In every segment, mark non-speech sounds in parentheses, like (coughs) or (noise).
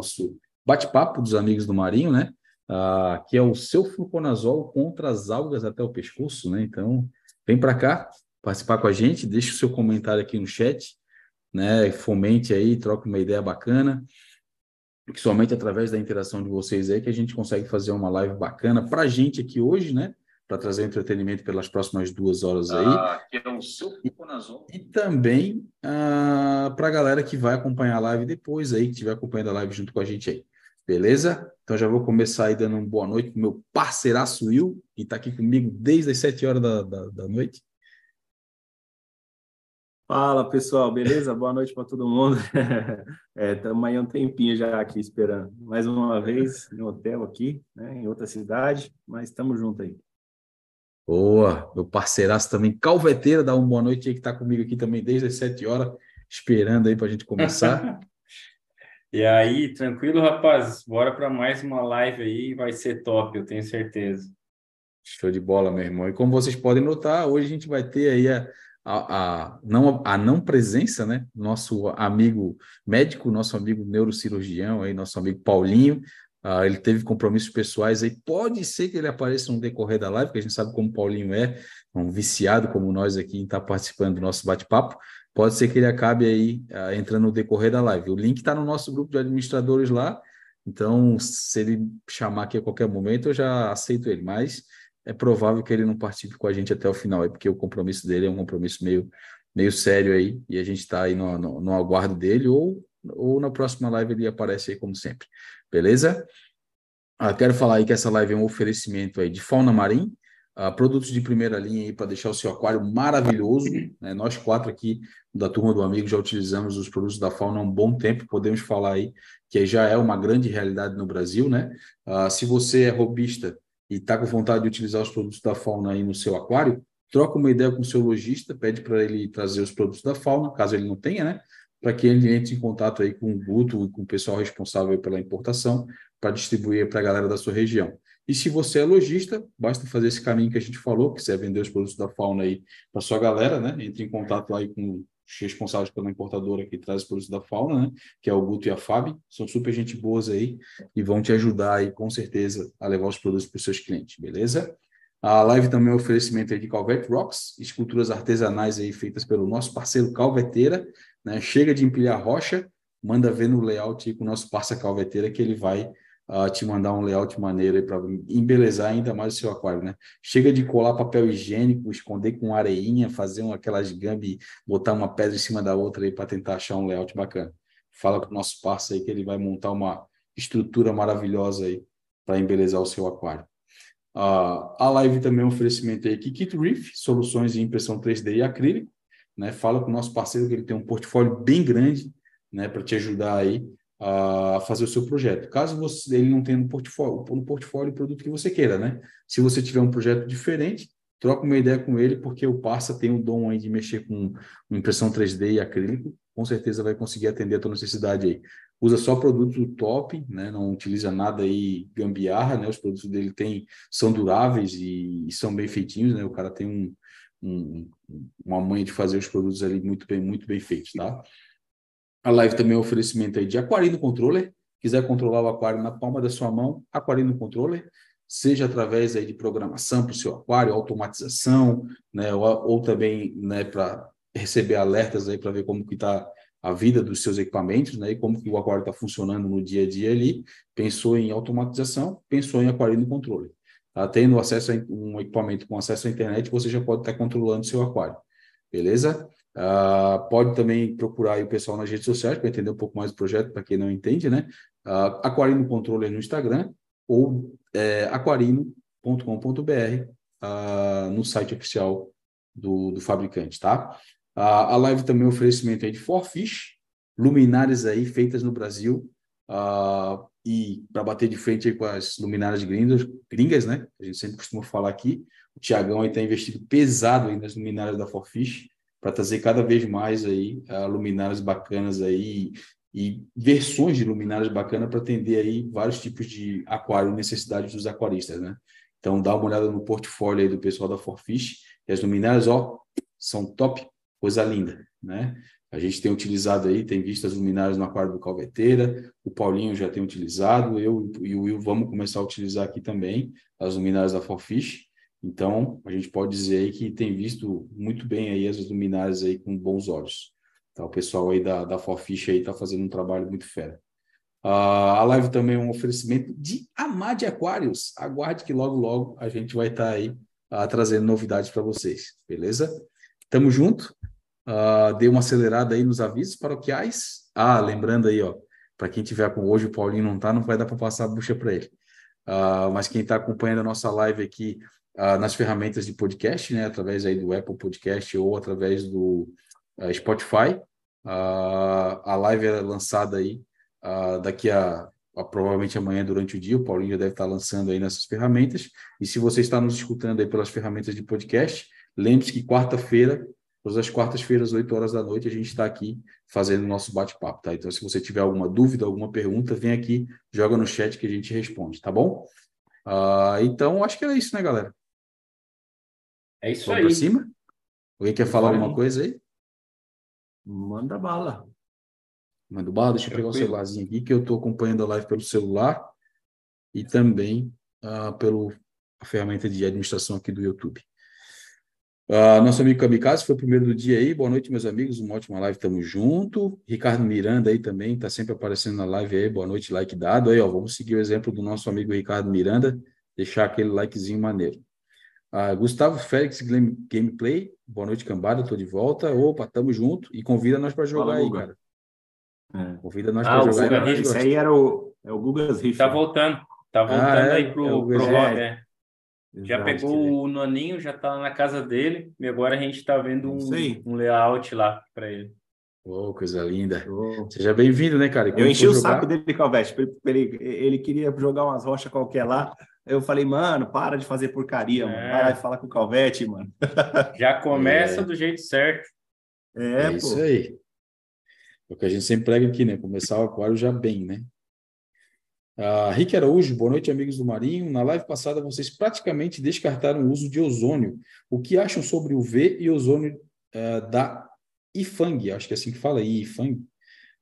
nosso bate-papo dos amigos do Marinho, né? Uh, que é o seu fluconazol contra as algas até o pescoço, né? Então, vem para cá participar com a gente, deixe o seu comentário aqui no chat, né? Fomente aí, troque uma ideia bacana que somente através da interação de vocês aí que a gente consegue fazer uma live bacana para a gente aqui hoje, né? Para trazer entretenimento pelas próximas duas horas aí. Ah, que é o seu e, e também ah, para a galera que vai acompanhar a live depois aí, que estiver acompanhando a live junto com a gente aí. Beleza? Então já vou começar aí dando uma boa noite para meu parceiraço Will, que está aqui comigo desde as sete horas da, da, da noite. Fala pessoal, beleza? Boa noite para todo mundo. Estamos (laughs) é, aí um tempinho já aqui esperando. Mais uma vez no hotel aqui, né, em outra cidade, mas estamos juntos aí. Boa, meu parceiraço também, Calveteira, dá uma boa noite aí que está comigo aqui também desde as sete horas, esperando aí para a gente começar. (laughs) e aí, tranquilo, rapaz? Bora para mais uma live aí, vai ser top, eu tenho certeza. Show de bola, meu irmão. E como vocês podem notar, hoje a gente vai ter aí a a, a, não, a não presença, né? Nosso amigo médico, nosso amigo neurocirurgião, aí, nosso amigo Paulinho, uh, ele teve compromissos pessoais aí. Pode ser que ele apareça no decorrer da live, porque a gente sabe como o Paulinho é, um viciado como nós aqui em estar tá participando do nosso bate-papo. Pode ser que ele acabe aí uh, entrando no decorrer da live. O link está no nosso grupo de administradores lá. Então, se ele chamar aqui a qualquer momento, eu já aceito ele. Mas é provável que ele não participe com a gente até o final, é porque o compromisso dele é um compromisso meio, meio sério aí, e a gente está aí no, no, no, aguardo dele, ou, ou na próxima live ele aparece aí como sempre, beleza? Ah, quero falar aí que essa live é um oferecimento aí de fauna marim, ah, produtos de primeira linha aí para deixar o seu aquário maravilhoso, né? Nós quatro aqui da turma do amigo já utilizamos os produtos da fauna há um bom tempo, podemos falar aí que já é uma grande realidade no Brasil, né? Ah, se você é robista e está com vontade de utilizar os produtos da fauna aí no seu aquário, troca uma ideia com o seu lojista, pede para ele trazer os produtos da fauna, caso ele não tenha, né? Para que ele entre em contato aí com o Guto e com o pessoal responsável pela importação para distribuir para a galera da sua região. E se você é lojista, basta fazer esse caminho que a gente falou, que você vender os produtos da fauna aí para sua galera, né? Entre em contato aí com responsáveis pela importadora que traz os produtos da fauna, né? Que é o Guto e a Fábio. São super gente boas aí e vão te ajudar aí, com certeza, a levar os produtos para os seus clientes, beleza? A live também é um oferecimento aí de Calvet Rocks, esculturas artesanais aí feitas pelo nosso parceiro Calveteira, né? Chega de empilhar rocha, manda ver no layout com o nosso parceiro Calveteira que ele vai uh, te mandar um layout maneiro para embelezar ainda mais o seu aquário, né? Chega de colar papel higiênico, esconder com areinha, fazer um, aquelas gambi, botar uma pedra em cima da outra aí para tentar achar um layout bacana. Fala com o nosso parceiro aí que ele vai montar uma estrutura maravilhosa aí para embelezar o seu aquário. Uh, a live também é um oferecimento aí Kit Reef, soluções de impressão 3D e acrílico, né? Fala com o nosso parceiro que ele tem um portfólio bem grande, né, para te ajudar aí a fazer o seu projeto. Caso você, ele não tenha no portfólio, no portfólio o produto que você queira, né? Se você tiver um projeto diferente, troca uma ideia com ele, porque o Parça tem o dom aí de mexer com impressão 3D e acrílico, com certeza vai conseguir atender a tua necessidade aí. Usa só produto top, né? Não utiliza nada aí gambiarra, né? Os produtos dele tem, são duráveis e, e são bem feitinhos, né? O cara tem um, um, uma manha de fazer os produtos ali muito bem, muito bem feitos, tá? A live também é um oferecimento aí de Aquarino Controller. Quiser controlar o aquário na palma da sua mão, Aquarino Controller, seja através aí de programação para o seu aquário, automatização, né, ou, ou também né, para receber alertas aí para ver como que está a vida dos seus equipamentos, né, e como que o aquário está funcionando no dia a dia ali. Pensou em automatização, pensou em Aquarino Controller. Tá? Tendo acesso a um equipamento com acesso à internet, você já pode estar tá controlando seu aquário. Beleza? Uh, pode também procurar o pessoal nas redes sociais para entender um pouco mais do projeto, para quem não entende, né? Uh, Aquarino Controller no Instagram ou é, aquarino.com.br uh, ah, no site oficial do, do fabricante, tá? Uh, a live também é um oferecimento aí de Forfish, luminárias aí feitas no Brasil uh, e para bater de frente com as luminárias gringas, gringas, né? A gente sempre costuma falar aqui. O Tiagão está investido pesado aí nas luminárias da Forfish para trazer cada vez mais aí uh, luminárias bacanas aí e versões de luminárias bacanas para atender aí vários tipos de aquário necessidades dos aquaristas, né? Então dá uma olhada no portfólio aí do pessoal da Forfish, e as luminárias, ó, são top, coisa linda, né? A gente tem utilizado aí, tem visto as luminárias no aquário do Calveteira, o Paulinho já tem utilizado, eu e o Will vamos começar a utilizar aqui também as luminárias da Forfish. Então, a gente pode dizer aí que tem visto muito bem aí as luminárias aí com bons olhos. Tá? O pessoal aí da, da Forfish aí está fazendo um trabalho muito fera. Uh, a live também é um oferecimento de Amade Aquários. Aguarde que logo, logo a gente vai estar tá aí uh, trazendo novidades para vocês, beleza? Tamo junto. Uh, uma acelerada aí nos avisos paroquiais. Ah, lembrando aí, ó, para quem tiver com hoje, o Paulinho não tá, não vai dar para passar a bucha para ele. Uh, mas quem está acompanhando a nossa live aqui uh, nas ferramentas de podcast, né, através aí do Apple Podcast ou através do Spotify, a live é lançada aí daqui a, a, provavelmente amanhã durante o dia. O Paulinho já deve estar lançando aí nessas ferramentas. E se você está nos escutando aí pelas ferramentas de podcast, lembre-se que quarta-feira Todas as quartas-feiras, 8 horas da noite, a gente está aqui fazendo o nosso bate-papo, tá? Então, se você tiver alguma dúvida, alguma pergunta, vem aqui, joga no chat que a gente responde, tá bom? Uh, então, acho que é isso, né, galera? É isso Vamos aí. Cima? Alguém quer falar alguma coisa aí? Manda bala. Manda bala, deixa eu pegar o celularzinho aqui, que eu estou acompanhando a live pelo celular e também uh, pelo a ferramenta de administração aqui do YouTube. Uh, nosso amigo Kamikaze foi o primeiro do dia aí. Boa noite, meus amigos. Uma ótima live, tamo junto. Ricardo Miranda aí também, tá sempre aparecendo na live aí. Boa noite, like dado aí, ó. Vamos seguir o exemplo do nosso amigo Ricardo Miranda, deixar aquele likezinho maneiro. Uh, Gustavo Félix Gameplay, boa noite, cambada, tô de volta. Opa, tamo junto e convida nós para jogar Fala, aí, cara. É. Convida nós ah, para jogar aí. Esse aí era o, é o Gugas Riff. Tá voltando, tá voltando ah, é, aí pro, é pro Rock, é. Já pegou o noninho, já tá na casa dele, e agora a gente está vendo um, um layout lá para ele. Oh, coisa linda. Oh. Seja bem-vindo, né, cara? Eu enchi o jogar... saco dele, Calvete. Ele, ele queria jogar umas rochas qualquer lá. Eu falei, mano, para de fazer porcaria, é. mano. Vai lá e fala com o Calvete, mano. (laughs) Já começa é. do jeito certo. É, é isso aí. É o que a gente sempre prega aqui, né? Começar o aquário já bem, né? Uh, Rick Araújo, boa noite, amigos do Marinho. Na live passada, vocês praticamente descartaram o uso de ozônio. O que acham sobre o V e ozônio uh, da IFANG? Acho que é assim que fala, IFANG.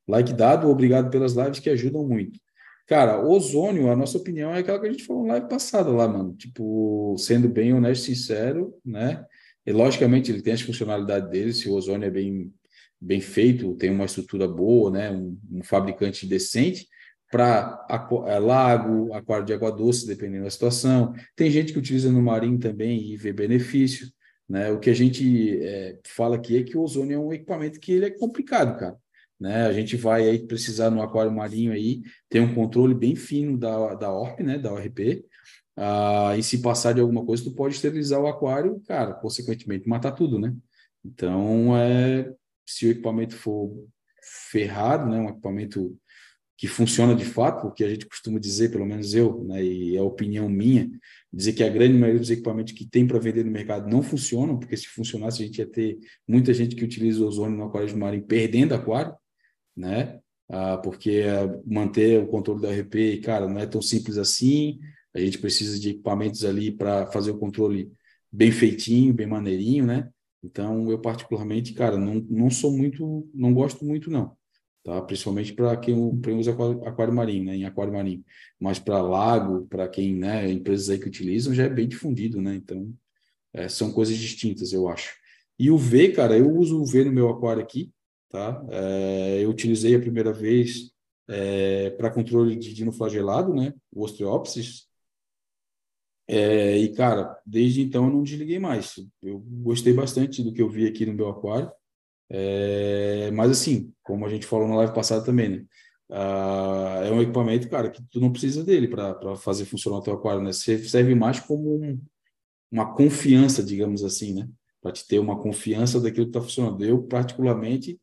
Like dado, obrigado pelas lives que ajudam muito. Cara, ozônio, a nossa opinião é aquela que a gente falou na live passada lá, mano. Tipo, sendo bem honesto e sincero, né? E logicamente ele tem as funcionalidades dele, se o ozônio é bem, bem feito, tem uma estrutura boa, né? Um, um fabricante decente para é, lago, aquário de água doce, dependendo da situação. Tem gente que utiliza no marinho também e vê benefício. Né? O que a gente é, fala aqui é que o ozônio é um equipamento que ele é complicado, cara. Né? A gente vai aí precisar no aquário marinho aí ter um controle bem fino da, da ORP, né? da ORP. Ah, e se passar de alguma coisa, tu pode esterilizar o aquário, cara, consequentemente matar tudo, né? Então, é, se o equipamento for ferrado, né, um equipamento que funciona de fato, porque a gente costuma dizer, pelo menos eu, né, e é opinião minha, dizer que a grande maioria dos equipamentos que tem para vender no mercado não funcionam, porque se funcionasse a gente ia ter muita gente que utiliza o ozônio no aquário de marinho perdendo aquário, né? Ah, porque manter o controle da RP, cara, não é tão simples assim. A gente precisa de equipamentos ali para fazer o controle bem feitinho, bem maneirinho, né? Então, eu particularmente, cara, não, não sou muito, não gosto muito, não tá? Principalmente para quem, usa aquário, aquário, marinho, né? Em aquário marinho. Mas para lago, para quem, né? Empresas aí que utilizam, já é bem difundido, né? Então, é, são coisas distintas, eu acho. E o V, cara, eu uso o V no meu aquário aqui, tá? É, eu utilizei a primeira vez é, para controle de dinoflagelado, né? O Ostreopsis. É, e, cara, desde então eu não desliguei mais. Eu gostei bastante do que eu vi aqui no meu aquário. É, mas assim, como a gente falou na live passada também, né? Ah, é um equipamento, cara, que tu não precisa dele para fazer funcionar o teu aquário, né? Serve mais como um, uma confiança, digamos assim, né? Para te ter uma confiança daquilo que está funcionando. Eu, particularmente,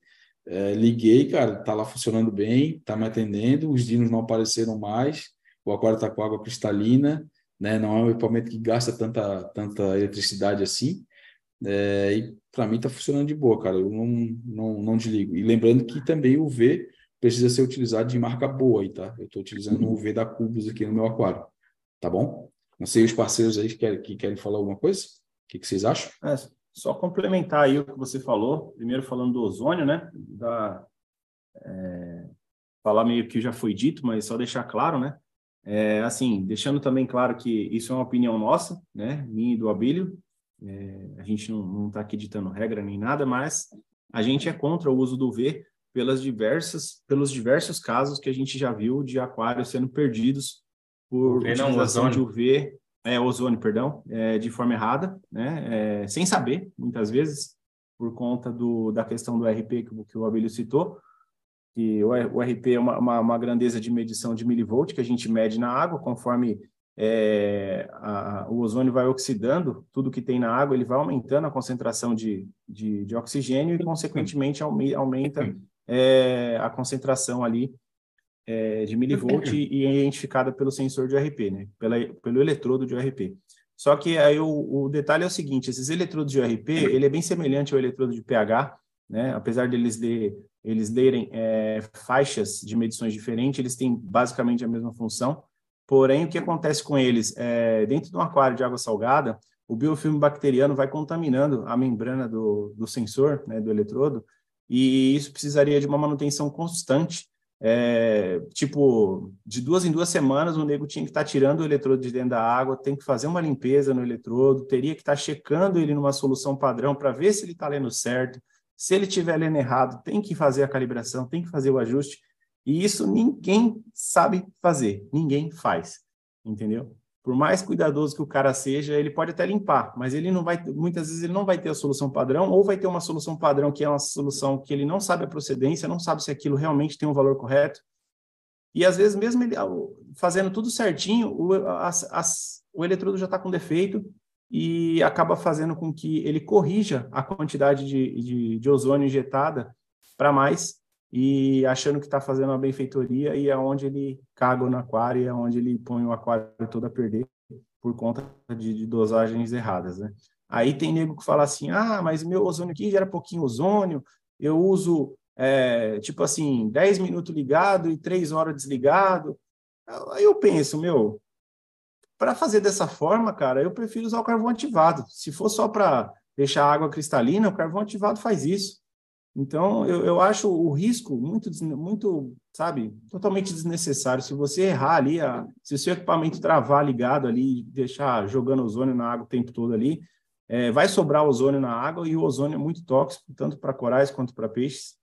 é, liguei, cara, tá lá funcionando bem, tá me atendendo, os dinos não apareceram mais, o aquário está com água cristalina, né? Não é um equipamento que gasta tanta, tanta eletricidade assim. É, e para mim está funcionando de boa, cara. Eu não, não, não desligo. E lembrando que também o V precisa ser utilizado de marca boa aí, tá? Eu estou utilizando o V da Cubos aqui no meu aquário. Tá bom? Não sei os parceiros aí que querem, que querem falar alguma coisa? O que, que vocês acham? É, só complementar aí o que você falou, primeiro falando do ozônio, né? Da, é, falar meio que já foi dito, mas só deixar claro, né? É, assim, deixando também claro que isso é uma opinião nossa, né? Minha e do Abílio. É, a gente não está aqui ditando regra nem nada, mas a gente é contra o uso do V pelas diversas, pelos diversos casos que a gente já viu de aquários sendo perdidos por UV utilização não, de UV, é, ozônio, perdão, é, de forma errada, né? É, sem saber, muitas vezes, por conta do, da questão do RP que, que o Abílio citou, que o RP é uma, uma, uma, grandeza de medição de milivolt que a gente mede na água, conforme é, a, o ozônio vai oxidando tudo que tem na água, ele vai aumentando a concentração de, de, de oxigênio e, consequentemente, aumenta é, a concentração ali é, de milivolt e é identificada pelo sensor de RP, né? Pela, pelo eletrodo de RP. Só que aí o, o, detalhe é o seguinte, esses eletrodos de RP, ele é bem semelhante ao eletrodo de pH, né? Apesar deles ler eles lerem é, faixas de medições diferentes, eles têm basicamente a mesma função. Porém, o que acontece com eles? É, dentro de um aquário de água salgada, o biofilme bacteriano vai contaminando a membrana do, do sensor, né, do eletrodo, e isso precisaria de uma manutenção constante. É, tipo, de duas em duas semanas, o nego tinha que estar tá tirando o eletrodo de dentro da água, tem que fazer uma limpeza no eletrodo, teria que estar tá checando ele numa solução padrão para ver se ele está lendo certo, se ele estiver lendo errado, tem que fazer a calibração, tem que fazer o ajuste. E isso ninguém sabe fazer, ninguém faz, entendeu? Por mais cuidadoso que o cara seja, ele pode até limpar, mas ele não vai, muitas vezes ele não vai ter a solução padrão, ou vai ter uma solução padrão que é uma solução que ele não sabe a procedência, não sabe se aquilo realmente tem um valor correto. E às vezes, mesmo ele fazendo tudo certinho, o, as, as, o eletrodo já está com defeito, e acaba fazendo com que ele corrija a quantidade de, de, de ozônio injetada para mais e achando que está fazendo uma benfeitoria e é onde ele caga no aquário e é onde ele põe o aquário todo a perder por conta de, de dosagens erradas, né? Aí tem nego que fala assim, ah, mas meu ozônio aqui gera pouquinho ozônio, eu uso, é, tipo assim, 10 minutos ligado e 3 horas desligado. Aí eu penso, meu, para fazer dessa forma, cara, eu prefiro usar o carvão ativado. Se for só para deixar a água cristalina, o carvão ativado faz isso. Então, eu, eu acho o risco muito, muito, sabe, totalmente desnecessário. Se você errar ali, a, se o seu equipamento travar ligado ali, deixar jogando ozônio na água o tempo todo ali, é, vai sobrar ozônio na água e o ozônio é muito tóxico, tanto para corais quanto para peixes.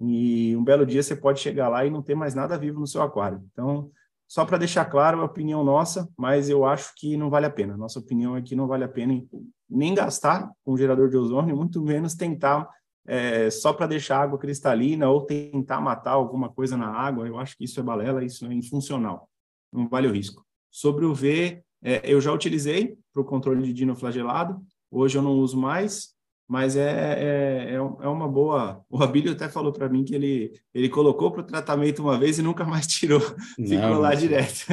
E um belo dia você pode chegar lá e não ter mais nada vivo no seu aquário. Então, só para deixar claro, é a opinião nossa, mas eu acho que não vale a pena. Nossa opinião é que não vale a pena nem gastar com gerador de ozônio, muito menos tentar é, só para deixar água cristalina ou tentar matar alguma coisa na água. Eu acho que isso é balela, isso é infuncional. Não vale o risco. Sobre o V, é, eu já utilizei para o controle de dinoflagelado. Hoje eu não uso mais, mas é, é, é, é uma boa. O Abílio até falou para mim que ele, ele colocou para o tratamento uma vez e nunca mais (laughs) tirou, ficou lá direto.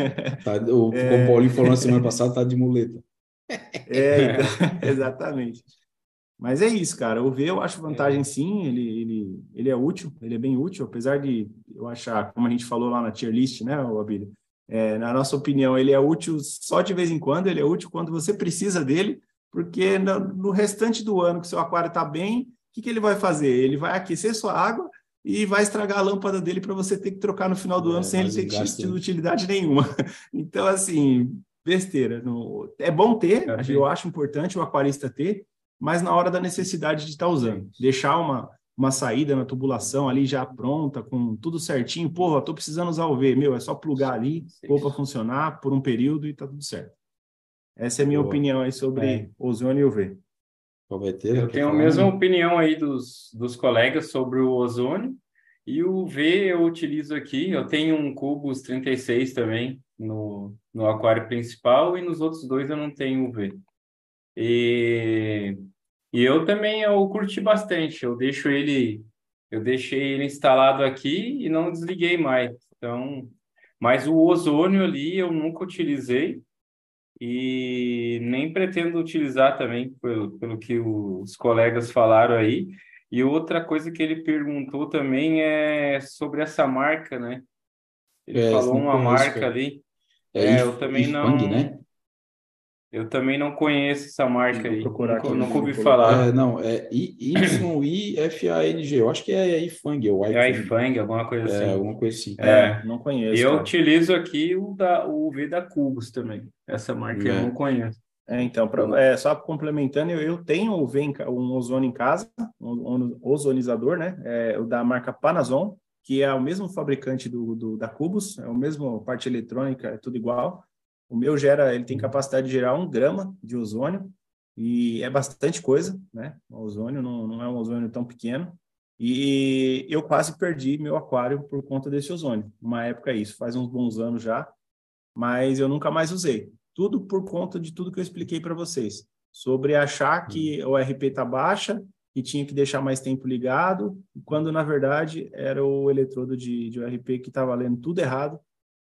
Tá, o, é... o Paulinho falou na semana passada, tá de muleta. É, então, (laughs) exatamente. Mas é isso, cara. O V eu acho vantagem sim, ele, ele, ele é útil, ele é bem útil, apesar de eu achar, como a gente falou lá na tier list, né, Abílio? É, na nossa opinião, ele é útil só de vez em quando, ele é útil quando você precisa dele, porque no, no restante do ano que seu aquário está bem, o que, que ele vai fazer? Ele vai aquecer sua água e vai estragar a lâmpada dele para você ter que trocar no final do é, ano sem ele ter tido utilidade nenhuma. (laughs) Então, assim, besteira. No... É bom ter, é, eu acho importante o aquarista ter, mas na hora da necessidade de estar tá usando. Deixar uma, uma saída na tubulação ali já pronta, com tudo certinho. Porra, tô precisando usar o V. Meu, é só plugar ali, pôr para funcionar por um período e tá tudo certo. Essa é a minha Boa. opinião aí sobre é. ozônio e UV. Eu tenho a mesma opinião aí dos, dos colegas sobre o ozônio. E o V eu utilizo aqui, eu tenho um Cubus 36 também no, no aquário principal e nos outros dois eu não tenho UV. E, e eu também eu curti bastante, eu deixo ele, eu deixei ele instalado aqui e não desliguei mais. Então, mas o ozônio ali eu nunca utilizei e nem pretendo utilizar também, pelo, pelo que os colegas falaram aí. E outra coisa que ele perguntou também é sobre essa marca, né? Ele é, falou uma marca ali. É, é eu também não. né? Eu também não conheço essa marca aí. procurar nunca, aqui nunca ouvi falar. É, não, é Y-I-F-A-N-G. Eu acho que é ifang, é o É ifang. iFang, alguma coisa É, assim. alguma coisa assim. É. Não conheço. Eu cara. utilizo aqui o, da, o V da Cubos também. Essa marca eu É. não conheço. É, então, pra- é, só complementando, eu, eu tenho o V em ca- um ozônio em casa, um, um ozonizador, né? É, o da marca Panasonic, que é o mesmo fabricante do, do- da Cubus, é o mesmo parte eletrônica, é tudo igual. O meu gera, ele tem capacidade de gerar um grama de ozônio e é bastante coisa, né? O ozônio não, não é um ozônio tão pequeno. E eu quase perdi meu aquário por conta desse ozônio. Uma época isso, faz uns bons anos já, mas eu nunca mais usei. Tudo por conta de tudo que eu expliquei para vocês. Sobre achar que o RP tá baixa e tinha que deixar mais tempo ligado, quando na verdade era o eletrodo de, de ORP que estava lendo tudo errado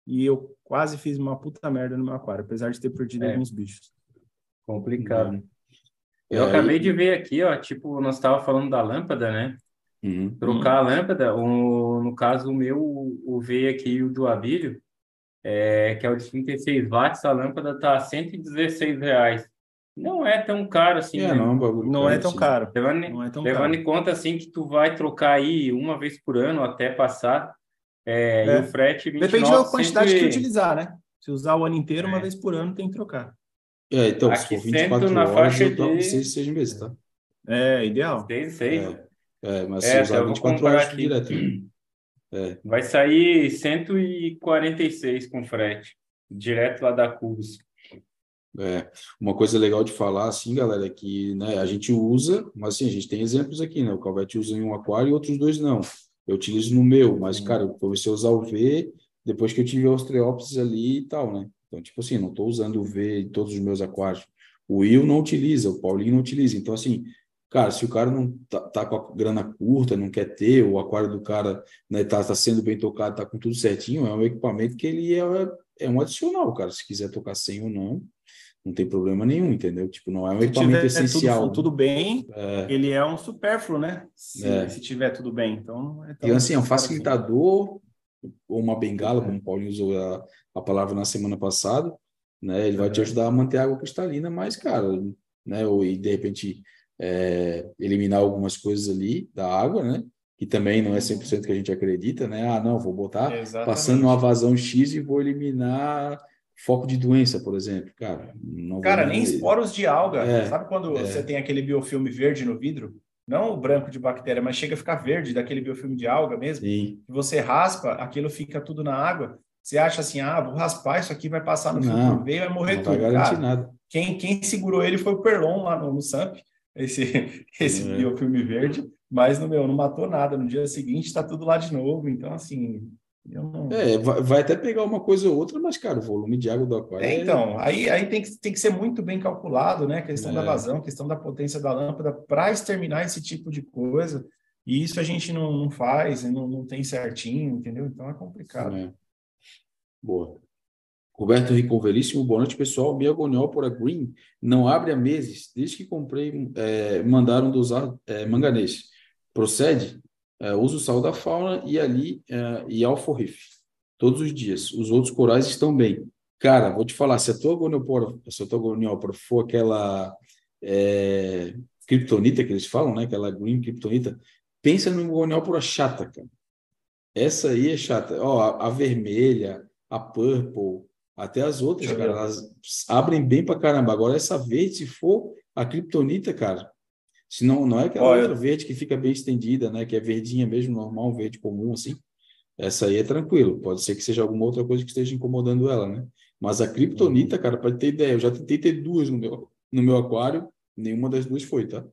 e eu quase fiz uma puta merda no meu aquário, apesar de ter perdido É. alguns bichos. Complicado. É, Eu acabei e- de ver aqui, ó, tipo, nós estávamos falando da lâmpada, né? Uhum. Trocar a lâmpada, o, no caso o meu, o V aqui, o do Abílio, é, que é o de 36 watts, a lâmpada tá 116 reais. Não é tão caro assim, É, né? não é bagulho Não é tão assim. caro. Levando, Não é tão levando caro. em conta assim que tu vai trocar aí uma vez por ano até passar, é, É. e o frete 29, Depende da quantidade que cento e- utilizar, né? Se usar o ano inteiro, uma É. vez por ano tem que trocar. É, então, se Aqui for 24 cento na horas, faixa eu toco de- 6, 6 meses, tá? É, ideal. Seis, seis. É, é, mas É, se usar eu vou 24 comprar horas aqui. direto. né? (clears throat) Vai sair 146 com frete, direto lá da Cubos. É, uma coisa legal de falar, assim, galera, é que né, a gente usa, mas assim, a gente tem exemplos aqui, né? O Calvete usa em um aquário e outros dois não. Eu utilizo no meu, mas, Uhum. cara, eu comecei a usar o V depois que eu tive os Ostreopsis ali e tal, né? Então, tipo assim, não estou usando o V em todos os meus aquários. O Will não utiliza, o Paulinho não utiliza. Então, assim, cara, se o cara não tá, tá com a grana curta, não quer ter, o aquário do cara né, tá, tá sendo bem tocado, tá com tudo certinho, é um equipamento que ele é, é um adicional, cara. Se quiser tocar sem ou não, não tem problema nenhum, entendeu? Tipo, não é um Se equipamento essencial. tudo, tudo bem, É, ele é um supérfluo, né? Se, É. se tiver tudo bem. Então, é e assim, é um facilitador, ou uma bengala, É. como o Paulinho usou a, a palavra na semana passada, né? Ele vai te É. ajudar a manter a água cristalina, mas, cara, né? Ou, e de repente é, eliminar algumas coisas ali da água, né? Que também não é 100% que a gente acredita, né? Ah, não, vou botar. Exatamente. passando uma vazão X e vou eliminar foco de doença, por exemplo. Cara, não Cara, nem esporos de alga. É, Sabe quando é. você tem aquele biofilme verde no vidro? Não o branco de bactéria, mas chega a ficar verde daquele biofilme de alga mesmo. Sim. que você raspa, aquilo fica tudo na água. Você acha assim, ah, vou raspar, isso aqui vai passar no Não, filtro V e vai morrer Não vai tudo. garantir Cara, nada. quem, quem segurou ele foi o Perlon lá no, no SAMP, esse, (laughs) esse É. biofilme verde, mas no meu, não matou nada. No dia seguinte está tudo lá de novo. Então, assim, não. É, vai, vai até pegar uma coisa ou outra, mas, cara, o volume de água do aquário É, então, aí, aí tem, que, tem que ser muito bem calculado, né? A questão É. da vazão, questão da potência da lâmpada para exterminar esse tipo de coisa. E isso a gente não, não faz, não, não tem certinho, entendeu? Então é complicado. É. Boa. Roberto Ricon Veríssimo, boa noite, pessoal. Minha Goniopora Green não abre há meses, desde que comprei, é, mandaram dosar é, manganês. Procede? É, uso sal da fauna e ali é, e alforrif todos os dias. Os outros corais estão bem. Cara, vou te falar, se a tua Goniopora, se a tua Goniopora for aquela é, kryptonita que eles falam, né? Aquela green kryptonita, pensa numa Goniopora chata, cara. Essa aí é chata. Ó, a, a vermelha, a purple, até as outras, cara, elas abrem bem pra caramba. Agora, essa verde, se for a kryptonita, cara, se não, não é aquela eu- outra verde que fica bem estendida, né? Que é verdinha mesmo, normal, verde comum, assim. Essa aí é tranquilo. Pode ser que seja alguma outra coisa que esteja incomodando ela, né? Mas a kryptonita, cara, para ter ideia, eu já tentei ter duas no meu, no meu aquário, nenhuma das duas foi, tá?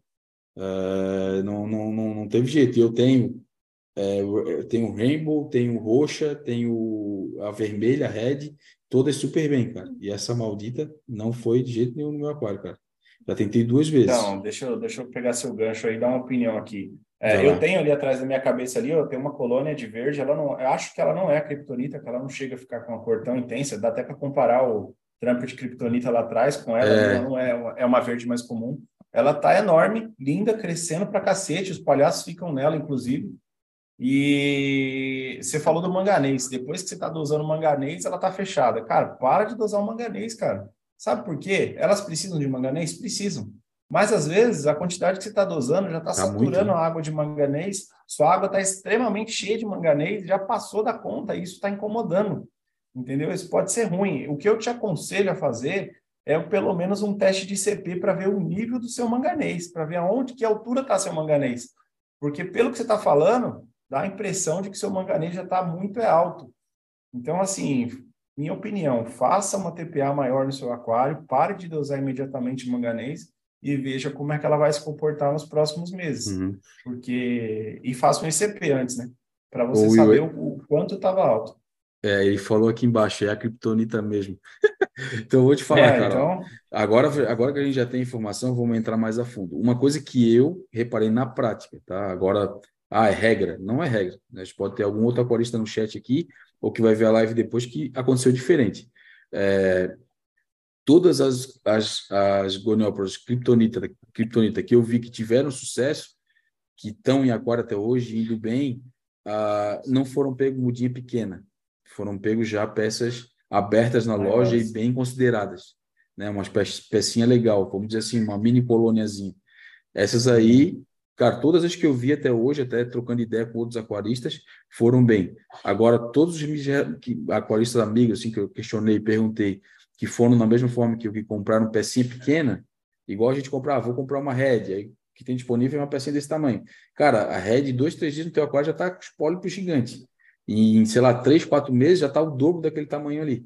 É, não, não, não, não teve jeito. Eu tenho, é, eu tenho rainbow, tenho roxa, tenho a vermelha, a red, todas super bem, cara. E essa maldita não foi de jeito nenhum no meu aquário, cara. Já tentei duas vezes. Então, deixa eu, deixa eu pegar seu gancho aí e dar uma opinião aqui. É, eu tenho ali atrás da minha cabeça ali, eu tenho uma colônia de verde, ela não, eu acho que ela não é a kryptonita, que ela não chega a ficar com uma cor tão intensa, dá até para comparar o trampo de kryptonita lá atrás com ela, É. ela não é, uma- é uma verde mais comum. Ela tá enorme, linda, crescendo pra cacete, os palhaços ficam nela, inclusive. E você falou do manganês, depois que você tá dosando manganês, ela tá fechada. Cara, para de dosar o manganês, cara. Sabe por quê? Elas precisam de manganês? Precisam. Mas às vezes a quantidade que você está dosando já está tá saturando muito, né? a água de manganês, sua água está extremamente cheia de manganês, já passou da conta, e isso está incomodando. Entendeu? Isso pode ser ruim. O que eu te aconselho a fazer é pelo menos um teste de CP para ver o nível do seu manganês, para ver aonde, que altura está seu manganês. Porque pelo que você está falando, dá a impressão de que seu manganês já está muito alto. Então, assim, minha opinião, faça uma TPA maior no seu aquário, pare de dosar imediatamente manganês e veja como é que ela vai se comportar nos próximos meses. Uhum. Porque e faça um ICP antes, né? Para você saber o, o, quanto estava alto. É, ele falou aqui embaixo, é a criptonita mesmo. (laughs) então eu vou te falar, é, cara. Então... Agora, agora que a gente já tem informação, vamos entrar mais a fundo. Uma coisa que eu reparei na prática, tá? Agora, ah, é regra? Não é regra. A gente pode ter algum outro aquarista no chat aqui, ou que vai ver a live depois, que aconteceu diferente. É, todas as, as, as gonióporas criptonita, criptonita que eu vi que tiveram sucesso, que estão em aquário até hoje, indo bem, ah, não foram pegos mudinha pequena. Foram pegos já peças abertas na loja e bem consideradas. Né? Uma pecinha legal, vamos dizer assim, uma mini colôniazinha. Essas aí, cara, todas as que eu vi até hoje, até trocando ideia com outros aquaristas, foram bem. Agora, todos os aquaristas amigos, assim, que eu questionei, perguntei, que foram na mesma forma que o que compraram pecinha pequena, igual a gente comprar, ah, vou comprar uma Red, aí que tem disponível é uma pecinha desse tamanho. Cara, a Red, dois, três dias no teu aquário já está com os pólipos gigantes. E em, sei lá, três, quatro meses já está o dobro daquele tamanho ali.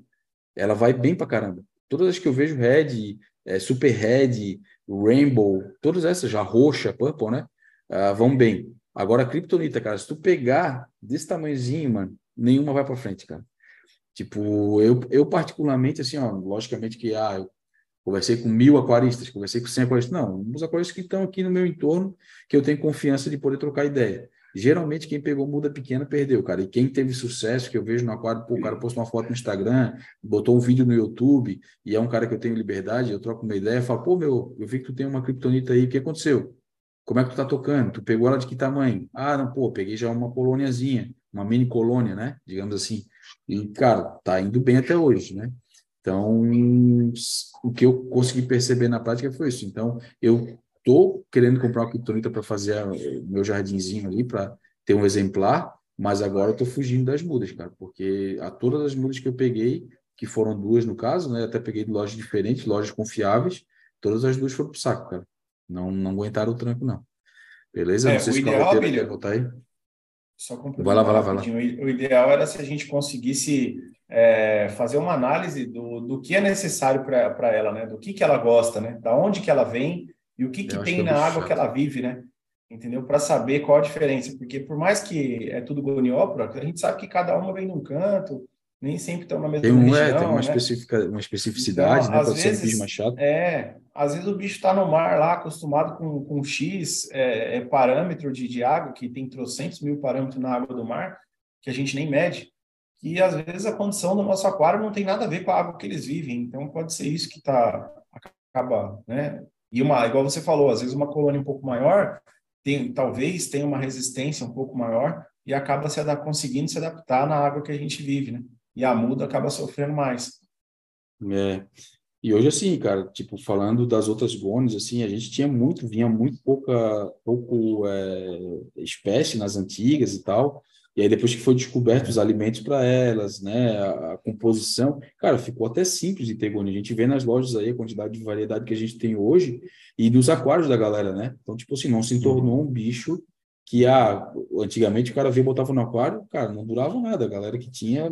Ela vai bem para caramba. Todas as que eu vejo Red, é, Super Red, Rainbow, todas essas, já roxa, Purple, né? Uh, vão bem. Agora, a Kryptonita, cara, se tu pegar desse tamanhozinho, mano, nenhuma vai para frente, cara. Tipo, eu, eu particularmente, assim, ó, logicamente que ah, eu conversei com mil aquaristas, conversei com cem aquaristas. Não, os aquaristas que estão aqui no meu entorno, que eu tenho confiança de poder trocar ideia. Geralmente, quem pegou muda pequena perdeu, cara. E quem teve sucesso, que eu vejo no aquário, pô, o cara postou uma foto no Instagram, botou um vídeo no YouTube, e é um cara que eu tenho liberdade, eu troco uma ideia, falo, pô, meu, eu vi que tu tem uma criptonita aí, o que aconteceu? Como é que tu tá tocando? Tu pegou ela de que tamanho? Ah, não, pô, peguei já uma colôniazinha, uma mini colônia, né? Digamos assim. E, cara, tá indo bem até hoje, né? Então, o que eu consegui perceber na prática foi isso. Então, eu tô querendo comprar uma criptonita para fazer meu jardinzinho ali, para ter um exemplar, mas agora eu tô fugindo das mudas, cara, porque a todas as mudas que eu peguei, que foram duas no caso, né? Até peguei de lojas diferentes, lojas confiáveis, todas as duas foram pro saco, cara. Não, não aguentaram o tranco, não. Beleza? É, não sei se o ideal, quer botar aí. Só vai lá, vai lá, vai lá. O ideal era se a gente conseguisse é, fazer uma análise do, do que é necessário para ela, né? Do que, que ela gosta, né? Da onde que ela vem e o que, que tem que na água chato. que ela vive, né? Entendeu? Para saber qual a diferença. Porque por mais que é tudo goniópora, a gente sabe que cada uma vem num canto, nem sempre estão na mesma tem um, região, é, tem uma, né? especifica, uma especificidade, então, né? Pode vezes, ser um mais chato. É, às vezes o bicho está no mar lá, acostumado com, com X é, é, parâmetro de, de água, que tem trocentos mil parâmetros na água do mar, que a gente nem mede, e às vezes a condição do nosso aquário não tem nada a ver com a água que eles vivem. Então pode ser isso que tá, acaba, né? E uma, igual você falou, às vezes uma colônia um pouco maior tem, talvez tenha uma resistência um pouco maior e acaba se conseguindo se adaptar na água que a gente vive, né? E a muda acaba sofrendo mais. É. E hoje, assim, cara, tipo, falando das outras gones, assim, a gente tinha muito, vinha muito pouca, pouco é, espécie nas antigas e tal, e aí depois que foi descoberto os alimentos para elas, né, a, a, composição, cara, ficou até simples de ter gônia. A gente vê nas lojas aí a quantidade de variedade que a gente tem hoje e dos aquários da galera, né? Então, tipo assim, não se tornou um bicho que, ah, antigamente o cara via botava no aquário, cara, não durava nada. A galera que tinha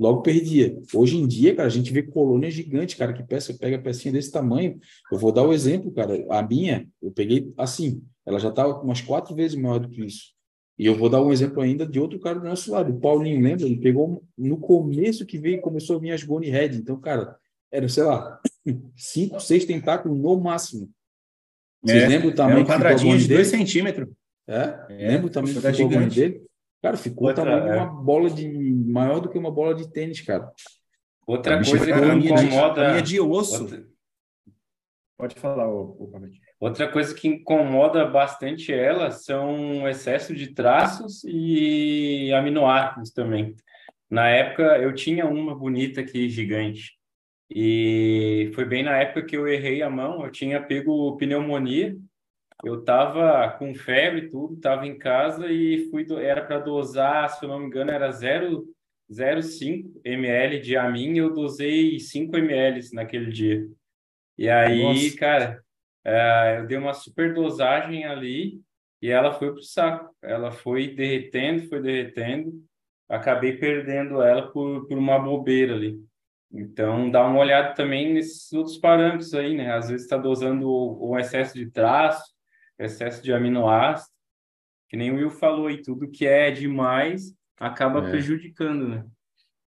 logo perdia. Hoje em dia, cara, a gente vê colônia gigante, cara, que peça, pega pecinha desse tamanho. Eu vou dar o um exemplo, cara. A minha, eu peguei assim, ela já estava umas quatro vezes maior do que isso. E eu vou dar um exemplo ainda de outro cara do nosso lado, o Paulinho, lembra? Ele pegou no começo que veio, começou a vir as Goni Red. Então, cara, era, sei lá, (coughs) cinco, seis tentáculos no máximo. Vocês é, lembram o tamanho é um quadradinho de dois centímetros. É? é? Lembra o tamanho que ficou o dele? Cara, ficou Outra, tamanho é. uma bola de. Maior do que uma bola de tênis, cara. Outra coisa que incomoda. De, de osso. Outra... Pode falar, o, Outra coisa que incomoda bastante ela são o excesso de traços e aminoácidos também. Na época, eu tinha uma bonita aqui, gigante. E foi bem na época que eu errei a mão, eu tinha pego pneumonia, eu tava com febre e tudo, tava em casa e fui do, era para dosar, se eu não me engano, era 0,05 ml de amin, eu dosei 5 ml naquele dia. E aí, Nossa. cara, é, eu dei uma super dosagem ali e ela foi pro saco. Ela foi derretendo, foi derretendo. Acabei perdendo ela por, por uma bobeira ali. Então, dá uma olhada também nesses outros parâmetros aí, né? Às vezes está dosando o, o, excesso de traço, excesso de aminoácido, que nem o Will falou aí, tudo que é demais acaba é. prejudicando, né?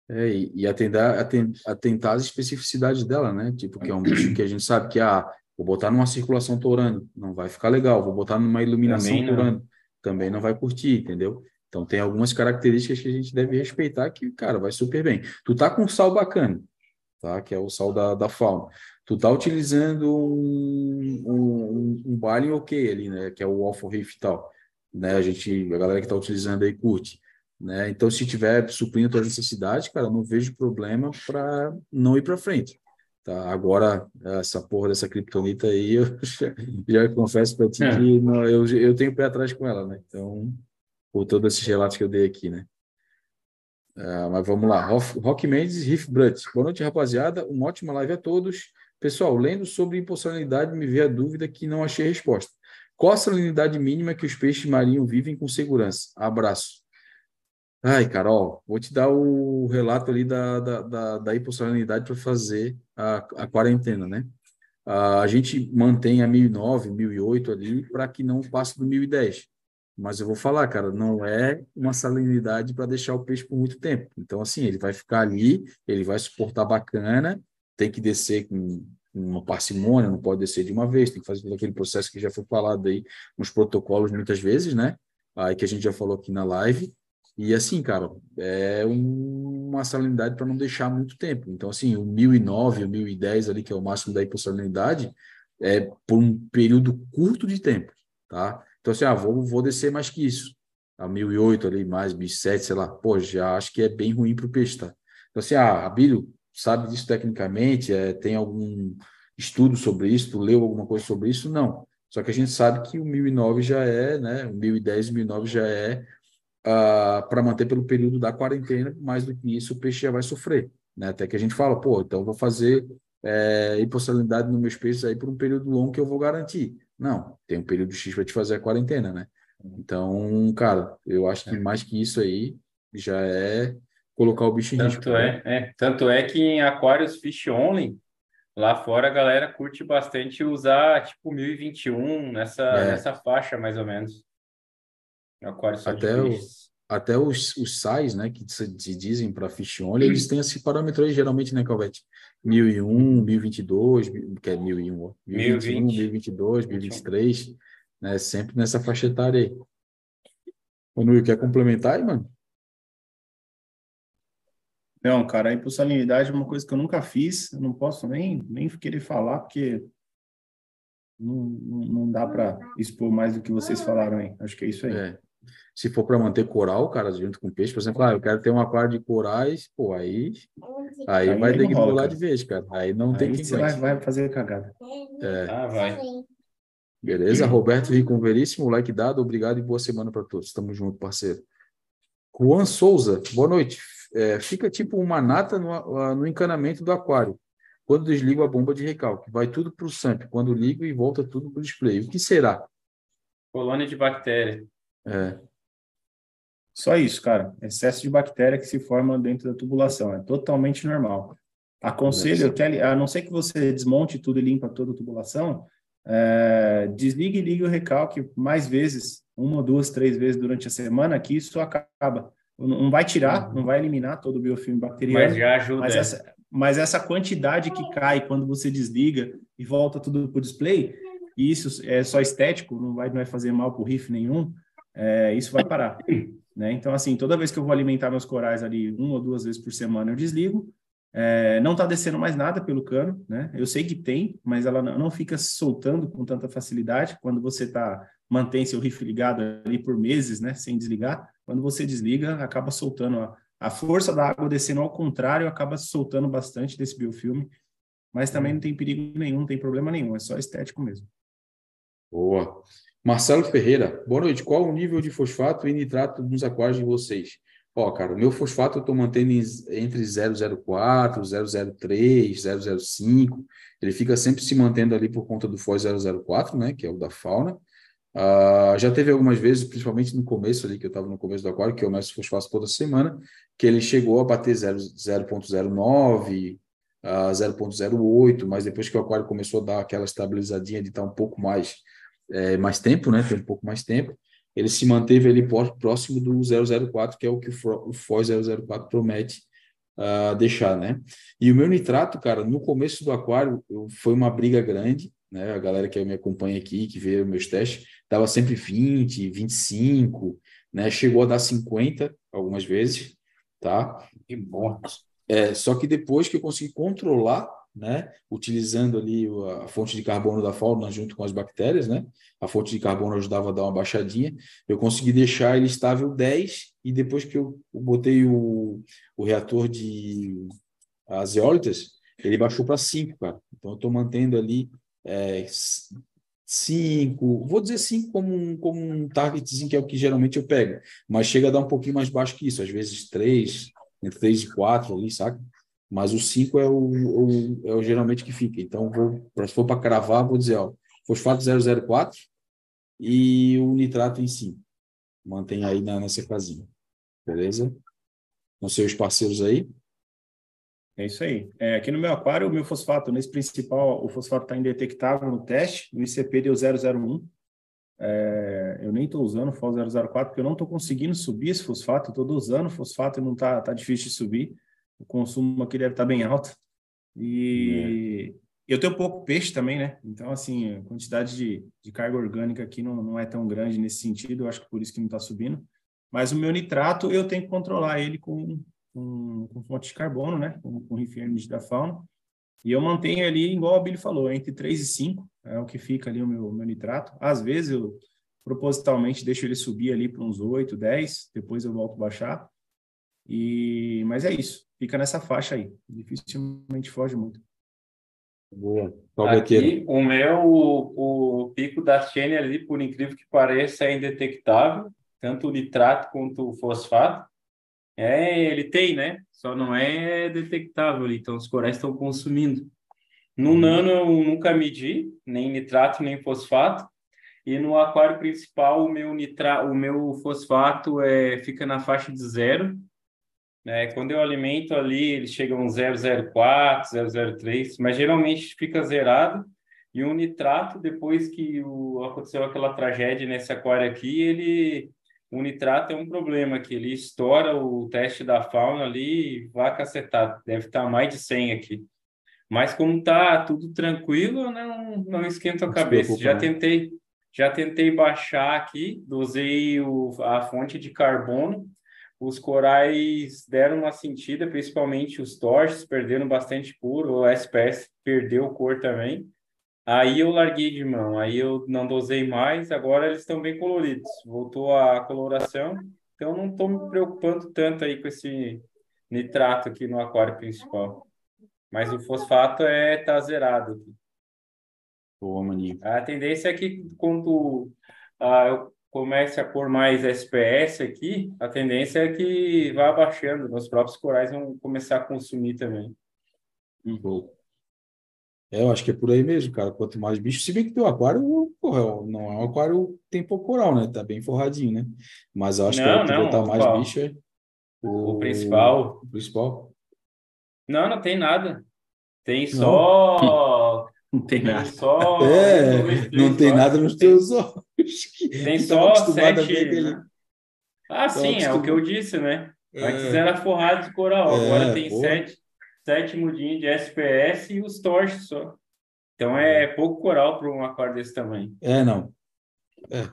É, e, atentar, atentar às especificidades dela, né? Tipo, que é um bicho que a gente sabe que, ah, vou botar numa circulação torando, não vai ficar legal, vou botar numa iluminação também torando, também não vai curtir, entendeu? Então tem algumas características que a gente deve respeitar que, cara, vai super bem. Tu tá com sal bacana, tá? Que é o sal da, da fauna. Tu tá utilizando um, um, um baile ok ali, né? Que é o alfa riff e tal. Né? A gente, a galera que tá utilizando aí curte. Né? Então, se tiver suprindo a tua necessidade, cara, não vejo problema para não ir para frente. Tá? Agora, essa porra dessa criptonita aí, eu já, já confesso para ti é. que não, eu, eu tenho pé atrás com ela, né? Então, por todos esses relatos que eu dei aqui, né? Uh, mas vamos lá. Rock Mendes Riff Brutt. Boa noite, rapaziada. Uma ótima live a todos. Pessoal, lendo sobre impulsionalidade, me veio a dúvida que não achei resposta. Qual a salinidade mínima que os peixes marinhos vivem com segurança? Abraço. Ai, Carol, vou te dar o relato ali da, da, da, da hipossalinidade para fazer a, a quarentena, né? A gente mantém a 1009, 1008 ali para que não passe do 1010. Mas eu vou falar, cara, não é uma salinidade para deixar o peixe por muito tempo. Então, assim, ele vai ficar ali, ele vai suportar bacana, tem que descer com uma parcimônia, não pode descer de uma vez, tem que fazer todo aquele processo que já foi falado aí nos protocolos muitas vezes, né? Aí que a gente já falou aqui na live. E assim, cara, é um, uma salinidade para não deixar muito tempo. Então, assim, o 1009, o 1010 ali, que é o máximo da hipossalinidade, é por um período curto de tempo, tá? Então, assim, ah, vou, vou descer mais que isso. A 1008 ali, mais 1007, sei lá. Pô, já acho que é bem ruim para o peixe, tá? Então, assim, ah, Abílio sabe disso tecnicamente? É, tem algum estudo sobre isso? Tu leu alguma coisa sobre isso? Não. Só que a gente sabe que o 1009 já é, né? O 1010 e 1009 já é uh, ah, para manter pelo período da quarentena. Mais do que isso, o peixe já vai sofrer, né? Até que a gente fala, pô, então vou fazer é, hipossalinidade nos meus peixes aí por um período longo que eu vou garantir. Não, tem um período X para te fazer a quarentena, né? Então, cara, eu acho que mais que isso aí já é colocar o bicho em tanto risco. É, né? é, tanto é que em aquários fish only, lá fora a galera curte bastante usar tipo 1021 nessa, é. nessa faixa mais ou menos. Aquários até, o, até os, os sais, né, que se, se dizem para fish only, eles têm esse parâmetro aí geralmente, né, Calvete? 1001, 1022, que é 1001, 1021, 1022, 1023, né? Sempre nessa faixa etária aí. O Nui, quer complementar aí, mano? Não, cara, a impulsabilidade é uma coisa que eu nunca fiz, eu não posso nem, nem querer falar, porque não, não, não dá para expor mais do que vocês falaram aí. Acho que é isso aí. É. Se for para manter coral, cara, junto com peixe, por exemplo, ah, eu quero ter um aquário de corais, pô, aí, aí, aí vai ter que pular de vez, cara. Aí não aí tem que vai, vai fazer cagada. É. Ah, vai. Beleza? Roberto Rico Veríssimo, like dado, obrigado e boa semana para todos. Tamo junto, parceiro. Juan Souza, boa noite. É, fica tipo uma nata no, no encanamento do aquário. Quando desligo a bomba de recalque, vai tudo para o SAMP. Quando ligo e volta tudo para o display. O que será? Colônia de bactéria. É. Só isso, cara. Excesso de bactéria que se forma dentro da tubulação. É totalmente normal. Aconselho que, a não ser que você desmonte tudo e limpa toda a tubulação, é, desligue e ligue o recalque mais vezes, uma, duas, três vezes durante a semana, que isso acaba. Não vai tirar, uhum. não vai eliminar todo o biofilme bacteriano. Mas já ajuda. Mas essa, mas essa quantidade que cai quando você desliga e volta tudo para o display, isso é só estético, não vai, não vai fazer mal para o riff nenhum, é, isso vai parar. Né? Então, assim, toda vez que eu vou alimentar meus corais ali uma ou duas vezes por semana, eu desligo. É, não está descendo mais nada pelo cano, né? Eu sei que tem, mas ela não, fica soltando com tanta facilidade. Quando você tá mantém seu rifle ligado ali por meses, né, sem desligar, quando você desliga, acaba soltando a, a força da água descendo ao contrário, acaba soltando bastante desse biofilme mas também não tem perigo nenhum, não tem problema nenhum, é só estético mesmo. Boa. Marcelo Ferreira, boa noite. Qual o nível de fosfato e nitrato nos aquários de vocês? Ó, cara, o meu fosfato eu estou mantendo entre 004, 003, 005. Ele fica sempre se mantendo ali por conta do FOS 004, né, que é o da fauna. Uh, já teve algumas vezes, principalmente no começo ali, que eu estava no começo do aquário, que eu meço fosfato toda semana, que ele chegou a bater 0.09, uh, 0.08, mas depois que o aquário começou a dar aquela estabilizadinha de estar tá um pouco mais, é, mais tempo, né, ter um pouco mais tempo, ele se manteve ali próximo do 004, que é o que o FOS 004 promete uh, deixar, né? E o meu nitrato, cara, no começo do aquário foi uma briga grande, né? A galera que me acompanha aqui, que vê meus testes, dava sempre 20, 25, né? Chegou a dar 50 algumas vezes, tá? Que bom. É, só que depois que eu consegui controlar né? Utilizando ali a fonte de carbono da fauna junto com as bactérias, né? A fonte de carbono ajudava a dar uma baixadinha. Eu consegui deixar ele estável 10 e depois que eu botei o, o reator de as eólitas, ele baixou para 5, cara. Então eu estou mantendo ali é, 5, vou dizer 5 como um, como um targetzinho que é o que geralmente eu pego, mas chega a dar um pouquinho mais baixo que isso, às vezes 3, entre 3 e 4 ali, saca? Mas o 5 é o, o, é o geralmente que fica. Então, vou, se for para cravar, vou dizer, ó, fosfato 004 e o nitrato em 5. Mantém aí na, nessa casinha. Beleza? Com seus parceiros aí. É isso aí. É, aqui no meu aquário, o meu fosfato, nesse principal, o fosfato está indetectável no teste, no ICP deu 001. É, eu nem estou usando o FOS 004 porque eu não estou conseguindo subir esse fosfato, estou dosando fosfato e não está tá difícil de subir o consumo aqui deve estar bem alto. E é. eu tenho pouco peixe também, né? Então, assim, a quantidade de, de carga orgânica aqui não, não é tão grande nesse sentido, eu acho que por isso que não está subindo. Mas o meu nitrato, eu tenho que controlar ele com, com, com fonte de carbono, né? Com, com refrigerante da fauna. E eu mantenho ali, igual a Billy falou, entre 3 e 5 é o que fica ali o meu, meu nitrato. Às vezes eu propositalmente deixo ele subir ali para uns 8, 10, depois eu volto a baixar. E, mas é isso, fica nessa faixa aí, dificilmente foge muito. Boa. Aqui, o meu, o, o pico da Xene ali, por incrível que pareça, é indetectável, tanto o nitrato quanto o fosfato. É, ele tem, né? Só não é detectável ali, então os corais estão consumindo. No uhum. nano eu nunca medi, nem nitrato, nem fosfato. E no aquário principal, o meu, nitra, o meu fosfato é, fica na faixa de zero né? Quando eu alimento ali, eles chegam 004, 003, mas geralmente fica zerado. E o nitrato, depois que o, aconteceu aquela tragédia nesse aquário aqui, ele o nitrato é um problema, que ele estoura o teste da fauna ali e vai cacetar. Deve estar mais de 100 aqui. Mas como tá tudo tranquilo, não, não esquento a cabeça. Já tentei, já tentei baixar aqui, dosei o, a fonte de carbono, os corais deram uma sentida, principalmente os torches, perderam bastante puro, o SPS perdeu cor também. Aí eu larguei de mão, aí eu não dosei mais, agora eles estão bem coloridos. Voltou a coloração, então não estou me preocupando tanto aí com esse nitrato aqui no aquário principal. Mas o fosfato é tá zerado aqui. Boa, maninho. A tendência é que quando ah, eu comece a pôr mais SPS aqui, a tendência é que vá abaixando, os próprios corais vão começar a consumir também. Uhum. É, eu acho que é por aí mesmo, cara. Quanto mais bicho, se bem que teu aquário, porra, não é um aquário tem pouco coral, né? Tá bem forradinho, né? Mas eu acho não, que não, botar mais qual? bicho é o, o, principal. O principal. Não, não tem nada. Tem só (laughs) não tem nada. Só é, não tem nada nos teus olhos. Tem só sete. Né? Ah, sim, é o que eu disse, né? É. Antes era forrado de coral, é, agora tem sete, sete mudinhos de SPS e os torches só. Então é pouco coral para um aquário desse tamanho. É, não. É.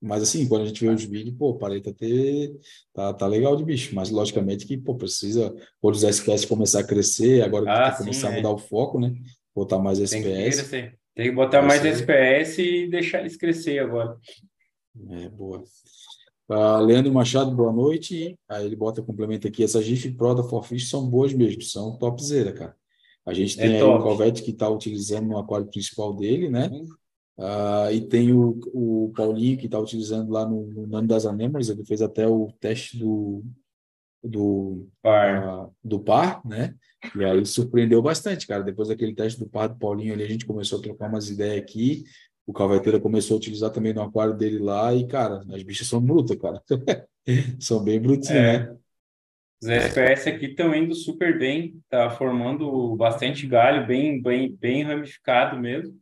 Mas assim, quando a gente vê os vídeos, pô, paleta ter tá, tá legal de bicho, mas logicamente que pô, precisa, quando os SPS começar a crescer, agora ah, começar a é. mudar o foco, né? Botar mais SPS. Tem crescer. Tem que botar mais SPS e deixar eles crescer agora. É, boa. Uh, Leandro Machado, boa noite. Aí ele bota complemento aqui. Essas GIF Pro da Forfish são boas mesmo, são topzera, cara. A gente é tem é aí o Calvete que está utilizando no aquário principal dele, né? Uh, e tem o, o Paulinho que está utilizando lá no, no Nano das Anêmonas, ele fez até o teste do, do par. Uh, do par, né? E aí surpreendeu bastante, cara. Depois daquele teste do par do Paulinho ali, a gente começou a trocar umas ideias aqui. O Calveteira começou a utilizar também no aquário dele lá, e, cara, as bichas são brutas, cara. (laughs) são bem brutinhas, é. né? Os SPS aqui estão indo super bem, tá formando bastante galho, bem, bem, bem ramificado mesmo.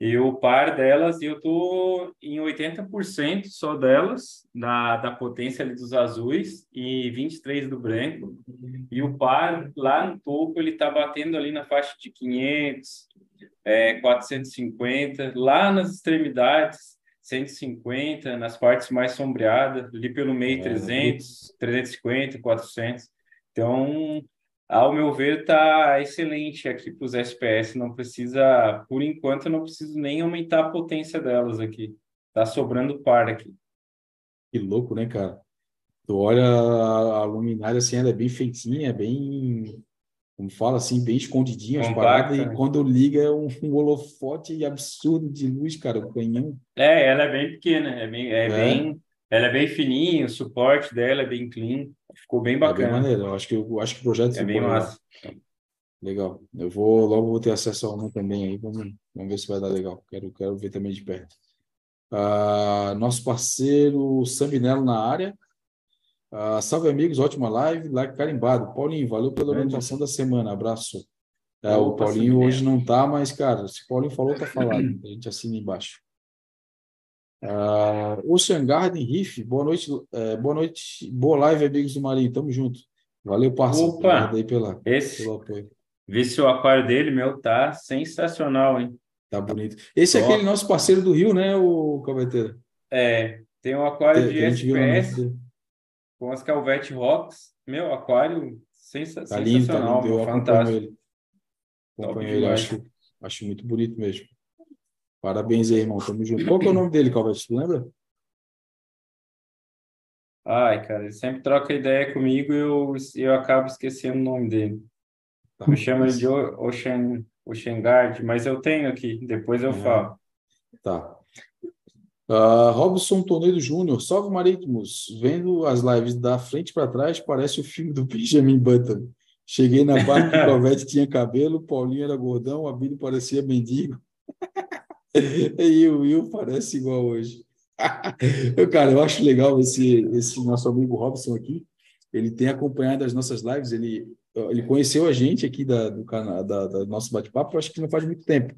E o par delas, eu tô em 80% só delas, da, da potência ali dos azuis e 23 do branco. E o par lá no topo, ele tá batendo ali na faixa de 500, é, 450. Lá nas extremidades, 150, nas partes mais sombreadas, ali pelo meio, é. 300, 350, 400. Então, ao meu ver, está excelente aqui para os SPS. Não precisa, por enquanto, não preciso nem aumentar a potência delas aqui. Está sobrando par aqui. Que louco, né, cara? Tu olha a luminária assim, ela é bem feitinha, bem como fala assim, bem escondidinho as paradas, e quando liga é um, um, holofote absurdo de luz, cara, o canhão. É, ela é bem pequena, é bem, é, é. bem, ela é bem fininha, o suporte dela é bem clean, ficou bem bacana. É bem maneiro, eu acho que, eu acho que o projeto é bem massa. Legal. Eu vou, logo vou ter acesso a uma também aí, vamos, vamos ver se vai dar legal, quero, quero ver também de perto. Uh, nosso parceiro Sambinello na área, Uh, salve, amigos. Ótima live. Like carimbado. Paulinho, valeu pela orientação da semana. Abraço. É, o Paulinho hoje não tá, mas, cara, se o Paulinho falou, tá falado. A gente assina embaixo. Uh, Ocean Garden Riff, boa noite, uh, boa noite, boa live, amigos do Marinho, tamo junto. Valeu, parceiro. Opa, aí pela, esse, pelo apoio. Vi se o aquário dele, meu, tá sensacional, hein? Tá bonito. Esse é aquele nosso parceiro do Rio, né, o Calveteiro? É, tem um aquário tem, de SPS com as Calvete Rocks. Meu, aquário sensa tá lindo, sensacional, tá lindo. Eu fantástico. Acompanho ele, acompanho ele acho, acho muito bonito mesmo. Parabéns aí, irmão. Tamo junto. Qual que é o nome dele, Calvete? Tu lembra? Ai, cara, ele sempre troca ideia comigo e eu, eu acabo esquecendo o nome dele. Tá. Eu chamo ele de Ocean, Ocean Guard, mas eu tenho aqui, depois eu falo. Tá. Uh, Robson Tonedo Júnior, salve Marítimos. Vendo as lives da frente para trás, parece o filme do (laughs) Benjamin Button. Cheguei na parte que o (laughs) Provete tinha cabelo, Paulinho era gordão, a Bíblia parecia mendigo. (laughs) e o Will parece igual hoje. (laughs) eu, cara, eu acho legal esse, esse nosso amigo Robson aqui. Ele tem acompanhado as nossas lives, ele, ele conheceu a gente aqui da, do canal, da, da nosso bate-papo, acho que não faz muito tempo.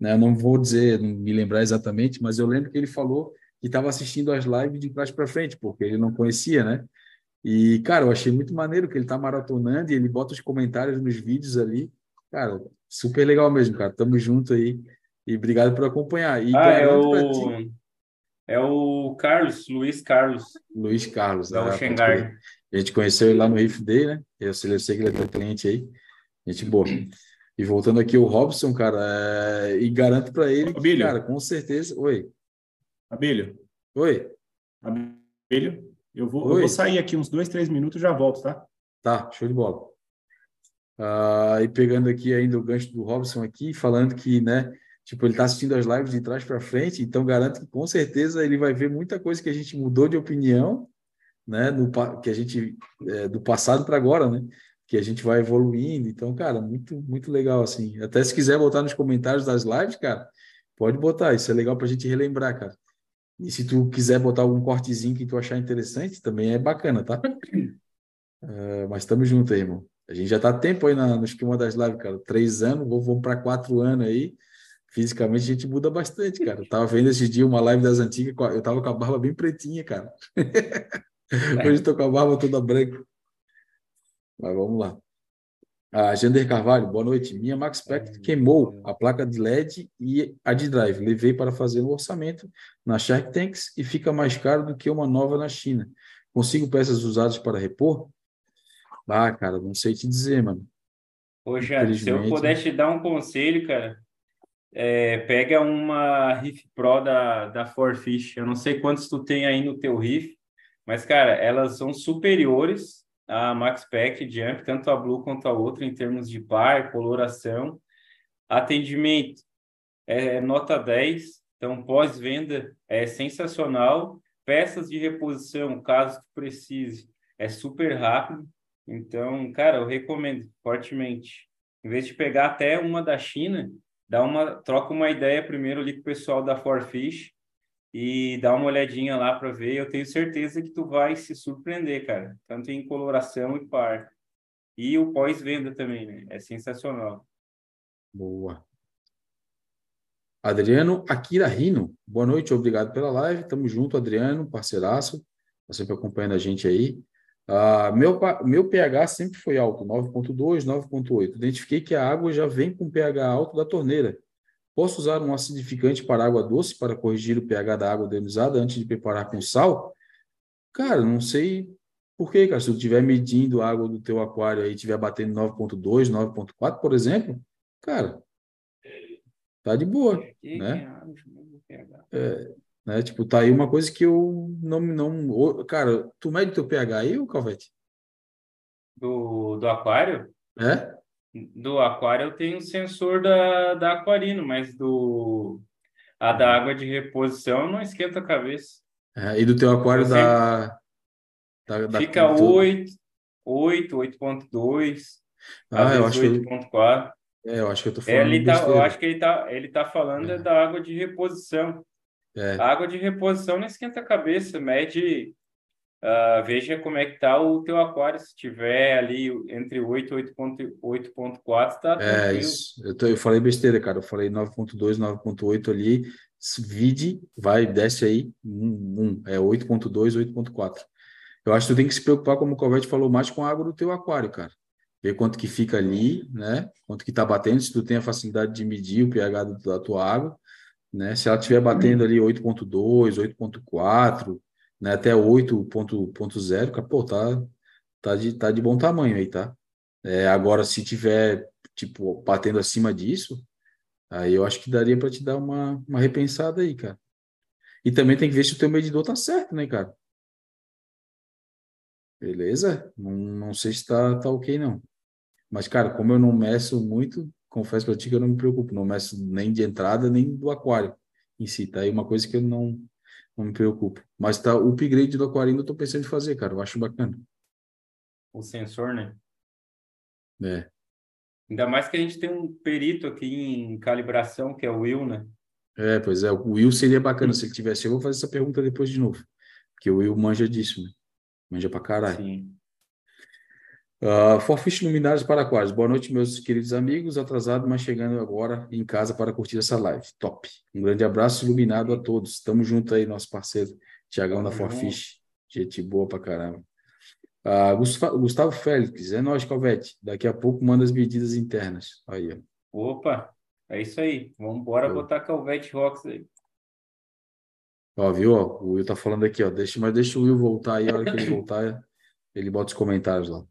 Né? Não vou dizer, não me lembrar exatamente, mas eu lembro que ele falou que estava assistindo as lives de trás para frente, porque ele não conhecia, né? E, cara, eu achei muito maneiro que ele está maratonando e ele bota os comentários nos vídeos ali. Cara, super legal mesmo, cara. Tamo junto aí. E obrigado por acompanhar. E ah, é o... é o Carlos, Luiz Carlos. Luiz Carlos. Da é, Xengar. A gente conheceu ele lá no Riff Day, né? Eu sei, eu sei que ele é cliente aí. Gente boa. E voltando aqui o Robson, cara, é... e garanto para ele, que, cara, com certeza. Oi. Abílio. Oi. Abílio, eu vou, eu vou sair aqui uns dois, três minutos e já volto, tá? Tá, show de bola. Ah, e pegando aqui ainda o gancho do Robson aqui, falando que, né, tipo, ele está assistindo as lives de trás para frente, então garanto que com certeza ele vai ver muita coisa que a gente mudou de opinião, né, no, que a gente, é, do passado para agora, né? que a gente vai evoluindo. Então, cara, muito, muito legal, assim. Até se quiser botar nos comentários das lives, cara, pode botar. Isso é legal para a gente relembrar, cara. E se tu quiser botar algum cortezinho que tu achar interessante, também é bacana, tá? Uh, (coughs) mas estamos juntos aí, irmão. A gente já tá tempo aí na, no esquema das lives, cara. Três anos, vamos para quatro anos aí. Fisicamente a gente muda bastante, cara. Eu tava vendo esse dia uma live das antigas, eu tava com a barba bem pretinha, cara. (laughs) Hoje tô com a barba toda branca. Mas vamos lá. A Jander Carvalho, boa noite. Minha Max Spectre queimou a placa de LED e a de drive. Levei para fazer um orçamento na Shark Tanks e fica mais caro do que uma nova na China. Consigo peças usadas para repor? Ah, cara, não sei te dizer, mano. Poxa, se eu puder te dar um conselho, cara, é, pega uma Riff Pro da, da Forfish. Eu não sei quantos tu tem aí no teu Riff, mas, cara, elas são superiores a Max Pack Jump, tanto a Blue quanto a outra, em termos de par, coloração. Atendimento é nota 10, então pós-venda é sensacional. Peças de reposição, caso que precise, é super rápido. Então, cara, eu recomendo fortemente. Em vez de pegar até uma da China, dá uma, troca uma ideia primeiro ali com o pessoal da Forfish e dá uma olhadinha lá para ver. Eu tenho certeza que tu vai se surpreender, cara, tanto em coloração e par. E o pós-venda também, né? É sensacional. Boa. Adriano Akira Rino, boa noite, obrigado pela live. Tamo junto, Adriano, parceiraço, tá sempre acompanhando a gente aí. Uh, meu, meu pH sempre foi alto, 9.2, 9.8. Identifiquei que a água já vem com pH alto da torneira. Posso usar um acidificante para água doce para corrigir o pH da água deionizada antes de preparar com sal? Cara, não sei por quê, cara. Se tu estiver medindo a água do teu aquário aí, estiver batendo 9.2, 9.4, por exemplo, cara, tá de boa, né? É, né? Tipo, tá aí uma coisa que eu não, não... Cara, tu mede teu pH aí, o Calvete? Do, do aquário? É? Do aquário eu tenho sensor da, da Aquarino, mas do... A da uhum. água de reposição não esquenta a cabeça. É, e do teu aquário da, da, da... Fica 8, 8, 8.2, ah, eu acho 8.4. É, eu acho que eu tô falando. Ele tá, eu acho que ele tá, ele tá falando é. da água de reposição. É. A água de reposição não esquenta a cabeça, mede. Uh, veja como é que tá o teu aquário. Se tiver ali entre 8 e 8.4, tá É isso. Eu, tô, eu falei besteira, cara. Eu falei 9.2, 9.8 ali. Vide, vai, desce aí. Um, um, é 8.2, 8.4. Eu acho que tu tem que se preocupar, como o Covete falou, mais com a água do teu aquário, cara ver quanto que fica ali, né? Quanto que está batendo, se tu tem a facilidade de medir o pH da tua água, né? Se ela estiver batendo ali 8.2, 8.4, né? Até 8.0, pô, tá, tá, de, tá de bom tamanho aí, tá? É, agora, se tiver, tipo, batendo acima disso, aí eu acho que daria para te dar uma, uma repensada aí, cara. E também tem que ver se o teu medidor tá certo, né, cara? Beleza? Não, não sei se tá, tá ok, não. Mas, cara, como eu não meço muito, confesso para ti que eu não me preocupo, não meço nem de entrada, nem do aquário em si, tá? aí uma coisa que eu não, não me preocupo. Mas tá, o upgrade do aquário eu tô pensando em fazer, cara, eu acho bacana. O sensor, né? É. Ainda mais que a gente tem um perito aqui em calibração, que é o Will, né? É, pois é, o Will seria bacana se ele tivesse. Eu vou fazer essa pergunta depois de novo, porque o Will manja disso, né? Manja pra caralho. Sim. Uh, Forfish Luminares para Aquários. Boa noite, meus queridos amigos. Atrasado, mas chegando agora em casa para curtir essa live. Top. Um grande abraço iluminado a todos. Estamos juntos aí, nosso parceiro Tiagão da Forfish. Gente boa pra caramba. Uh, Gustavo Félix, é nós, Calvete. Daqui a pouco manda as medidas internas. Aí, ó. Opa, é isso aí. Vamos embora botar Calvete Rocks aí. Ó, viu? Ó, o Will tá falando aqui, ó. Deixa, mas deixa o Will voltar aí. A hora que ele voltar, ele bota os comentários lá.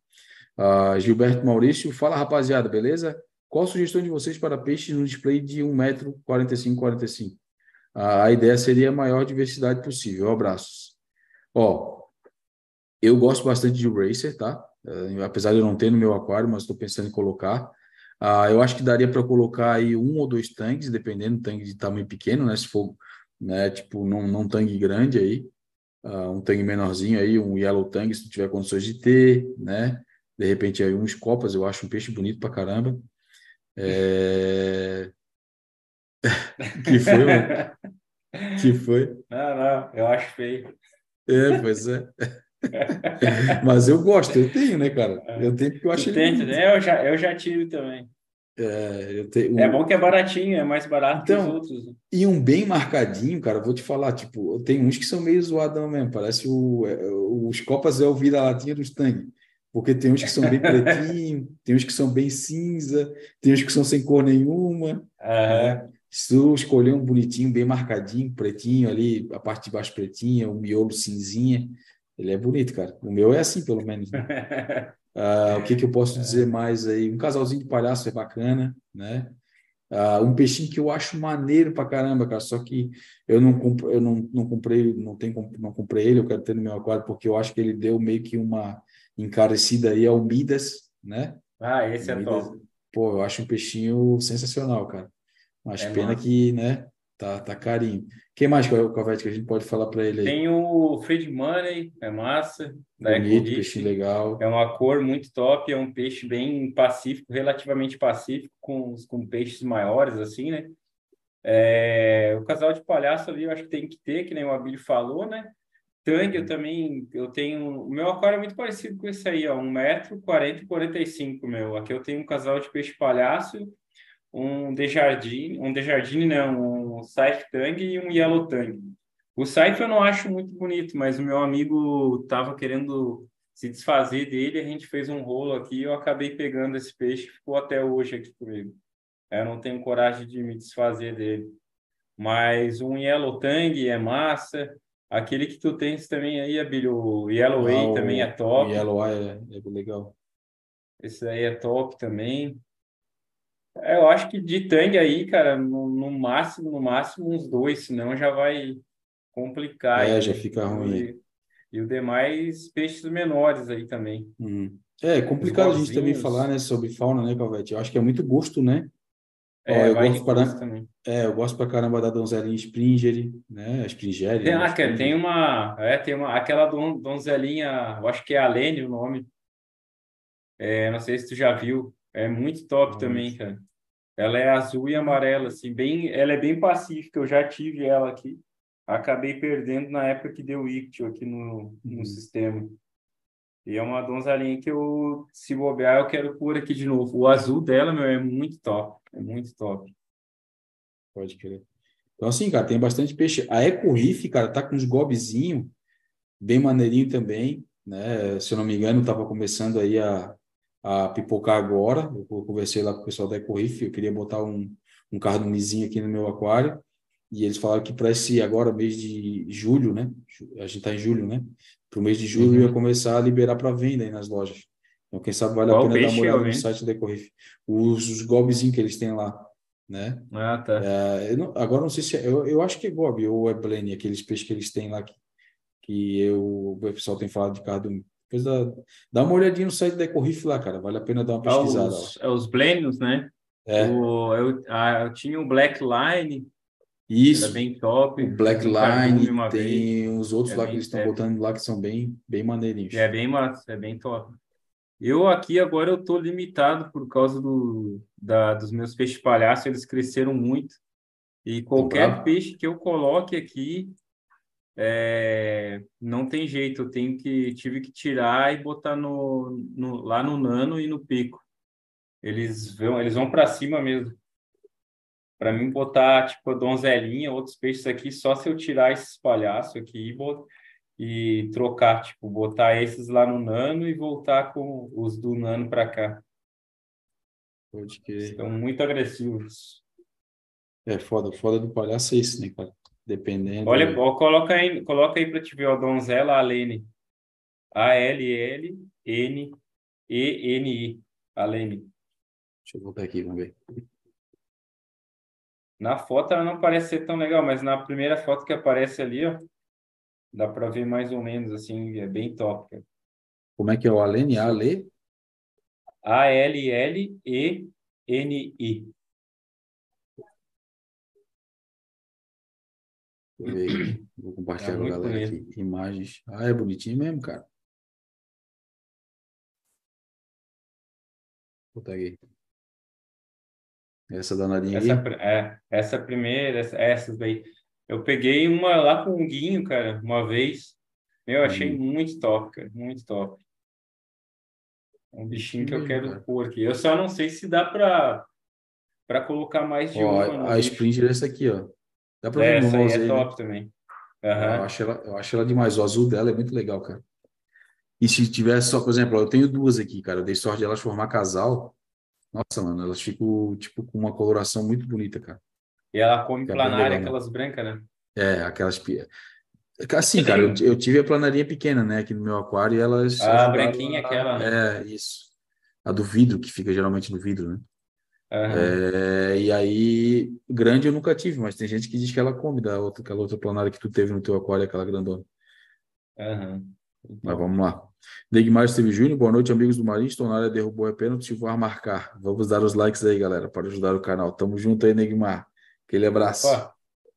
Uh, Gilberto Maurício, fala rapaziada, beleza? Qual a sugestão de vocês para peixes no display de 1,45m, 45 uh, A ideia seria a maior diversidade possível. Abraços. Ó, eu gosto bastante de Racer, tá? Uh, apesar de eu não ter no meu aquário, mas estou pensando em colocar. Uh, eu acho que daria para colocar aí um ou dois tanques, dependendo do tanque de tamanho pequeno, né? Se for, né, tipo, num, num tanque grande aí, uh, um tanque menorzinho aí, um yellow tank, se tu tiver condições de ter, né? De repente aí uns copas, eu acho um peixe bonito pra caramba. É... (laughs) que foi, mano? Que foi? Não, não, eu acho feio. É, pois é. (laughs) Mas eu gosto, eu tenho, né, cara? Eu tenho porque eu acho ele né? Eu já, eu já tive também. É, tenho, é bom que é baratinho, é mais barato então, que os outros. Né? E um bem marcadinho, cara, vou te falar, tipo, tem uns que são meio zoadão mesmo, parece o, é, os copas é o vira-latinha dos tanques. Porque tem uns que são bem (laughs) pretinho, tem uns que são bem cinza, tem uns que são sem cor nenhuma. Uhum. Se tu escolher um bonitinho, bem marcadinho, pretinho ali, a parte de baixo pretinha, o miolo cinzinha, ele é bonito, cara. O meu é assim, pelo menos. Né? uh, (laughs) o que, que eu posso dizer mais aí? Um casalzinho de palhaço é bacana, né? Uh, um peixinho que eu acho maneiro pra caramba, cara. Só que eu não, comp eu não, não comprei, não, tem, não comprei ele, eu quero ter no meu aquário, porque eu acho que ele deu meio que uma encarecida aí é o Midas, né? Ah, esse é Midas, top. Pô, eu acho um peixinho sensacional, cara. Mas é pena massa. que, né, tá, tá carinho. Quem mais, Calvete, que a gente pode falar para ele aí? Tem o Fred Money, é massa. Bonito, peixe legal. É uma cor muito top, é um peixe bem pacífico, relativamente pacífico, com, com peixes maiores, assim, né? É, o casal de palhaço ali eu acho que tem que ter, que nem o Abílio falou, né? Tangue, também, eu tenho, o meu aquário é muito parecido com esse aí, ó, 1 metro 40 45, meu. Aqui eu tenho um casal de peixe palhaço, um Desjardins, um Desjardins não, um Saif Tang e um Yellow Tang. O Saif eu não acho muito bonito, mas o meu amigo tava querendo se desfazer dele, a gente fez um rolo aqui e eu acabei pegando esse peixe, ficou até hoje aqui comigo. Eu não tenho coragem de me desfazer dele. Mas um Yellow Tang é massa, Aquele que tu tens também aí, Abílio, o Yellow ah, Way também é top. Yellow Way é, é legal. Esse aí é top também. É, eu acho que de tangue aí, cara, no, no, máximo, no máximo uns dois, senão já vai complicar. É, aí, já fica ruim. E, e o demais peixes menores aí também. Hum. É, é complicado a gente também falar, né, sobre fauna, né, Calvete? Eu acho que é muito gosto, né? É, eu gosto para também. É, eu gosto pra caramba da donzelinha Springer, né? A Springer. Tem, né? ah, tem uma, é, tem uma, aquela don, donzelinha, eu acho que é a Lene o nome. É, não sei se tu já viu, é muito top também, cara. Ela é azul e amarela, assim, bem, ela é bem pacífica, eu já tive ela aqui. Acabei perdendo na época que deu ictio aqui no, no uhum. sistema. E é uma donzelinha que eu, se bobear, eu quero pôr aqui de novo. O azul dela, meu, é muito top. É muito top. Pode crer. Então, assim, cara, tem bastante peixe. A Eco Reef, cara, tá com uns gobzinho bem maneirinho também, né? Se eu não me engano, tava começando aí a, a pipocar agora. Eu conversei lá com o pessoal da Eco Reef, eu queria botar um, um cardumezinho aqui no meu aquário. E eles falaram que para esse agora, mês de julho, né? A gente tá em julho, né? Para o mês de julho uhum. ia começar a liberar para venda aí nas lojas. Então, quem sabe vale Qual a pena dar uma olhada no site da Ecorif. Os, os gobzinhos que eles têm lá, né? Ah, tá. É, não, agora não sei se é, eu, eu acho que é gob ou é blene, aqueles peixes que eles têm lá que, que eu, o pessoal tem falado de cardume. Depois dá, dá uma olhadinha no site da Ecorif lá, cara. Vale a pena dar uma pesquisada. É os, é os blenios, né? É. O, eu, ah, eu tinha o Black Line, isso. Era bem top. O Black Line, tem vez. os outros é lá que eles estão botando lá que são bem, bem maneirinhos. É bem massa, é bem top. Eu aqui agora eu tô limitado por causa do, da, dos meus peixes palhaços, eles cresceram muito. E qualquer peixe que eu coloque aqui, é, não tem jeito, eu tenho que tive que tirar e botar no, no lá no nano e no pico. Eles vão, eles vão para cima mesmo. Para mim, botar, tipo, a donzelinha, outros peixes aqui, só se eu tirar esses palhaços aqui e, botar, e trocar, tipo, botar esses lá no nano e voltar com os do nano para cá. Pode que. Estão muito agressivos. É foda, foda do palhaço é isso, né, cara? Dependendo. Olha, ó, coloca aí, coloca aí para te ver, a donzela Alene. A-L-L-N-E-N-I. Alene. Deixa eu voltar aqui, vamos ver. Na foto ela não parece ser tão legal, mas na primeira foto que aparece ali, ó, dá para ver mais ou menos assim, é bem top. Cara. Como é que é o Alene? A-L? A-L-L-E-N-I. Vou compartilhar é com a galera bonito. aqui. Imagens. Ah, é bonitinho mesmo, cara. Vou botar aqui. Essa danadinha essa, É, essa primeira, essa, essas daí. Eu peguei uma lá com o Guinho, cara, uma vez. Eu achei hum. muito top, cara, muito top. É um bichinho que eu quero cara. pôr aqui. Eu só não sei se dá para para colocar mais de ó, uma. A Springer é essa aqui, ó. Dá para ver essa aí é aí, top né? também. Uhum. Eu, acho ela, eu acho ela demais. O azul dela é muito legal, cara. E se tivesse só, por exemplo, eu tenho duas aqui, cara. Eu dei sorte de elas formar casal. Nossa, mano, elas ficam, tipo, com uma coloração muito bonita, cara. E ela come Fica planária, aquelas brancas, né? É, aquelas... Assim, cara, eu, eu, tive a planaria pequena, né, aqui no meu aquário, e elas... Ah, a branquinha aquela, né? É, isso. A do vidro, que fica geralmente no vidro, né? Uhum. É, e aí, grande eu nunca tive, mas tem gente que diz que ela come da outra, aquela outra planária que tu teve no teu aquário, aquela grandona. Uhum. Mas vamos lá. Neymar Steve Júnior, boa noite, amigos do Marinho. Estou na área, derrubou a pênalti, vou marcar. Vamos dar os likes aí, galera, para ajudar o canal. Tamo junto aí, Neymar. Aquele abraço.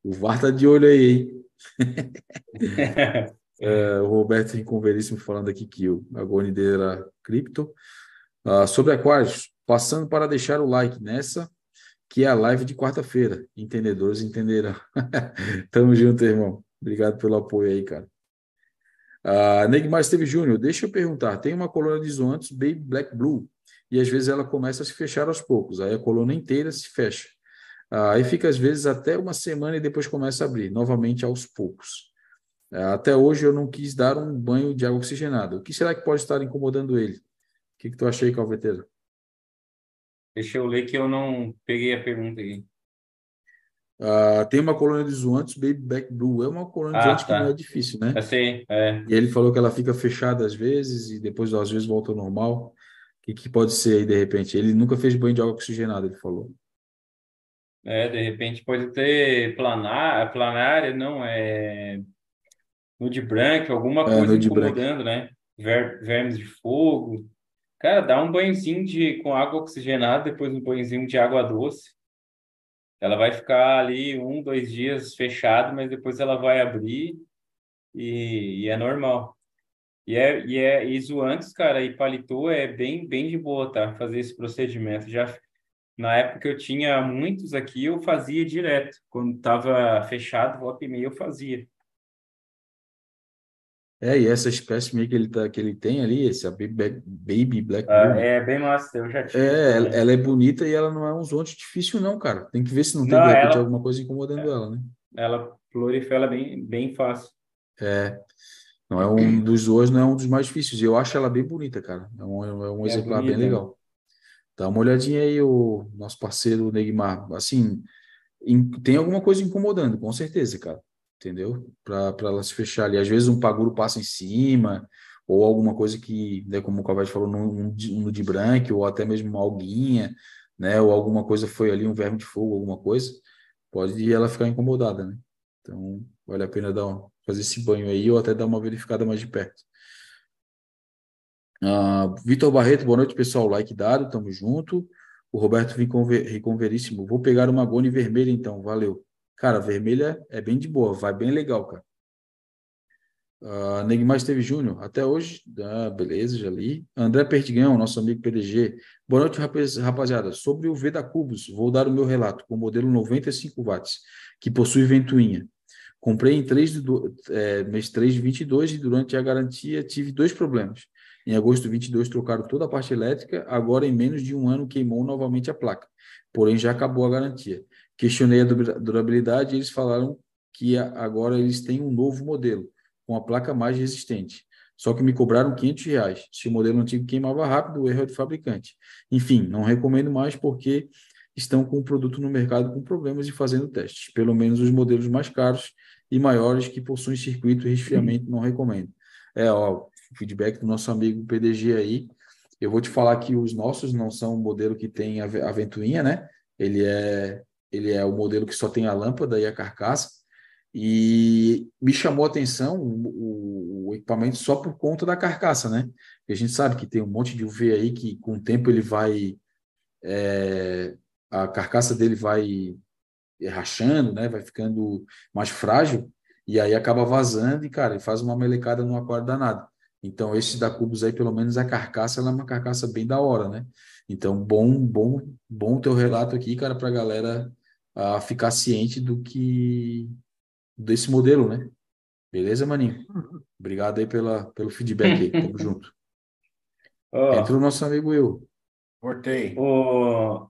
O VAR tá de olho aí, hein? (laughs) é, o Roberto Inconveríssimo falando aqui que o Agone dele era cripto. Uh, sobre aquários, passando para deixar o like nessa, que é a live de quarta-feira. Entendedores entenderão. (laughs) Tamo junto, irmão. Obrigado pelo apoio aí, cara. Uh, Neymar Steve Júnior, deixa eu perguntar. Tem uma coluna de zoantes Baby Black Blue e às vezes ela começa a se fechar aos poucos. Aí a coluna inteira se fecha. Uh, aí fica às vezes até uma semana e depois começa a abrir, novamente aos poucos. Uh, até hoje eu não quis dar um banho de água oxigenada. O que será que pode estar incomodando ele? O que, que tu achei, Calveteiro? Deixa eu ler que eu não peguei a pergunta aqui. Uh, tem uma colônia de zoantes, Baby Back Blue. É uma colônia de ah, zoantes tá. que não é difícil, né? Sim, é. E ele falou que ela fica fechada às vezes e depois às vezes volta ao normal. O que, que pode ser aí, de repente? Ele nunca fez banho de água oxigenada, ele falou. É, de repente pode ter planar, planária, não, é nude branco, alguma é, coisa incomodando, branco. né? Ver, vermes de fogo. Cara, dá um banhozinho de, com água oxigenada, depois um banhozinho de água doce ela vai ficar ali um, dois dias fechado, mas depois ela vai abrir e, e é normal. E é, e é isso antes, cara, e paletô é bem, bem de boa, tá? Fazer esse procedimento. Já na época que eu tinha muitos aqui, eu fazia direto. Quando estava fechado, volta e eu fazia. É, e essa espécie meio que ele, tá, que ele tem ali, esse Baby, baby Black ah, É bem massa, eu já tive. É, ela, ela, é bonita e ela não é um zonte difícil não, cara. Tem que ver se não tem, não, ela, alguma coisa incomodando é, ela, né? Ela prolifera bem, bem fácil. É, não é um dos hoje, não é um dos mais difíceis. Eu acho ela bem bonita, cara. É um, é um é exemplar bonita, bem legal. Dá uma olhadinha aí, o nosso parceiro Neymar. Assim, tem alguma coisa incomodando, com certeza, cara entendeu? Para ela se fechar ali. Às vezes um paguro passa em cima, ou alguma coisa que, né, como o Cavite falou, de branco, ou até mesmo uma alguinha, né? Ou alguma coisa foi ali, um verme de fogo, alguma coisa, pode ela ficar incomodada, né? Então, vale a pena dar um, fazer esse banho aí, ou até dar uma verificada mais de perto. Uh, Vitor Barreto, boa noite, pessoal. Like dado, tamo junto. O Roberto Riconveríssimo. Vou pegar uma gone vermelha, então. Valeu. Cara, vermelha é bem de boa, vai bem legal, cara. Uh, Neymar Esteve Júnior, até hoje, ah, beleza, já li. André Perdigão, nosso amigo PDG. Boa noite, rapaziada. Sobre o Veda Cubos, vou dar o meu relato com o modelo 95 watts, que possui ventoinha. Comprei em 3 de, é, mês 3 de 22 e durante a garantia tive dois problemas. Em agosto de 22 trocaram toda a parte elétrica, agora em menos de um ano queimou novamente a placa. Porém, já acabou a garantia. Questionei a durabilidade e eles falaram que agora eles têm um novo modelo, com a placa mais resistente. Só que me cobraram 500 reais. Se o modelo antigo queimava rápido, o erro é do fabricante. Enfim, não recomendo mais porque estão com o produto no mercado com problemas e fazendo testes. Pelo menos os modelos mais caros e maiores que possuem circuito de resfriamento não recomendo. É, ó, feedback do nosso amigo PDG aí. Eu vou te falar que os nossos não são o modelo que tem a ventoinha, né? Ele é ele é o modelo que só tem a lâmpada e a carcaça, e me chamou a atenção o, o, equipamento só por conta da carcaça, né? A gente sabe que tem um monte de UV aí que com o tempo ele vai é, a carcaça dele vai rachando, né? Vai ficando mais frágil e aí acaba vazando e cara, e faz uma melecada no aquário danado. Então esse da Cubos aí pelo menos a carcaça ela é uma carcaça bem da hora, né? Então bom, bom, bom teu relato aqui, cara, para a galera a ficar ciente do que desse modelo, né? Beleza, maninho? Obrigado aí pela, pelo feedback aí. (laughs) Tamo junto. Oh, Entra o nosso amigo eu. Cortei. O...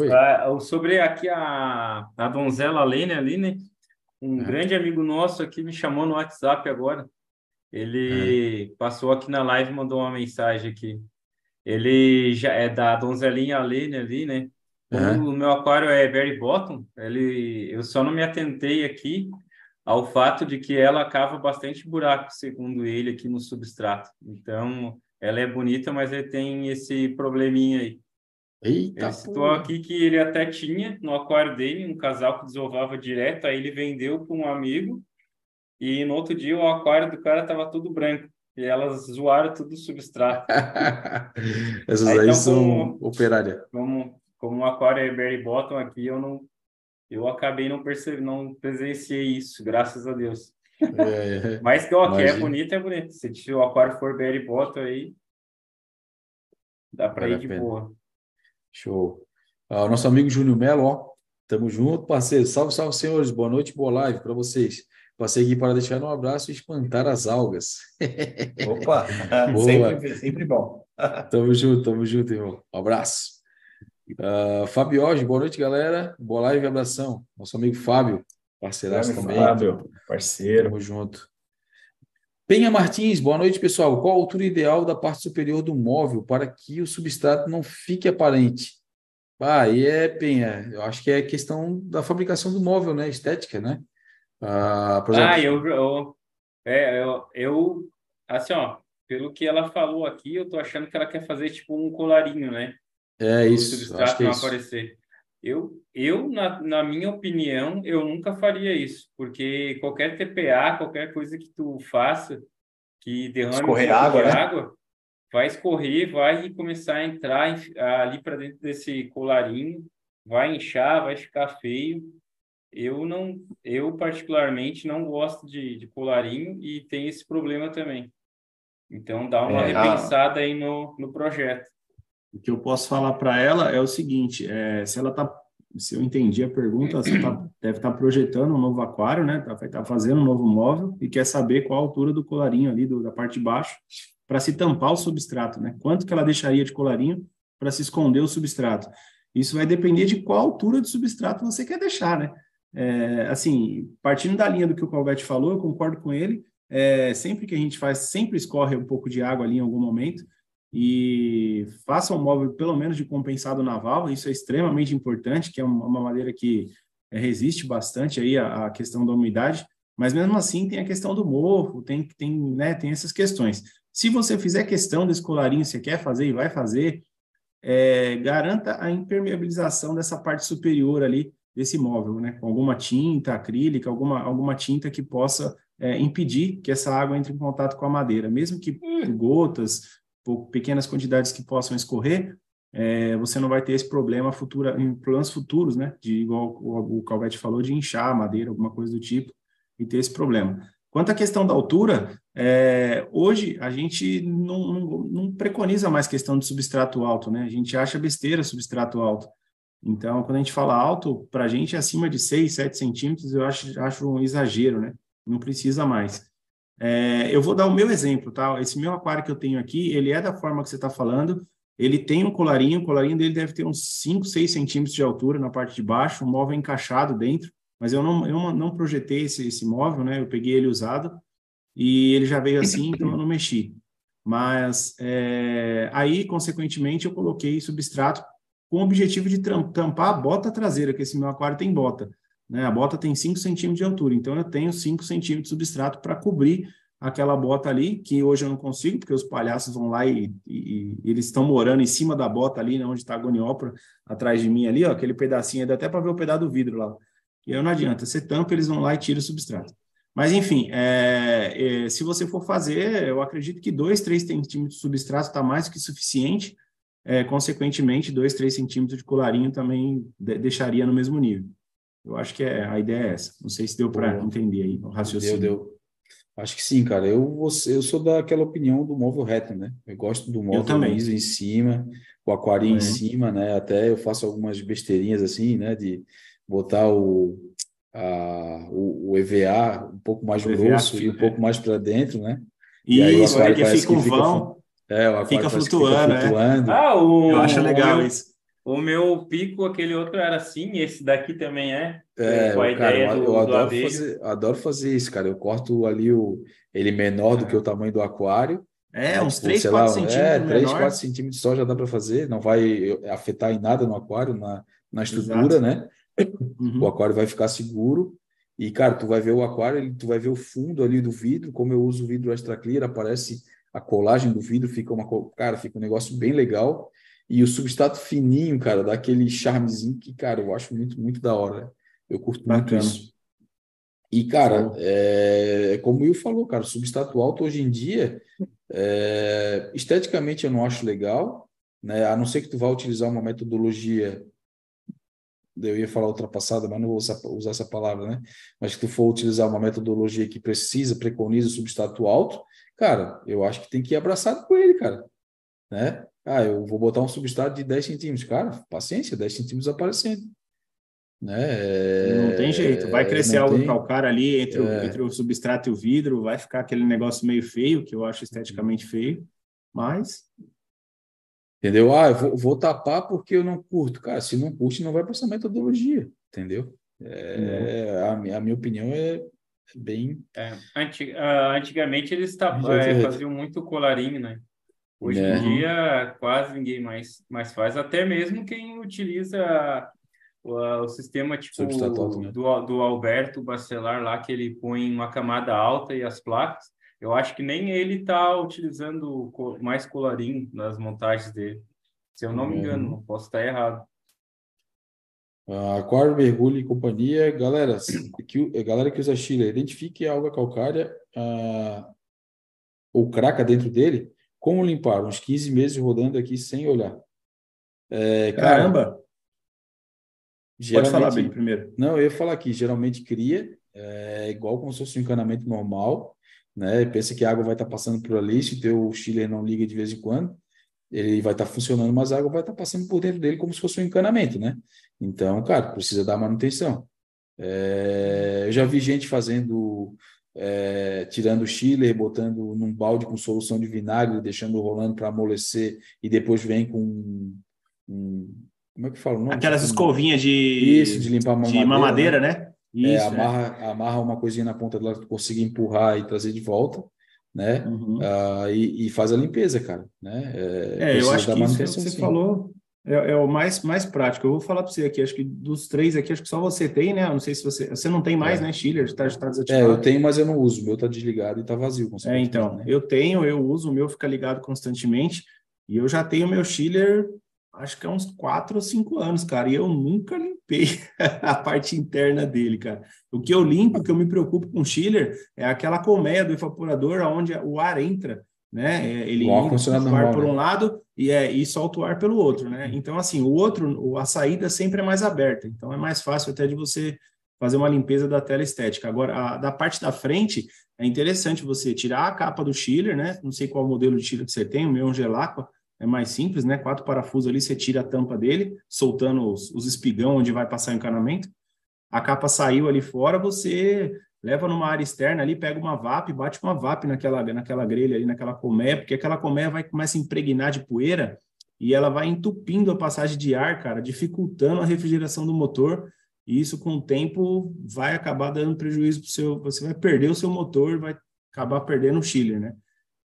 Uh, sobre aqui a, a donzela Lene ali, né? Um é. grande amigo nosso aqui me chamou no WhatsApp agora. Ele é. passou aqui na live e mandou uma mensagem aqui. Ele já é da donzelinha Lene ali, né? Como o meu aquário é Berry Bottom, ele, eu só não me atentei aqui ao fato de que ela cava bastante buraco, segundo ele, aqui no substrato. Então, ela é bonita, mas ele tem esse probleminha aí. Eita ele citou aqui que ele até tinha no aquário dele um casal que desovava direto, aí ele vendeu para um amigo e no outro dia o aquário do cara estava tudo branco. E elas zoaram tudo o substrato. (laughs) Essas aí, aí então, são como, operária. Como, aquário é Berry Bottom aqui, eu não eu acabei não percebendo, não presenciei isso, graças a Deus. É, é. Mas que o aqui é bonito, é bonito. Se o aquário for Berry Bottom aí, dá para ir de boa. Show. Ah, o nosso amigo Júnior Melo, ó, tamo junto, parceiro. Salve, salve, senhores. Boa noite, boa live para vocês. Passei aqui para deixar um abraço e espantar as algas. Opa, (laughs) (laughs) sempre, sempre bom. (laughs) tamo junto, tamo junto, irmão. Um abraço. Uh, Fábio hoje, boa noite, galera. Boa live e abração. Nosso amigo Fábio, parceiraço também. Fábio, parceiro. Tamo junto. Penha Martins, boa noite, pessoal. Qual a altura ideal da parte superior do móvel para que o substrato não fique aparente? Ah, e é, Penha, eu acho que é questão da fabricação do móvel, né? Estética, né? Ah, exemplo... ah eu, eu, é, eu, eu, assim, ó, pelo que ela falou aqui, eu tô achando que ela quer fazer tipo um colarinho, né? É isso, o substrato acho que é isso. aparecer. Eu, eu na, na minha opinião, eu nunca faria isso, porque qualquer TPA, qualquer coisa que tu faça, que derrame escorrer água, né? água, vai escorrer, vai começar a entrar ali para dentro desse colarinho, vai inchar, vai ficar feio. Eu não, eu particularmente não gosto de, de colarinho e tem esse problema também. Então dá uma é, repensada a... aí no, no projeto. O que eu posso falar para ela é o seguinte: é, se ela tá, se eu entendi a pergunta, você tá, deve estar tá projetando um novo aquário, né? Tá, tá fazendo um novo móvel e quer saber qual a altura do colarinho ali do, da parte de baixo para se tampar o substrato, né? Quanto que ela deixaria de colarinho para se esconder o substrato? Isso vai depender de qual altura de substrato você quer deixar, né? É, assim, partindo da linha do que o Calvete falou, eu concordo com ele. É, sempre que a gente faz, sempre escorre um pouco de água ali em algum momento e faça um móvel pelo menos de compensado naval, isso é extremamente importante, que é uma madeira que resiste bastante aí à, questão da umidade, mas mesmo assim tem a questão do morro, tem, tem, né, tem essas questões. Se você fizer questão desse colarinho, você quer fazer e vai fazer, é, garanta a impermeabilização dessa parte superior ali desse móvel, né, com alguma tinta acrílica, alguma, alguma tinta que possa é, impedir que essa água entre em contato com a madeira, mesmo que hum. gotas pequenas quantidades que possam escorrer, é, você não vai ter esse problema futura, em planos futuros, né? De igual o, o Calvete falou, de inchar a madeira, alguma coisa do tipo, e ter esse problema. Quanto à questão da altura, é, hoje a gente não, não, não, preconiza mais questão de substrato alto, né? A gente acha besteira substrato alto. Então, quando a gente fala alto, para a gente acima de 6, 7 centímetros, eu acho, acho um exagero, né? Não precisa mais. É, eu vou dar o meu exemplo, tá? Esse meu aquário que eu tenho aqui, ele é da forma que você está falando. Ele tem um colarinho, o colarinho dele deve ter uns 5, 6 centímetros de altura na parte de baixo, um móvel encaixado dentro, mas eu não, eu não projetei esse, esse móvel, né? Eu peguei ele usado e ele já veio assim, (laughs) então eu não mexi. Mas é, aí, consequentemente, eu coloquei substrato com o objetivo de tampar a bota traseira, que esse meu aquário tem bota. Né? A bota tem 5 centímetros de altura, então eu tenho 5 centímetros de substrato para cobrir aquela bota ali, que hoje eu não consigo, porque os palhaços vão lá e, e, e eles estão morando em cima da bota ali, né, onde está a goniópora, atrás de mim ali, ó, aquele pedacinho, dá até para ver o pedaço do vidro lá. E aí não adianta, você tampa, eles vão lá e tiram o substrato. Mas, enfim, é, é, se você for fazer, eu acredito que 2, 3 centímetros de substrato está mais que suficiente, é, consequentemente, 2, 3 centímetros de colarinho também de, deixaria no mesmo nível. Eu acho que é, a ideia é essa. Não sei se deu para entender aí o raciocínio. Deu, deu. Acho que sim, cara. Eu, você, eu sou daquela opinião do móvel reto, né? Eu gosto do móvel liso em cima, o aquário é. em cima, né? Até eu faço algumas besteirinhas assim, né? De botar o, a, o, o EVA um pouco mais grosso e um pouco mais para dentro, né? E isso, aí, que fica um vão. Fica, é, o fica flutuando, fica flutuando. É. Ah, o, eu acho legal isso. O meu pico, aquele outro era assim, esse daqui também é. É, com a cara, ideia eu, do, eu adoro, do fazer, adoro fazer isso, cara. Eu corto ali o, ele menor do que o tamanho do aquário. É, né? uns tipo, 3, 4 lá, centímetros. É, 3, menor. 4 centímetros só já dá para fazer, não vai afetar em nada no aquário, na, na estrutura, Exato. né? Uhum. O aquário vai ficar seguro. E, cara, tu vai ver o aquário, tu vai ver o fundo ali do vidro, como eu uso o vidro extra clear, aparece a colagem do vidro, fica uma, cara, fica um negócio bem legal. E o substrato fininho, cara, dá aquele charmezinho que, cara, eu acho muito, muito da hora. Eu curto Bacana. muito isso. E, cara, é, como o Will falou, cara, o substrato alto hoje em dia, é, esteticamente eu não acho legal, né? A não ser que tu vá utilizar uma metodologia, eu ia falar ultrapassada, mas não vou usar, usar essa palavra, né? Mas que tu for utilizar uma metodologia que precisa, preconiza o substrato alto, cara, eu acho que tem que ir abraçado com ele, cara, né? Ah, eu vou botar um substrato de 10 centímetros, cara, paciência, 10 centímetros aparecendo. Né? Não tem jeito, vai crescer algo tem... calcário ali entre, é... o, entre o substrato e o vidro, vai ficar aquele negócio meio feio, que eu acho esteticamente feio, mas. Entendeu? Ah, eu vou, vou tapar porque eu não curto. Cara, se não curte, não vai para essa metodologia, entendeu? É, a, a, minha opinião é bem. É, antig, uh, antigamente eles tapavam, é, faziam muito colarinho, né? Hoje em dia, quase ninguém mais, mais faz, até mesmo quem utiliza o, o sistema tipo né? do, do Alberto Bacelar lá, que ele põe uma camada alta e as placas, eu acho que nem ele está utilizando mais colarinho nas montagens dele. Se eu não me engano, uhum. não posso estar errado. Aquário, mergulho e companhia. Galera, que, galera que usa Chile, identifique a alga calcária uh, ou craca dentro dele. Como limpar? Uns 15 meses rodando aqui sem olhar. É, Caramba! Pode falar bem primeiro. Não, eu ia falar aqui, geralmente cria, é igual como se fosse um encanamento normal, né? Pensa que a água vai estar passando por ali, se o teu chiller não liga de vez em quando, ele vai estar funcionando, mas a água vai estar passando por dentro dele como se fosse um encanamento, né? Então, cara, precisa dar manutenção. É, eu já vi gente fazendo, é, tirando o chiller, botando num balde com solução de vinagre, deixando rolando para amolecer e depois vem com um, como é que fala? Não, Aquelas escovinhas de. Isso, de limpar mamadeira. De mamadeira, né? né? Isso, é, amarra, é. amarra uma coisinha na ponta dela que consiga empurrar e trazer de volta, né? Uhum. Uh, e, e, faz a limpeza, cara. Né? É, é eu acho que isso que você sim. falou é, é, o mais, mais prático. Eu vou falar para você aqui, acho que dos três aqui, acho que só você tem, né? Eu não sei se você. Você não tem mais, é. né, Schiller? Está tá desativado. É, eu tenho, mas eu não uso. O meu está desligado e está vazio. É, então. Né? Eu tenho, eu uso, o meu fica ligado constantemente. E eu já tenho meu Schiller acho que é uns quatro ou cinco anos, cara, e eu nunca limpei (laughs) a parte interna dele, cara. O que eu limpo, o que eu me preocupo com o chiller, é aquela colmeia do evaporador onde o ar entra, né? É, ele entra o ar por né? um lado e, é, e solta o ar pelo outro, né? Então, assim, o outro, a saída sempre é mais aberta, então é mais fácil até de você fazer uma limpeza da tela estética. Agora, a, da parte da frente, é interessante você tirar a capa do chiller, né? Não sei qual modelo de chiller que você tem, o meu é um Gelacqua, é mais simples, né? Quatro parafusos ali, você tira a tampa dele, soltando os, os espigão onde vai passar o encanamento. A capa saiu ali fora, você leva numa área externa ali, pega uma VAP, bate uma VAP naquela, naquela grelha ali, naquela colmeia, porque aquela colmeia vai começa a impregnar de poeira e ela vai entupindo a passagem de ar, cara, dificultando a refrigeração do motor. E isso, com o tempo, vai acabar dando prejuízo para o seu. Você vai perder o seu motor, vai acabar perdendo o chiller, né?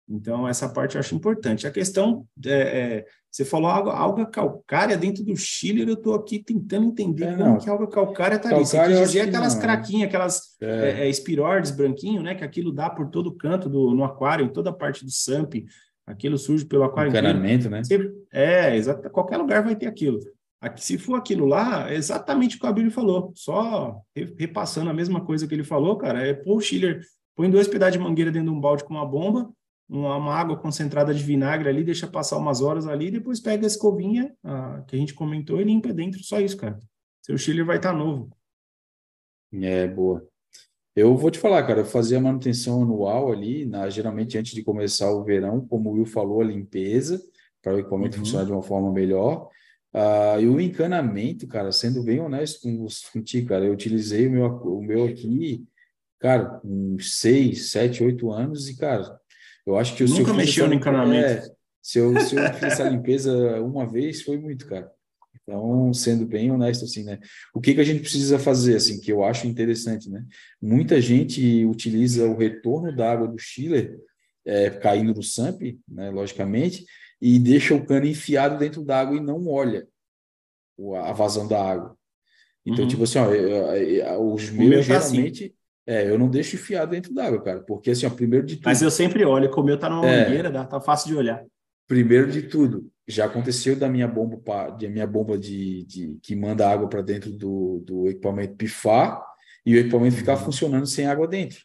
Então, essa parte eu acho importante. A questão, é, é, você falou alga, alga calcária dentro do Chile, eu estou aqui tentando entender é, como que alga calcária está ali. Você quer dizer aquelas craquinhas, aquelas é. é, é branquinho, né? Que aquilo dá por todo canto do, no aquário, em toda a parte do SAMP, aquilo surge pelo aquário Encanamento, né? Você, é, exato, qualquer lugar vai ter aquilo. Aqui, se for aquilo lá, é exatamente o que o Abílio falou, só repassando a mesma coisa que ele falou, cara, é pôr o chiller, põe dois pedaços de mangueira dentro de um balde com uma bomba, uma, uma, água concentrada de vinagre ali, deixa passar umas horas ali, depois pega a escovinha a, que a gente comentou e limpa dentro, só isso, cara. Seu chile vai estar tá novo. É, boa. Eu vou te falar, cara, eu fazia manutenção anual ali, na, geralmente antes de começar o verão, como o Will falou, a limpeza, para o equipamento uhum. funcionar de uma forma melhor. Uh, e o encanamento, cara, sendo bem honesto com, contigo, cara, eu utilizei o meu, o meu aqui, cara, uns seis, sete, oito anos, e, cara, eu acho que o Nunca mexeu no encanamento. É, se eu, se eu fiz essa limpeza uma vez, foi muito, cara. Então, sendo bem honesto, assim, né? O que, que a gente precisa fazer, assim, que eu acho interessante, né? Muita gente utiliza o retorno da água do chiller é, caindo no SAMP, né, logicamente, e deixa o cano enfiado dentro da água e não olha a vazão da água. Então, uhum. tipo assim, ó, os meus tá assim. geralmente... Assim é, eu não deixo enfiado dentro d'água, cara, porque assim, ó, primeiro de tudo. Mas eu sempre olho, como eu tá numa é, mangueira, dá, tá fácil de olhar. Primeiro de tudo, já aconteceu da minha bomba, de minha bomba de, de que manda água para dentro do, do equipamento pifar e o equipamento ficar uhum. funcionando sem água dentro.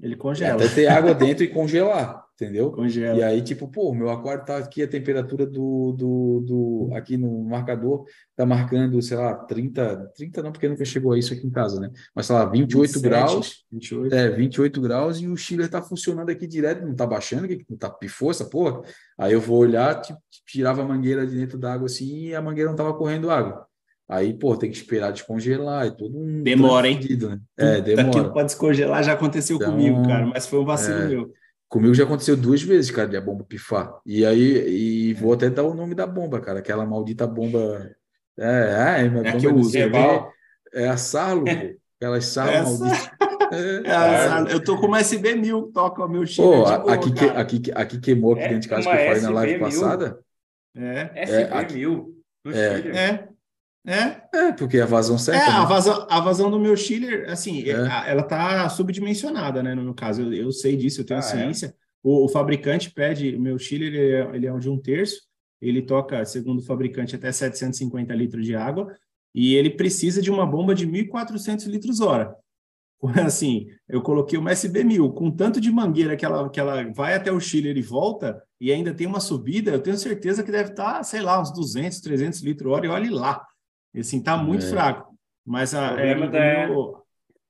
Ele congela. Até ter água (laughs) dentro e congelar, entendeu? Congela. E aí, tipo, pô, meu aquário tá aqui, a temperatura do, do, do aqui no marcador tá marcando, sei lá, 30, 30 não, porque nunca chegou a isso aqui em casa, né? Mas, sei lá, 28 27, graus. 28. É, 28 graus e o chiller tá funcionando aqui direto, não tá baixando, que não tá pifou essa porra. Aí eu vou olhar, tipo, tirava a mangueira de dentro da água assim e a mangueira não tava correndo água. Aí, pô, tem que esperar descongelar, é tudo um. Demora, hein? né? É, demora. Aquilo pode descongelar, já aconteceu então, comigo, cara, mas foi um vacilo é, meu. Comigo já aconteceu duas vezes, cara, de a bomba pifar. E aí, e vou até dar o nome da bomba, cara, aquela maldita bomba. É, é, é, é que eu uso, é, é a Sarlo, pô. Aquelas Sarlo Essa... malditas. (laughs) É, eu tô com uma SB1000, toca o meu chip. Pô, boa, aqui, que, aqui, aqui queimou aqui é, dentro de casa que eu falei na live passada. É, SB1000. É, é, é. é, porque a vazão certa. É, né? a, vazão, a vazão do meu chiller, assim, é. ela tá subdimensionada, né? No meu caso, eu, eu sei disso, eu tenho ah, é? ciência. O, o, fabricante pede, o meu chiller ele é, ele é de um terço, ele toca, segundo o fabricante, até 750 litros de água, e ele precisa de uma bomba de 1.400 litros hora. (laughs) Assim, eu coloquei uma SB1000, com tanto de mangueira que ela, que ela vai até o chiller e volta, e ainda tem uma subida, eu tenho certeza que deve estar, tá, sei lá, uns 200, 300 litros hora, e olhe lá. Assim, tá muito é. fraco. Mas a, é, da... meu,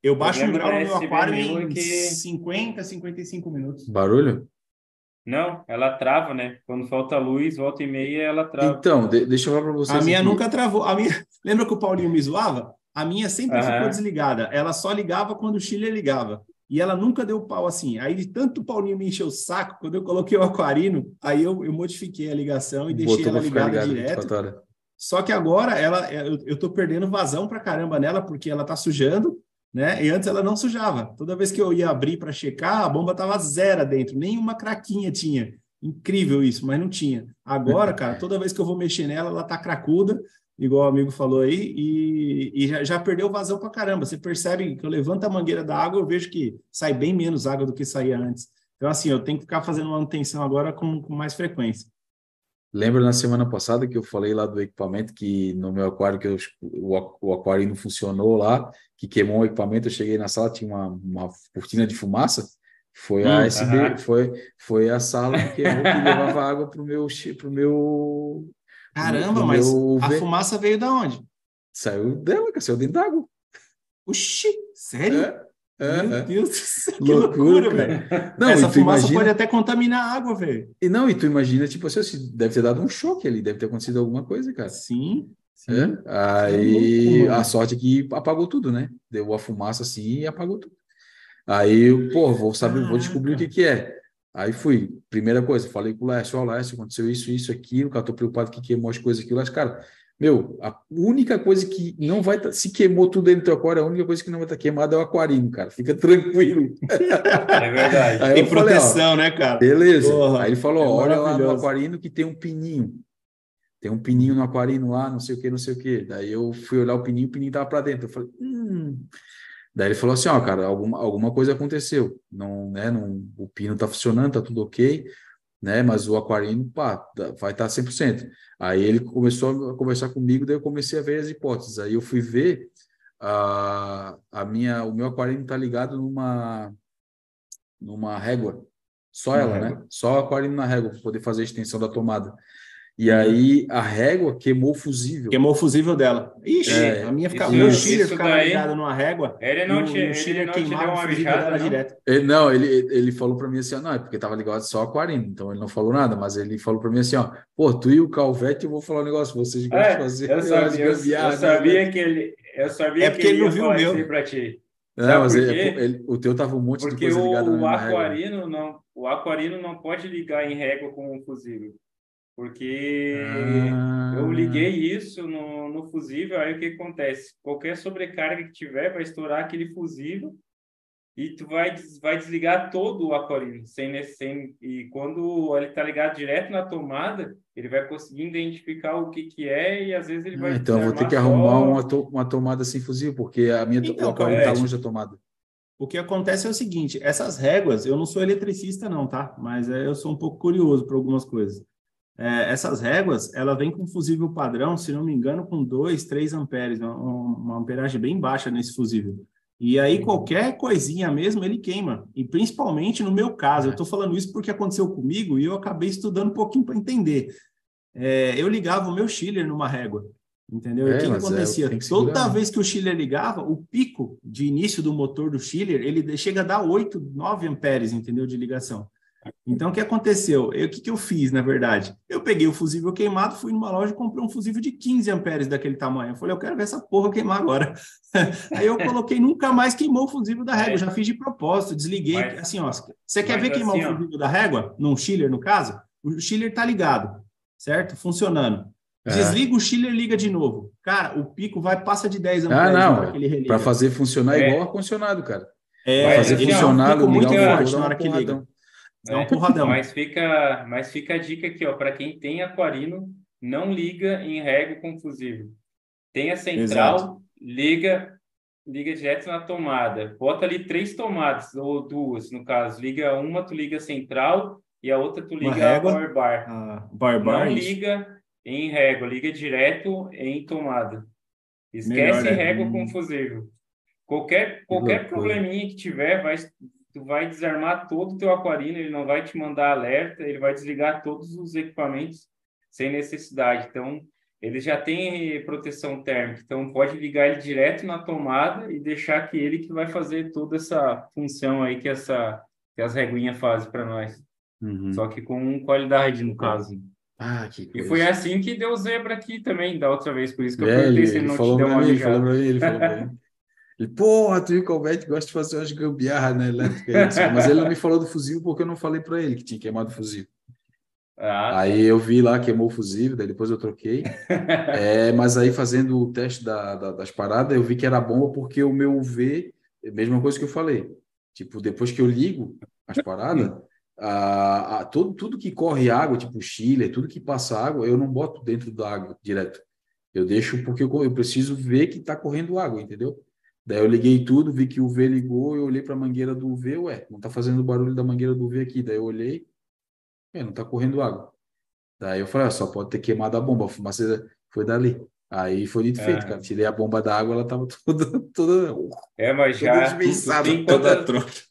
eu baixo um grau no meu aquário em que... 50, 55 minutos. Barulho? Não, ela trava, né? Quando falta luz, volta e meia, ela trava. Então, de, deixa eu falar para vocês. A minha aqui. nunca travou. A minha... (laughs) Lembra que o Paulinho me zoava? A minha sempre uhum. ficou desligada. Ela só ligava quando o Chile ligava. E ela nunca deu pau assim. Aí, de tanto o Paulinho me encheu o saco, quando eu coloquei o aquarino, aí eu, eu modifiquei a ligação e deixei ela ligada direto. Só que agora ela, é, eu, eu tô perdendo vazão para caramba nela, porque ela tá sujando, né? E antes ela não sujava. Toda vez que eu ia abrir para checar, a bomba tava zero dentro, nem uma craquinha tinha. Incrível isso, mas não tinha. Agora, cara, toda vez que eu vou mexer nela, ela tá cracuda, igual o amigo falou aí, e, e já, já, perdeu vazão para caramba. Você percebe que eu levanto a mangueira da água, eu vejo que sai bem menos água do que saía antes. Então, assim, eu tenho que ficar fazendo manutenção agora com, com mais frequência. Lembra na semana passada que eu falei lá do equipamento que no meu aquário que eu, o, o aquário não funcionou lá, que queimou o equipamento, eu cheguei na sala tinha uma, uma cortina de fumaça, foi a hum, SB, uh -huh. foi foi a sala que levava (laughs) água pro meu pro meu Caramba, pro mas meu... a fumaça veio da onde? Saiu dela, que saiu dentro d'água. Oxi, sério? É. É, Meu é. Deus do céu, que loucura, velho. Não, Essa fumaça imagina... pode até contaminar a água, velho. E não, e tu imagina, tipo assim, deve ter dado um choque ali, deve ter acontecido alguma coisa, cara. Sim. sim. É? Aí a sorte é que apagou tudo, né? Deu a fumaça assim e apagou tudo. Aí, pô, vou saber, Caraca. vou descobrir o que que é. Aí fui, primeira coisa, falei com o Lécio, ó, Lécio, aconteceu isso, isso, aquilo, cara, tô preocupado que queimou as coisas, aquilo, mas, cara, meu, a única coisa que não vai tá, se queimou tudo dentro do teu aquário, a única coisa que não vai estar tá queimada é o aquarinho, cara. Fica tranquilo. É verdade. Aí tem proteção, falei, né, cara? Beleza. Porra, Aí ele falou: é olha lá no aquarino que tem um pininho. Tem um pininho no aquarino lá, não sei o que, não sei o que. Daí eu fui olhar o pininho, o pininho tava para dentro. Eu falei, hum. Daí ele falou assim: ó, cara, alguma, alguma coisa aconteceu. Não, né, não, o pino tá funcionando, tá tudo ok né? Mas o aquarino, pá, vai estar 100%. Aí ele começou a conversar comigo, daí eu comecei a ver as hipóteses. Aí eu fui ver a, a minha, o meu aquarino está ligado numa numa régua, só ela, né? régua. né? Só o aquarino na régua para poder fazer a extensão da tomada. E aí a régua queimou o fusível. Queimou o fusível dela. Ixi, é, a minha ficava, o meu chiller ficava ligado numa régua. Ele não tinha, o chiller ele queimava o fusível dela não? direto. Ele, não, ele, ele falou para mim assim, não, é porque tava ligado só aquarino, então ele não falou nada, mas ele falou para mim assim, ó, pô, tu e o Calvete, eu vou falar um negócio, vocês gostam é, de fazer. Eu (laughs) sabia, eu, eu sabia que ele, eu sabia é porque ele, ele não viu o meu. Para ti. Não, mas ele, ele, o teu tava um monte porque de coisa ligada o, o aquarino não, o aquarino não pode ligar em régua com o fusível. Porque ah. eu liguei isso no, no fusível, aí o que acontece? Qualquer sobrecarga que tiver vai estourar aquele fusível e tu vai, vai desligar todo o aquarino. Sem, sem, e quando ele está ligado direto na tomada, ele vai conseguir identificar o que, que é e às vezes ele vai... Ah, então eu vou ter que arrumar uma, to, uma tomada sem fusível, porque a minha então, o aquarino está longe da tomada. O que acontece é o seguinte, essas réguas, eu não sou eletricista não, tá? Mas é, eu sou um pouco curioso para algumas coisas. É, essas réguas, ela vem com fusível padrão, se não me engano, com 2, 3 amperes, uma, uma amperagem bem baixa nesse fusível. E aí, qualquer coisinha mesmo, ele queima. E principalmente no meu caso, eu estou falando isso porque aconteceu comigo e eu acabei estudando um pouquinho para entender. É, eu ligava o meu chiller numa régua. Entendeu? É, o que, é, acontecia? É, que Toda vez que o chiller ligava, o pico de início do motor do chiller, ele chega a dar 8, 9 amperes, entendeu? De ligação. Então, o que aconteceu? Eu, o que, que eu fiz, na verdade? Eu peguei o fusível queimado, fui numa loja e comprei um fusível de 15 amperes daquele tamanho. Eu falei, eu quero ver essa porra queimar agora. (laughs) Aí eu coloquei, nunca mais queimou o fusível da régua. É. Já fiz de propósito, desliguei. Mas, assim, ó, você quer ver queimar assim, o fusível ó. da régua? Num chiller, no caso? O chiller tá ligado, certo? Funcionando. É. Desliga o chiller, liga de novo. Cara, o pico vai, passa de 10 amperes. Ah, não. Para fazer funcionar é. igual ar-condicionado, cara. É, fazer funcionar, ligar muito forte na hora que liga. É um porradão. Mas fica, mas fica a dica aqui, ó, para quem tem aquarino, não liga em régua com fusível. Tem a central, Exato. liga liga direto na tomada. Bota ali três tomadas, ou duas, no caso. Liga uma, tu liga a central, e a outra tu liga a power bar. Ah, bar, bar não liga em régua, liga direto em tomada. Esquece Melhor, régua com fusível. Qualquer, qualquer probleminha que tiver, vai, tu vai desarmar todo o teu aquarino, ele não vai te mandar alerta, ele vai desligar todos os equipamentos sem necessidade. Então, ele já tem proteção térmica, então pode ligar ele direto na tomada e deixar que ele que vai fazer toda essa função aí que essa que as reguinhas fazem para nós. Uhum. Só que com qualidade no caso. Ah, que coisa. E foi assim que deu zebra aqui também, da outra vez, por isso que eu é, perguntei se ele não te deu uma mim, falou pra mim, ele falou pra mim. (laughs) Ele, porra, tu e o Calvete gosta de fazer umas gambiarras na elétrica. Mas ele não me falou do fuzil porque eu não falei para ele que tinha queimado o fuzil. Ah, aí eu vi lá, queimou o fusível, daí depois eu troquei. (laughs) é, mas aí fazendo o teste da, da, das paradas, eu vi que era bomba porque o meu UV, mesma coisa que eu falei. Tipo, depois que eu ligo as paradas, a, a, tudo, tudo que corre água, tipo chile, tudo que passa água, eu não boto dentro da água direto. Eu deixo porque eu, eu preciso ver que está correndo água, entendeu? Daí eu liguei tudo, vi que o V ligou, eu olhei para a mangueira do V, ué, não está fazendo barulho da mangueira do V aqui. Daí eu olhei, é, não está correndo água. Daí eu falei, ah, só pode ter queimado a bomba, a fumaça foi dali. Aí foi dito é. feito, cara. Tirei a bomba da água, ela estava (laughs) toda, toda. É, mas já. Tu, tem toda quantas,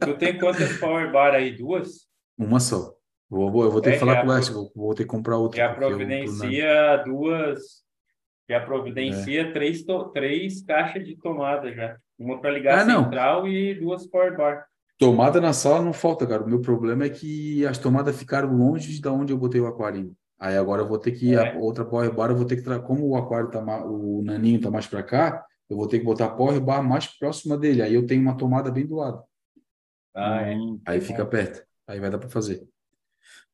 tu tem quantas power bar aí? Duas? Uma só. Vou, vou, eu vou ter é, que falar com o Leste, vou, vou ter que comprar outra. Já providencia duas já providencia é. três, três caixas de tomada já. Uma para ligar ah, central não. e duas power bar. Tomada na sala não falta, cara. O meu problema é que as tomadas ficaram longe de onde eu botei o aquário. Aí agora eu vou ter que é. a outra power bar, eu vou ter que como o aquário tá o naninho tá mais para cá, eu vou ter que botar a power bar mais próxima dele. Aí eu tenho uma tomada bem do lado. Ah, é. Aí fica perto. Aí vai dar para fazer.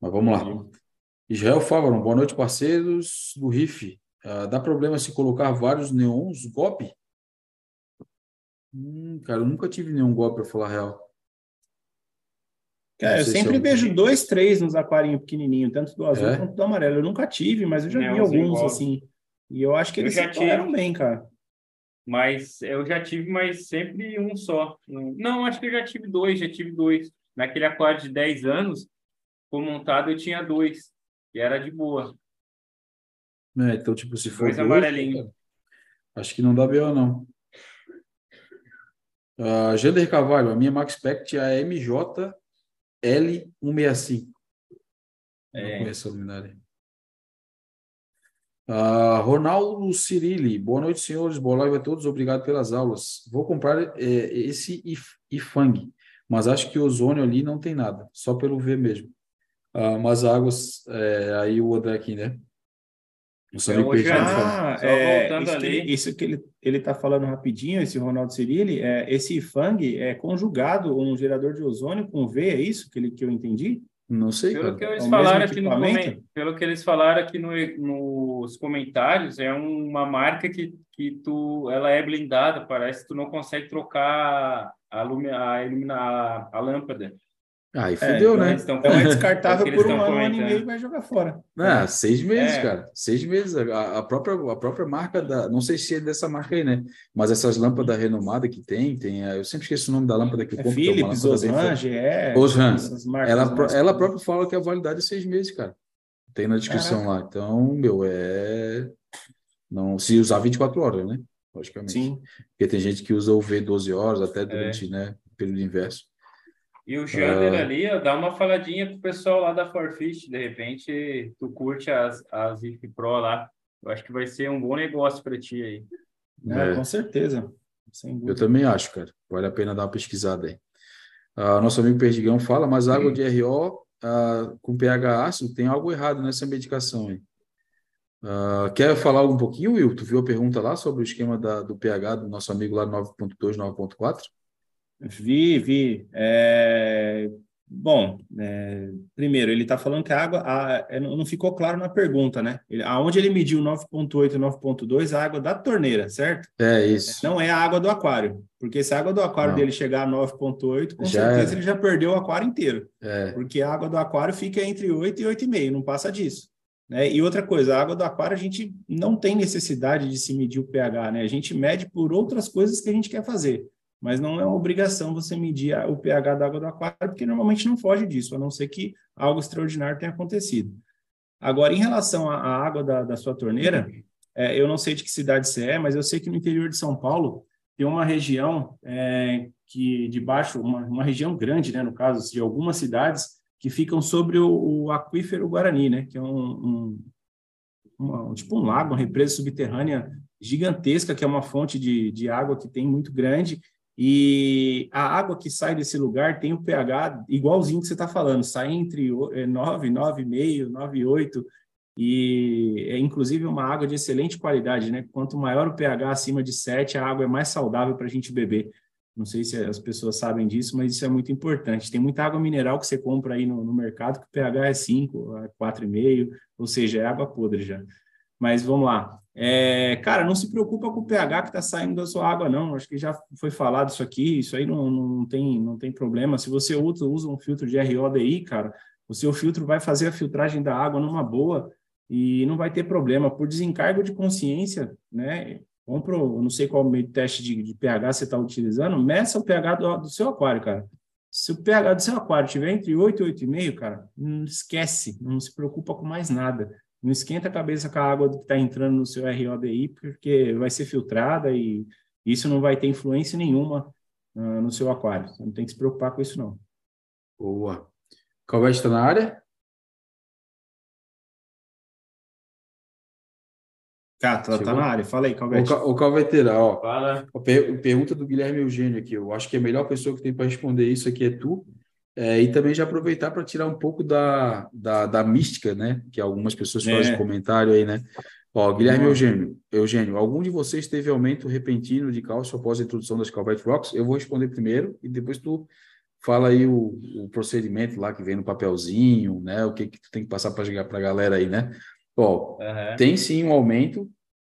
Mas vamos lá. Israel Fávaro, boa noite, parceiros do RIF. Uh, dá problema se colocar vários neons golpe? Hum, cara, eu nunca tive nenhum golpe, para falar a real. Cara, eu sempre vejo dois, três nos aquarinhos pequenininhos, tanto do azul é? quanto do amarelo. Eu nunca tive, mas eu já vi alguns assim. E eu acho que eles já tiveram bem, cara. Mas eu já tive, mas sempre um só. Não, acho que eu já tive dois, já tive dois. Naquele aquário de 10 anos, foi montado, eu tinha dois. E era de boa. É, então, tipo, se for. Dois amarelinhos. Acho que não dá BO, não. Uh, Gender Carvalho, a minha Max Spect é a MJ L165. É. Não conheço a luminária. Uh, Ronaldo Cirilli, boa noite, senhores. Boa live a todos. Obrigado pelas aulas. Vou comprar é, esse IFANG, mas acho que o ozônio ali não tem nada, só pelo ver mesmo. Uh, mas águas, é, aí o André aqui, né? Não sabia que ah, é, isso, ali. Que ele, isso que ele ele está falando rapidinho, esse Ronaldo Cirilli, é, esse FANG é conjugado um gerador de ozônio com V, é isso que, ele, que eu entendi? Não sei. Pelo que eles é falaram aqui no pelo que eles falaram aqui no, nos comentários, é uma marca que, que tu, ela é blindada, parece que tu não consegue trocar a, a, a, a lâmpada. Aí fudeu, é, né? Então, então é descartável por um ano, um ano e meio e vai jogar fora. Ah, seis meses, é. cara. Seis meses. A, a, própria, a própria marca da. Não sei se é dessa marca aí, né? Mas essas lâmpadas renomadas que tem, tem. Eu sempre esqueço o nome da lâmpada que eu é compro. Philips, Osran, GE. Osran. Ela, ela própria fala que a validade é seis meses, cara. Tem na descrição Caraca. lá. Então, meu, é. Não, se usar 24 horas, né? logicamente. Sim. Porque tem gente que usa o V 12 horas até durante, é. né, período inverso. E o Jander uh... ali, ó, dá uma faladinha pro pessoal lá da Forfish, de repente tu curte as, as IF Pro lá. Eu acho que vai ser um bom negócio para ti aí. É, é. Com certeza. Eu também acho, cara. Vale a pena dar uma pesquisada aí. Uh, nosso amigo Perdigão fala, mas água hum. de RO uh, ah, com pH ácido tem algo errado nessa medicação aí. Uh, quer falar um pouquinho, Will? Tu viu a pergunta lá sobre o esquema da, do pH do nosso amigo lá 9.2, 9.4? Vi, vi. É... Bom, é... primeiro, ele está falando que a água a... É, não ficou claro na pergunta, né? Ele... Aonde ele mediu 9,8 e 9,2, a água da torneira, certo? É isso. Não é a água do aquário. Porque se a água do aquário não. dele chegar a 9,8, com já certeza é. ele já perdeu o aquário inteiro. É. Porque a água do aquário fica entre 8 e 8,5, não passa disso. Né? E outra coisa, a água do aquário a gente não tem necessidade de se medir o pH, né? A gente mede por outras coisas que a gente quer fazer mas não é uma obrigação você medir o pH da água do aquário, porque normalmente não foge disso, a não ser que algo extraordinário tenha acontecido. Agora, em relação à, água da, da, sua torneira, é, eu não sei de que cidade você é, mas eu sei que no interior de São Paulo tem uma região é, que debaixo, uma, uma, região grande, né, no caso, de algumas cidades, que ficam sobre o, o aquífero Guarani, né, que é um, um, uma, tipo um lago, uma represa subterrânea gigantesca, que é uma fonte de, de água que tem muito grande, e a água que sai desse lugar tem o pH igualzinho que você está falando, sai entre 9, 9,5, 9,8, e é inclusive uma água de excelente qualidade, né? Quanto maior o pH acima de 7, a água é mais saudável para a gente beber. Não sei se as pessoas sabem disso, mas isso é muito importante. Tem muita água mineral que você compra aí no, no mercado que o pH é 5, 4,5, ou seja, é água podre já. Mas vamos lá. É, cara, não se preocupa com o pH que está saindo da sua água, não. Acho que já foi falado isso aqui. Isso aí não, não, tem, não tem problema. Se você usa, um filtro de RODI, cara, o seu filtro vai fazer a filtragem da água numa boa e não vai ter problema. Por desencargo de consciência, né? Compra, não sei qual meio de teste de, de pH você está utilizando, meça o pH do, do seu aquário, cara. Se o pH do seu aquário estiver entre 8 e 8,5, cara, não esquece, não se preocupa com mais nada. Não esquenta a cabeça com a água que está entrando no seu RODI, porque vai ser filtrada e isso não vai ter influência nenhuma uh, no seu aquário. Você não tem que se preocupar com isso, não. Boa. Calvete está na área? Tá, tá, tá, na área. Fala aí, Calvete. O, Calveteira, ó. Fala. Pergunta do Guilherme Eugênio aqui. Eu acho que a melhor pessoa que tem para responder isso aqui é tu. É, e também já aproveitar para tirar um pouco da, da, da, mística, né? Que algumas pessoas é. fazem comentário aí, né? Ó, Guilherme Eugênio, Eugênio, algum de vocês teve aumento repentino de cálcio após a introdução das Calvete Rocks? Eu vou responder primeiro e depois tu fala aí o, o procedimento lá que vem no papelzinho, né? O que, que tu tem que passar para a galera aí, né? Ó, uhum. tem sim um aumento,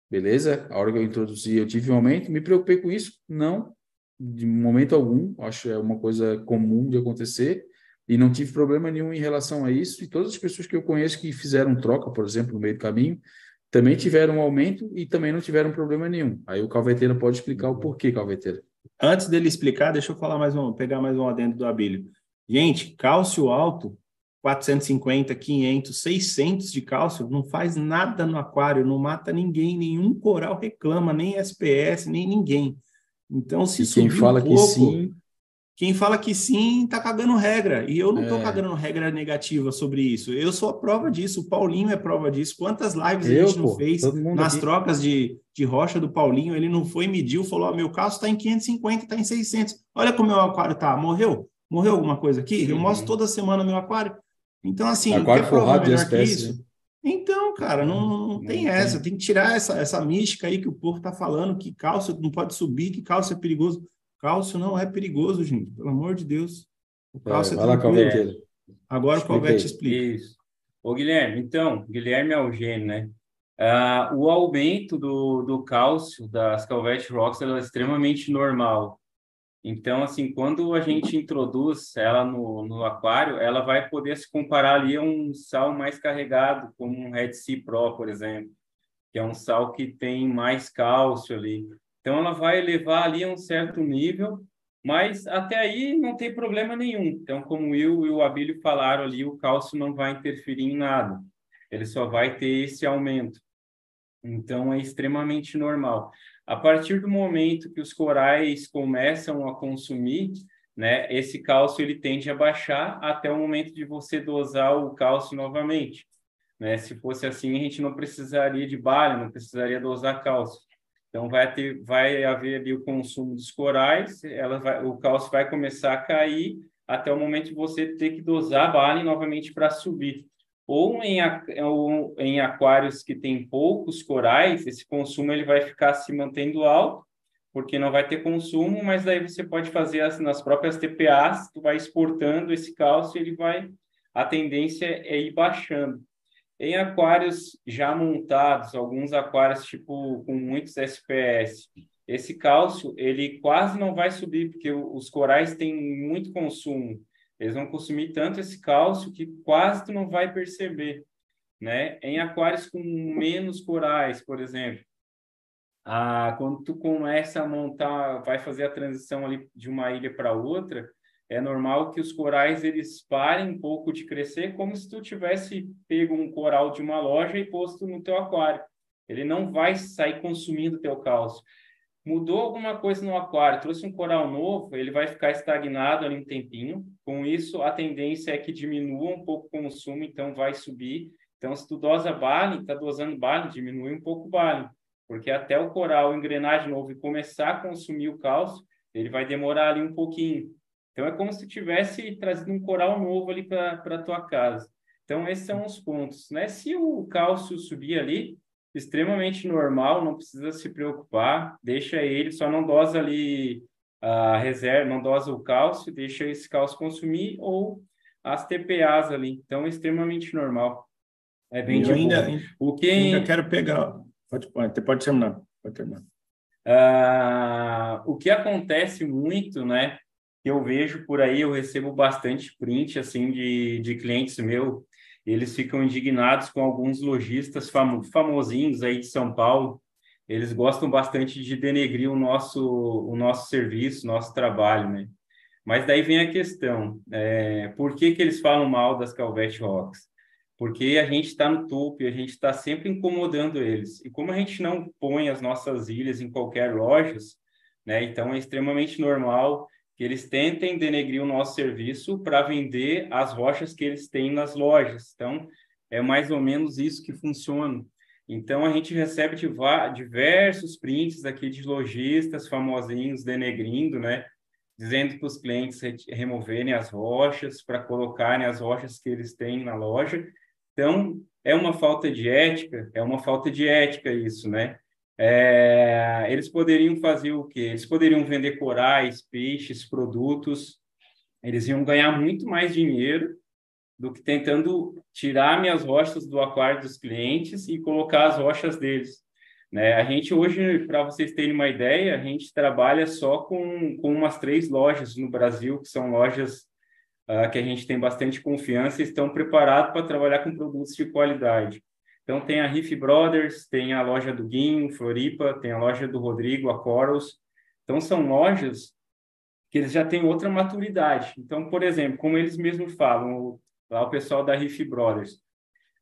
beleza? A hora que eu introduzi, eu tive um aumento. Me preocupei com isso? Não, de momento algum, acho é uma coisa comum de acontecer, e não tive problema nenhum em relação a isso, e todas as pessoas que eu conheço que fizeram troca, por exemplo, no meio do caminho, também tiveram um aumento e também não tiveram problema nenhum. Aí o Calveteiro pode explicar o porquê, Calveteiro. Antes dele explicar, deixa eu falar mais um, pegar mais um adendo do Abílio. Gente, cálcio alto, 450, 500, 600 de cálcio, não faz nada no aquário, não mata ninguém, nenhum coral reclama, nem SPS, nem ninguém. Então, se e quem fala um pouco, que sim. Quem fala que sim, está cagando regra. E eu não estou é. cagando regra negativa sobre isso. Eu sou a prova disso. O Paulinho é prova disso. Quantas lives eu, a gente não pô, fez nas aqui. trocas de, de rocha do Paulinho? Ele não foi, mediu, falou: oh, meu caso está em 550, está em 600. Olha como meu aquário tá. Morreu? Morreu alguma coisa aqui? Sim. Eu mostro toda semana meu aquário. Então, assim, aquário quer prova melhor espécie, que isso? Né? Então, cara, não, não tem essa. Tem. que tirar essa, essa mística aí que o povo está falando, que cálcio não pode subir, que cálcio é perigoso. Cálcio não é perigoso, gente. Pelo amor de Deus. O é, cálcio é, é vai. Lá, Agora o Calvete explica. Isso. Ô, Guilherme, então, Guilherme Algênio, né? Uh, o aumento do, do cálcio das Calvete Rocks é extremamente normal. Então, assim, quando a gente introduz ela no, no aquário, ela vai poder se comparar ali a um sal mais carregado, como um Red Sea Pro, por exemplo, que é um sal que tem mais cálcio ali. Então, ela vai levar ali a um certo nível, mas até aí não tem problema nenhum. Então, como Will e o Abílio falaram ali, o cálcio não vai interferir em nada. Ele só vai ter esse aumento. Então, é extremamente normal. A partir do momento que os corais começam a consumir, né, esse cálcio ele tende a baixar até o momento de você dosar o cálcio novamente. Né? Se fosse assim, a gente não precisaria de balha, não precisaria dosar cálcio. Então vai ter, vai haver ali o consumo dos corais, ela vai, o cálcio vai começar a cair até o momento de você ter que dosar a balha novamente para subir ou em, ou em aquários que tem poucos corais, esse consumo ele vai ficar se mantendo alto, porque não vai ter consumo, mas daí você pode fazer as, nas próprias TPAs, tu vai exportando esse cálcio, ele vai, a tendência é ir baixando. Em aquários já montados, alguns aquários tipo com muitos SPS, esse cálcio ele quase não vai subir, porque os corais têm muito consumo. Eles vão consumir tanto esse cálcio que quase tu não vai perceber, né? Em aquários com menos corais, por exemplo, ah, quando tu começa a montar, vai fazer a transição ali de uma ilha para outra, é normal que os corais eles parem um pouco de crescer, como se tu tivesse pego um coral de uma loja e posto no teu aquário. Ele não vai sair consumindo teu cálcio mudou alguma coisa no aquário, trouxe um coral novo, ele vai ficar estagnado ali um tempinho. Com isso, a tendência é que diminua um pouco o consumo, então vai subir. Então, se tu dosa bale, está dosando bale, diminui um pouco o bale, porque até o coral engrenar de novo e começar a consumir o cálcio, ele vai demorar ali um pouquinho. Então, é como se tivesse trazido um coral novo ali para tua casa. Então, esses são os pontos. Né? Se o cálcio subir ali, extremamente normal, não precisa se preocupar, deixa ele, só não dosa ali a reserva, não dosa o cálcio, deixa esse cálcio consumir ou as TPAs ali. Então, é extremamente normal. É bem de ainda, o que ainda quero pegar. Pode, pode, pode terminar. Pode terminar. Uh, o que acontece muito, né? Que eu vejo por aí, eu recebo bastante print assim de, de clientes meu eles ficam indignados com alguns lojistas famo famosinhos aí de São Paulo. Eles gostam bastante de denegrir o nosso, o nosso serviço, nosso trabalho, né? Mas daí vem a questão, é, por que, que eles falam mal das Calvete Rocks? Porque a gente está no topo e a gente está sempre incomodando eles. E como a gente não põe as nossas ilhas em qualquer loja, né? Então é extremamente normal que eles tentem denegrir o nosso serviço para vender as rochas que eles têm nas lojas. Então, é mais ou menos isso que funciona. Então, a gente recebe diversos prints aqui de lojistas famosinhos denegrindo, né? Dizendo para os clientes removerem as rochas, para colocarem as rochas que eles têm na loja. Então, é uma falta de ética, é uma falta de ética isso, né? É, eles poderiam fazer o quê? Eles poderiam vender corais, peixes, produtos, eles iam ganhar muito mais dinheiro do que tentando tirar minhas rochas do aquário dos clientes e colocar as rochas deles. Né? A gente hoje, para vocês terem uma ideia, a gente trabalha só com, com umas três lojas no Brasil, que são lojas uh, que a gente tem bastante confiança e estão preparados para trabalhar com produtos de qualidade. Então, tem a Riff Brothers, tem a loja do Guinho, Floripa, tem a loja do Rodrigo, a Corals. Então, são lojas que eles já têm outra maturidade. Então, por exemplo, como eles mesmos falam, lá o pessoal da Riff Brothers,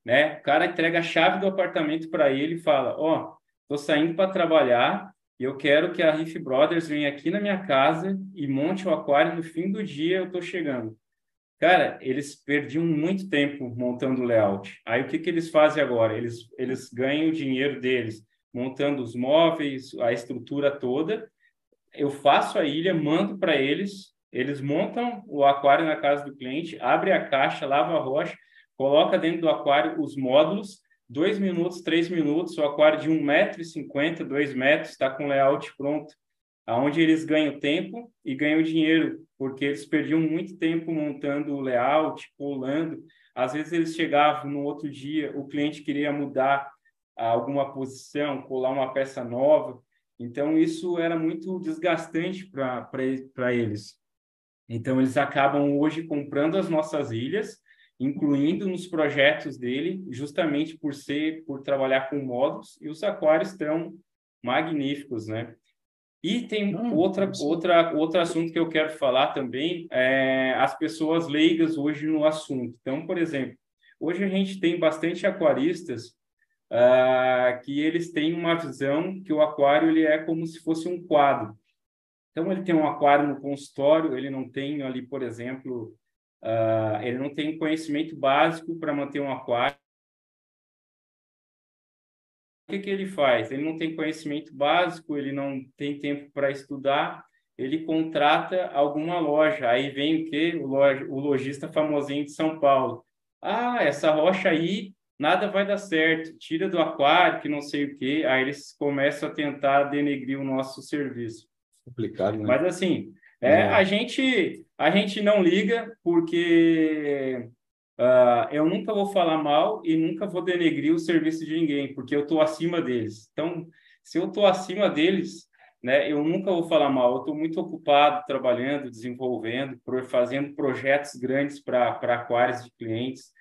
né? O cara entrega a chave do apartamento para ele e fala: Ó, oh, tô saindo para trabalhar e eu quero que a Riff Brothers venha aqui na minha casa e monte o aquário no fim do dia eu tô chegando. Cara, eles perdiam muito tempo montando layout. Aí o que, que eles fazem agora? Eles, eles ganham o dinheiro deles montando os móveis, a estrutura toda. Eu faço a ilha, mando para eles, eles montam o aquário na casa do cliente, abre a caixa, lava a rocha, coloca dentro do aquário os módulos, dois minutos, três minutos, o aquário de um metro e cinquenta, dois metros, está com o layout pronto aonde eles ganham tempo e ganham dinheiro, porque eles perdiam muito tempo montando o layout, colando. Às vezes eles chegavam no outro dia, o cliente queria mudar alguma posição, colar uma peça nova. Então isso era muito desgastante para eles. Então eles acabam hoje comprando as nossas ilhas, incluindo nos projetos dele, justamente por ser, por trabalhar com módulos, e os aquários estão magníficos, né? E tem outra, outra, outro assunto que eu quero falar também, é as pessoas leigas hoje no assunto. Então, por exemplo, hoje a gente tem bastante aquaristas uh, que eles têm uma visão que o aquário ele é como se fosse um quadro. Então, ele tem um aquário no consultório, ele não tem ali, por exemplo, uh, ele não tem conhecimento básico para manter um aquário. O que, que ele faz? Ele não tem conhecimento básico, ele não tem tempo para estudar, ele contrata alguma loja. Aí vem o quê? O, loja, o lojista famosinho de São Paulo. Ah, essa rocha aí nada vai dar certo, tira do aquário, que não sei o quê. Aí eles começam a tentar denegrir o nosso serviço. Complicado, né? Mas assim, é, é. A, gente, a gente não liga porque uh, eu nunca vou falar mal e nunca vou denegrir o serviço de ninguém, porque eu estou acima deles. Então, se eu estou acima deles, né, eu nunca vou falar mal. Eu estou muito ocupado trabalhando, desenvolvendo, fazendo projetos grandes para aquários de clientes.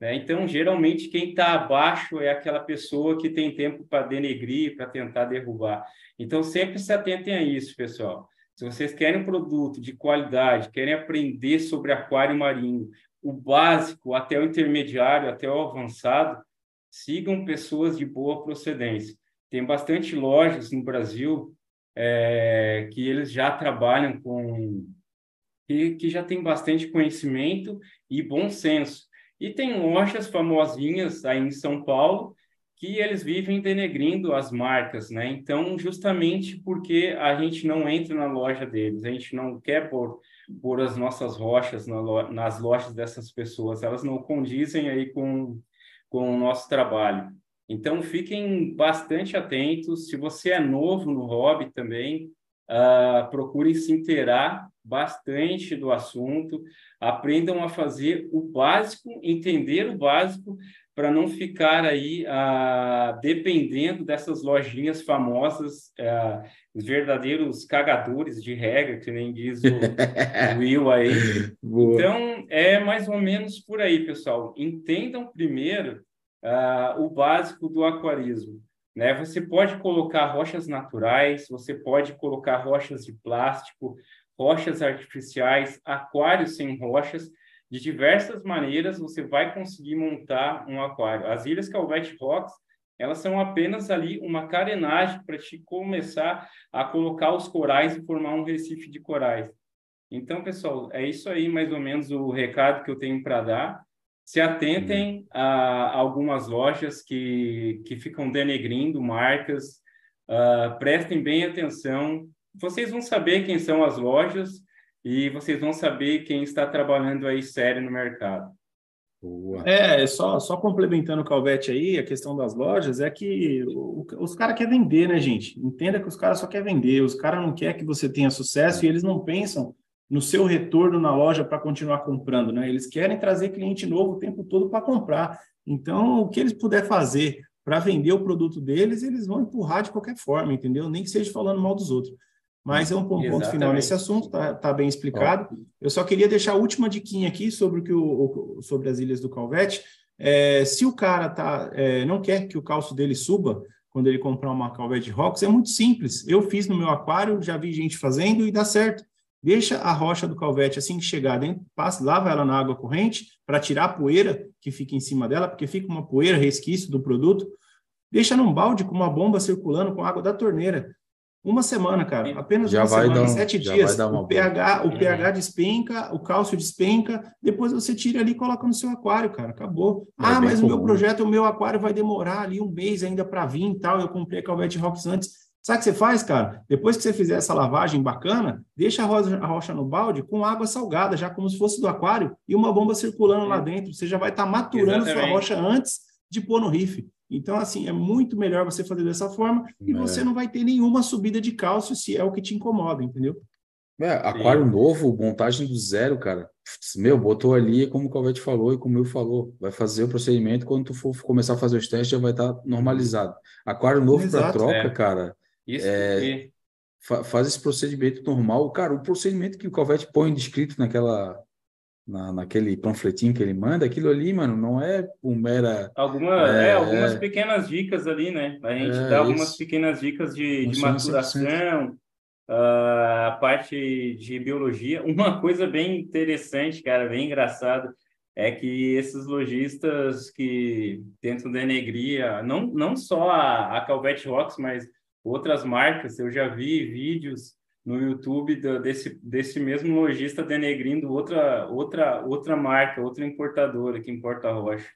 Né? Então, geralmente, quem está abaixo é aquela pessoa que tem tempo para denegrir, para tentar derrubar. Então, sempre se atentem a isso, pessoal. Se vocês querem um produto de qualidade, querem aprender sobre aquário marinho, o básico até o intermediário, até o avançado, sigam pessoas de boa procedência. Tem bastante lojas no Brasil é, que eles já trabalham com que, que já tem bastante conhecimento e bom senso. E tem lojas famosinhas aí em São Paulo que eles vivem denegrindo as marcas, né? Então, justamente porque a gente não entra na loja deles, a gente não quer pôr, pôr as nossas rochas na nas lojas dessas pessoas, elas não condizem aí com, com o nosso trabalho. Então, fiquem bastante atentos. Se você é novo no hobby também, uh, procurem se inteirar bastante do assunto, aprendam a fazer o básico, entender o básico, para não ficar aí ah, dependendo dessas lojinhas famosas, ah, os verdadeiros cagadores de regra, que nem diz o, (laughs) Will aí. Boa. Então, é mais ou menos por aí, pessoal. Entendam primeiro ah, o básico do aquarismo. Né? Você pode colocar rochas naturais, você pode colocar rochas de plástico, rochas artificiais, aquários sem rochas. De diversas maneiras, você vai conseguir montar um aquário. As Ilhas Calvete Rocks, elas são apenas ali uma carenagem para te começar a colocar os corais e formar um recife de corais. Então, pessoal, é isso aí mais ou menos o recado que eu tenho para dar. Se atentem a algumas lojas que, que ficam denegrindo marcas, uh, prestem bem atenção, vocês vão saber quem são as lojas e vocês vão saber quem está trabalhando aí sério no mercado. Boa. É, só, só complementando o Calvete aí, a questão das lojas é que o, os caras querem vender, né, gente? Entenda que os caras só querem vender, os caras não querem que você tenha sucesso e eles não pensam no seu retorno na loja para continuar comprando, né? Eles querem trazer cliente novo o tempo todo para comprar. Então, o que eles puder fazer para vender o produto deles, eles vão empurrar de qualquer forma, entendeu? Nem que seja falando mal dos outros. Mas é um ponto Exatamente. final nesse assunto, tá, tá bem explicado. Eu só queria deixar a última diquinha aqui sobre o que o, sobre as ilhas do Calvete. É, se o cara tá, é, não quer que o calço dele suba quando ele comprar uma Calvete Rocks, é muito simples. Eu fiz no meu aquário, já vi gente fazendo e dá certo. Deixa a rocha do calvete assim que chegar dentro, passa, lava ela na água corrente para tirar a poeira que fica em cima dela, porque fica uma poeira, resquício do produto. Deixa num balde com uma bomba circulando com água da torneira. Uma semana, cara. Apenas já uma semana, um, sete dias. O pH, o pH despenca, o cálcio despenca. Depois você tira ali e coloca no seu aquário, cara. Acabou. É ah, mas comum. o meu projeto, o meu aquário vai demorar ali um mês ainda para vir e tal. Eu comprei a Calvete Rocks antes. Sabe o que você faz, cara? Depois que você fizer essa lavagem bacana, deixa a rocha, a rocha no balde com água salgada, já como se fosse do aquário, e uma bomba circulando lá dentro. Você já vai estar tá maturando Exatamente. sua rocha antes de pôr no riff. Então, assim, é muito melhor você fazer dessa forma e é. você não vai ter nenhuma subida de cálcio se é o que te incomoda, entendeu? É, aquário Sim. novo, montagem do zero, cara. Meu, botou ali, como o Calvete falou e como eu falou, vai fazer o procedimento, quando tu for começar a fazer os testes, já vai estar tá normalizado. Aquário novo para troca, é. cara. Isso é, fa faz esse procedimento normal. Cara, o procedimento que o Calvete põe descrito naquela na, naquele panfletinho que ele manda, aquilo ali, mano, não é um mera. Alguma, é, é algumas é, pequenas dicas ali, né? A gente é, dá algumas isso. pequenas dicas de, de maturação, uh, a parte de biologia. (laughs) Uma coisa bem interessante, cara, bem engraçada. é que esses lojistas que tentam denegrir, não, não só a, a Calvet Rocks, mas outras marcas, eu já vi vídeos no YouTube do, desse, desse mesmo lojista denegrindo outra, outra, outra marca, outra importadora que importa rocha.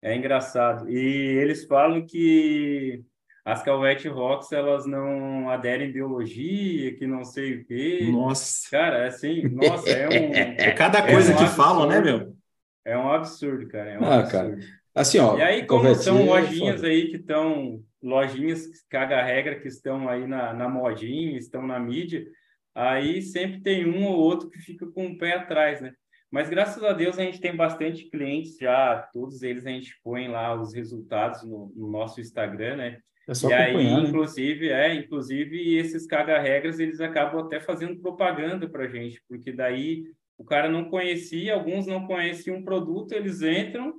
É engraçado. E eles falam que as Calvete Rocks, elas não aderem biologia, que não sei o quê. Nossa. Cara, assim, nossa, é um... (laughs) É cada coisa é um que absurdo. falam, né, meu? É um absurdo, cara. É um ah, absurdo. Cara. Assim, ó. E aí, como são é lojinhas é aí que estão, lojinhas caga regra que estão aí na, na modinha, estão na mídia, aí sempre tem um ou outro que fica com o pé atrás, né? Mas graças a Deus a gente tem bastante clientes já, todos eles a gente põe lá os resultados no, no nosso Instagram, né? É só e aí, né? inclusive, é, inclusive esses caga-regras, eles acabam até fazendo propaganda para gente, porque daí o cara não conhecia, alguns não conheciam um produto, eles entram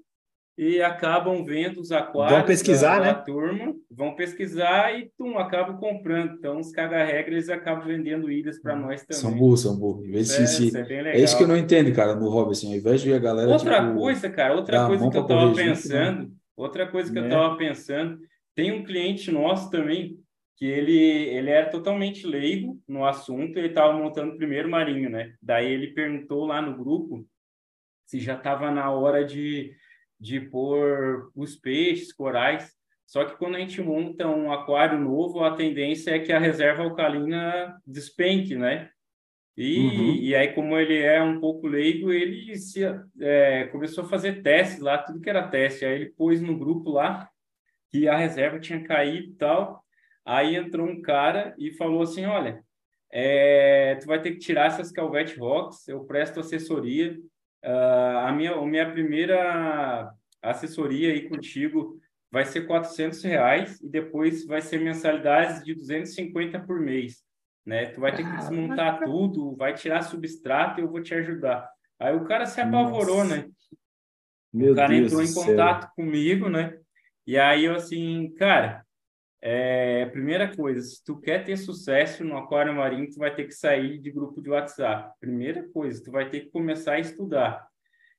e acabam vendo os aquários vão pesquisar, da, da né? turma, vão pesquisar e tum, acabam comprando. Então, os caga-regras eles acabam vendendo ilhas para nós também. São burros, são burros. É, se, é, é, isso que eu não entendo, cara, no hobby, assim, ao invés de ver a galera. Outra tipo, coisa, cara, outra coisa que eu estava pensando, junto, né? outra coisa que eu estava pensando, tem um cliente nosso também que ele, ele era totalmente leigo no assunto, ele estava montando o primeiro marinho, né? Daí ele perguntou lá no grupo se já estava na hora de, de pôr os peixes, corais. Só que quando a gente monta um aquário novo, a tendência é que a reserva alcalina despenque, né? E, uhum. e aí, como ele é um pouco leigo, ele se, é, começou a fazer testes lá, tudo que era teste. Aí ele pôs no grupo lá que a reserva tinha caído e tal. Aí entrou um cara e falou assim: Olha, é, tu vai ter que tirar essas Calvete Rocks, eu presto assessoria. Uh, a, minha, a minha primeira assessoria aí contigo vai ser 400 reais e depois vai ser mensalidades de 250 por mês. Né? Tu vai ter que desmontar tudo, vai tirar substrato e eu vou te ajudar. Aí o cara se apavorou, Nossa. né? Meu o cara Deus entrou em contato céu. comigo, né? E aí eu assim, cara, é, primeira coisa, se tu quer ter sucesso no aquário marinho, tu vai ter que sair de grupo de WhatsApp. Primeira coisa, tu vai ter que começar a estudar.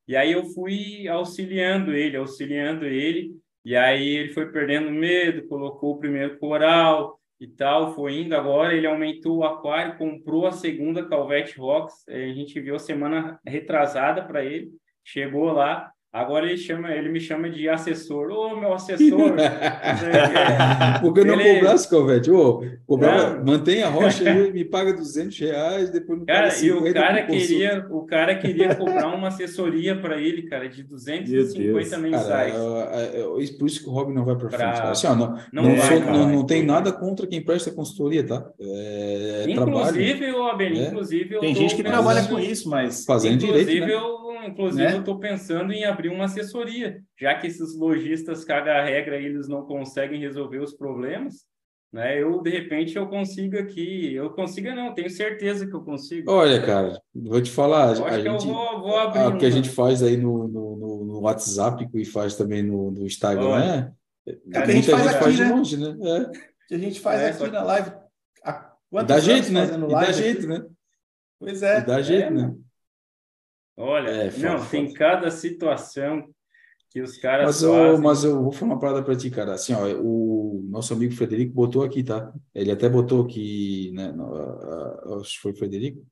E aí eu fui auxiliando ele, auxiliando ele, e aí ele foi perdendo medo, colocou o primeiro coral e tal, foi indo. Agora ele aumentou o aquário, comprou a segunda Calvete Rocks, a gente viu semana retrasada para ele, chegou lá, Agora ele, chama, ele me chama de assessor. Ô, oh, meu assessor! (laughs) Porque não ele... cobrasse, Calvete? Ô, cobrar, mantenha a rocha e me paga 200 reais, depois me cara, E o cara, queria, o cara queria cobrar uma assessoria para ele, cara, de 250 mensais. Cara, é, é, é, por isso que o Robin não vai para frente. Pra... Assim, ó, não, não, não, vai, sou, não, não, tem nada contra quem presta consultoria, tá? É, inclusive, trabalho, Abel, é. inclusive... Tem gente que trabalha com isso, mas... Fazendo inclusive, direito, né? eu inclusive, né? eu estou pensando em abrir uma assessoria, já que esses lojistas caga regra eles não conseguem resolver os problemas, né? Eu de repente eu consigo aqui, eu consigo não, tenho certeza que eu consigo. Olha, cara, vou te falar, a gente, vou, vou abrir o que a gente faz aí no, no, no, WhatsApp e faz também no, no Instagram, Olha. né? Cara, a gente faz, gente aqui, faz né? de longe, né? É. Que a gente faz é, aqui na live. Da gente, né? E da gente, né? Pois é. E da gente, é, né? Olha, é, não, foda. tem cada situação que os caras mas fazem. Eu, mas eu vou falar uma parada para ti, cara. Assim, ó, o nosso amigo Frederico botou aqui, tá? Ele até botou aqui, né? No, acho que foi o Frederico.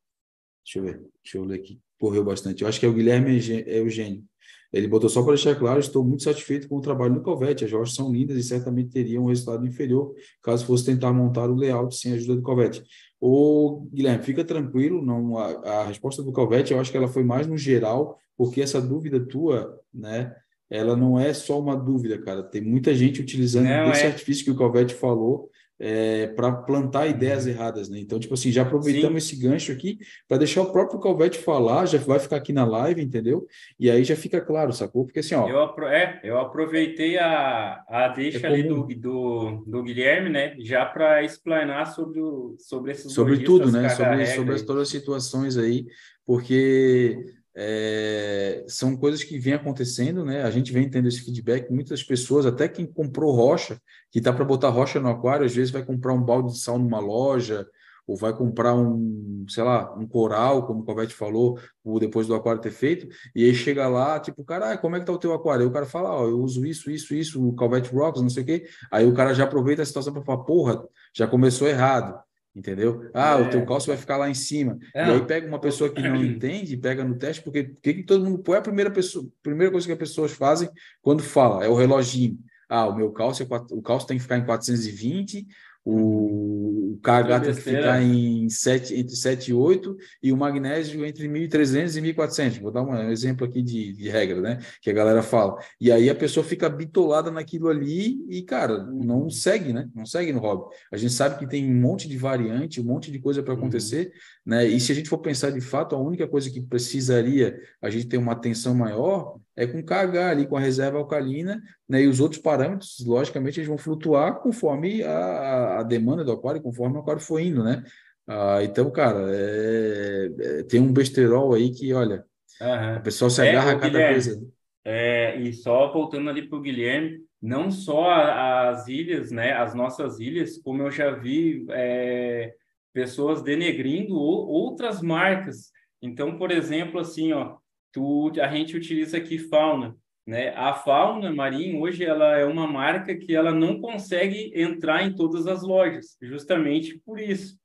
Deixa eu ver, deixa eu ler aqui. Correu bastante. Eu acho que é o Guilherme Eugênio. Ele botou só para deixar claro, estou muito satisfeito com o trabalho do Covete. As rochas são lindas e certamente teriam um resultado inferior caso fosse tentar montar o layout sem a ajuda do Covete. O Guilherme, fica tranquilo, não a, a resposta do Calvete, eu acho que ela foi mais no geral, porque essa dúvida tua, né, ela não é só uma dúvida, cara. Tem muita gente utilizando não, esse é. artifício que o Calvete falou é, para plantar ideias erradas, né? Então, tipo assim, já aproveitamos Sim. esse gancho aqui para deixar o próprio Calvete falar, já vai ficar aqui na live, entendeu? E aí já fica claro, sacou? Porque assim, ó. Eu, apro é, eu aproveitei a, a deixa é ali do, do, do Guilherme, né? Já para explanar sobre, o, sobre esses Sobre tudo, né? Sobre, sobre todas as situações aí, porque é, são coisas que vêm acontecendo, né? A gente vem tendo esse feedback. Muitas pessoas, até quem comprou rocha, que está para botar rocha no aquário, às vezes vai comprar um balde de sal numa loja ou vai comprar um, sei lá, um coral, como o Covete falou, depois do aquário ter feito, e aí chega lá, tipo, cara, ah, como é que tá o teu aquário? Aí o cara fala, ó, oh, eu uso isso, isso, isso, o Covete Rocks, não sei o quê. Aí o cara já aproveita a situação para falar, porra, já começou errado entendeu? Ah, é. o teu cálcio vai ficar lá em cima. É. E aí pega uma pessoa que não (clears throat) entende, pega no teste, porque o que, que todo mundo põe? É a primeira, pessoa, primeira coisa que as pessoas fazem quando fala, é o reloginho. Ah, o meu cálcio, é, o cálcio tem que ficar em 420, o, o KH tem que ficar em 7, entre 7 e 8 e o magnésio entre 1.300 e 1.400. Vou dar um exemplo aqui de, de regra, né? Que a galera fala. E aí a pessoa fica bitolada naquilo ali e, cara, não segue, né? Não segue no hobby. A gente sabe que tem um monte de variante, um monte de coisa para uhum. acontecer, uhum. né? E se a gente for pensar de fato, a única coisa que precisaria a gente ter uma atenção maior é com KH ali, com a reserva alcalina, né? E os outros parâmetros, logicamente, eles vão flutuar conforme a, a demanda do aquário, conforme o aquário for indo, né? Ah, então, cara, é, é, tem um besterol aí que, olha, uhum. o pessoal se agarra é, a cada Guilherme, coisa. É, e só voltando ali para o Guilherme, não só as ilhas, né? As nossas ilhas, como eu já vi é, pessoas denegrindo outras marcas. Então, por exemplo, assim, ó, tu, a gente utiliza aqui fauna. Né? A fauna marinha hoje ela é uma marca que ela não consegue entrar em todas as lojas, justamente por isso.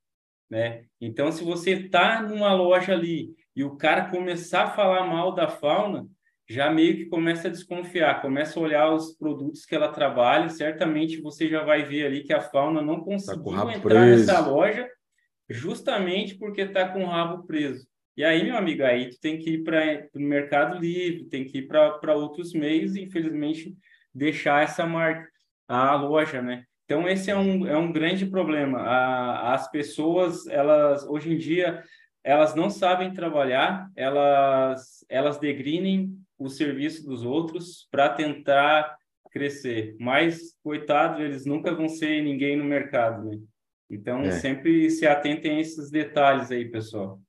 Né? Então, se você está numa loja ali e o cara começar a falar mal da fauna, já meio que começa a desconfiar, começa a olhar os produtos que ela trabalha, certamente você já vai ver ali que a fauna não tá conseguiu tá entrar preso. nessa loja justamente porque está com o rabo preso. E aí, meu amigo, aí tu tem que ir para o Mercado Livre, tem que ir para outros meios e, infelizmente, deixar essa marca, a loja, né? Então, esse é um, é um grande problema. A, as pessoas, elas, hoje em dia, elas não sabem trabalhar, elas, elas degrinem o serviço dos outros para tentar crescer. Mas, coitado, eles nunca vão ser ninguém no mercado, né? Então, é. sempre se atentem a esses detalhes aí, pessoal.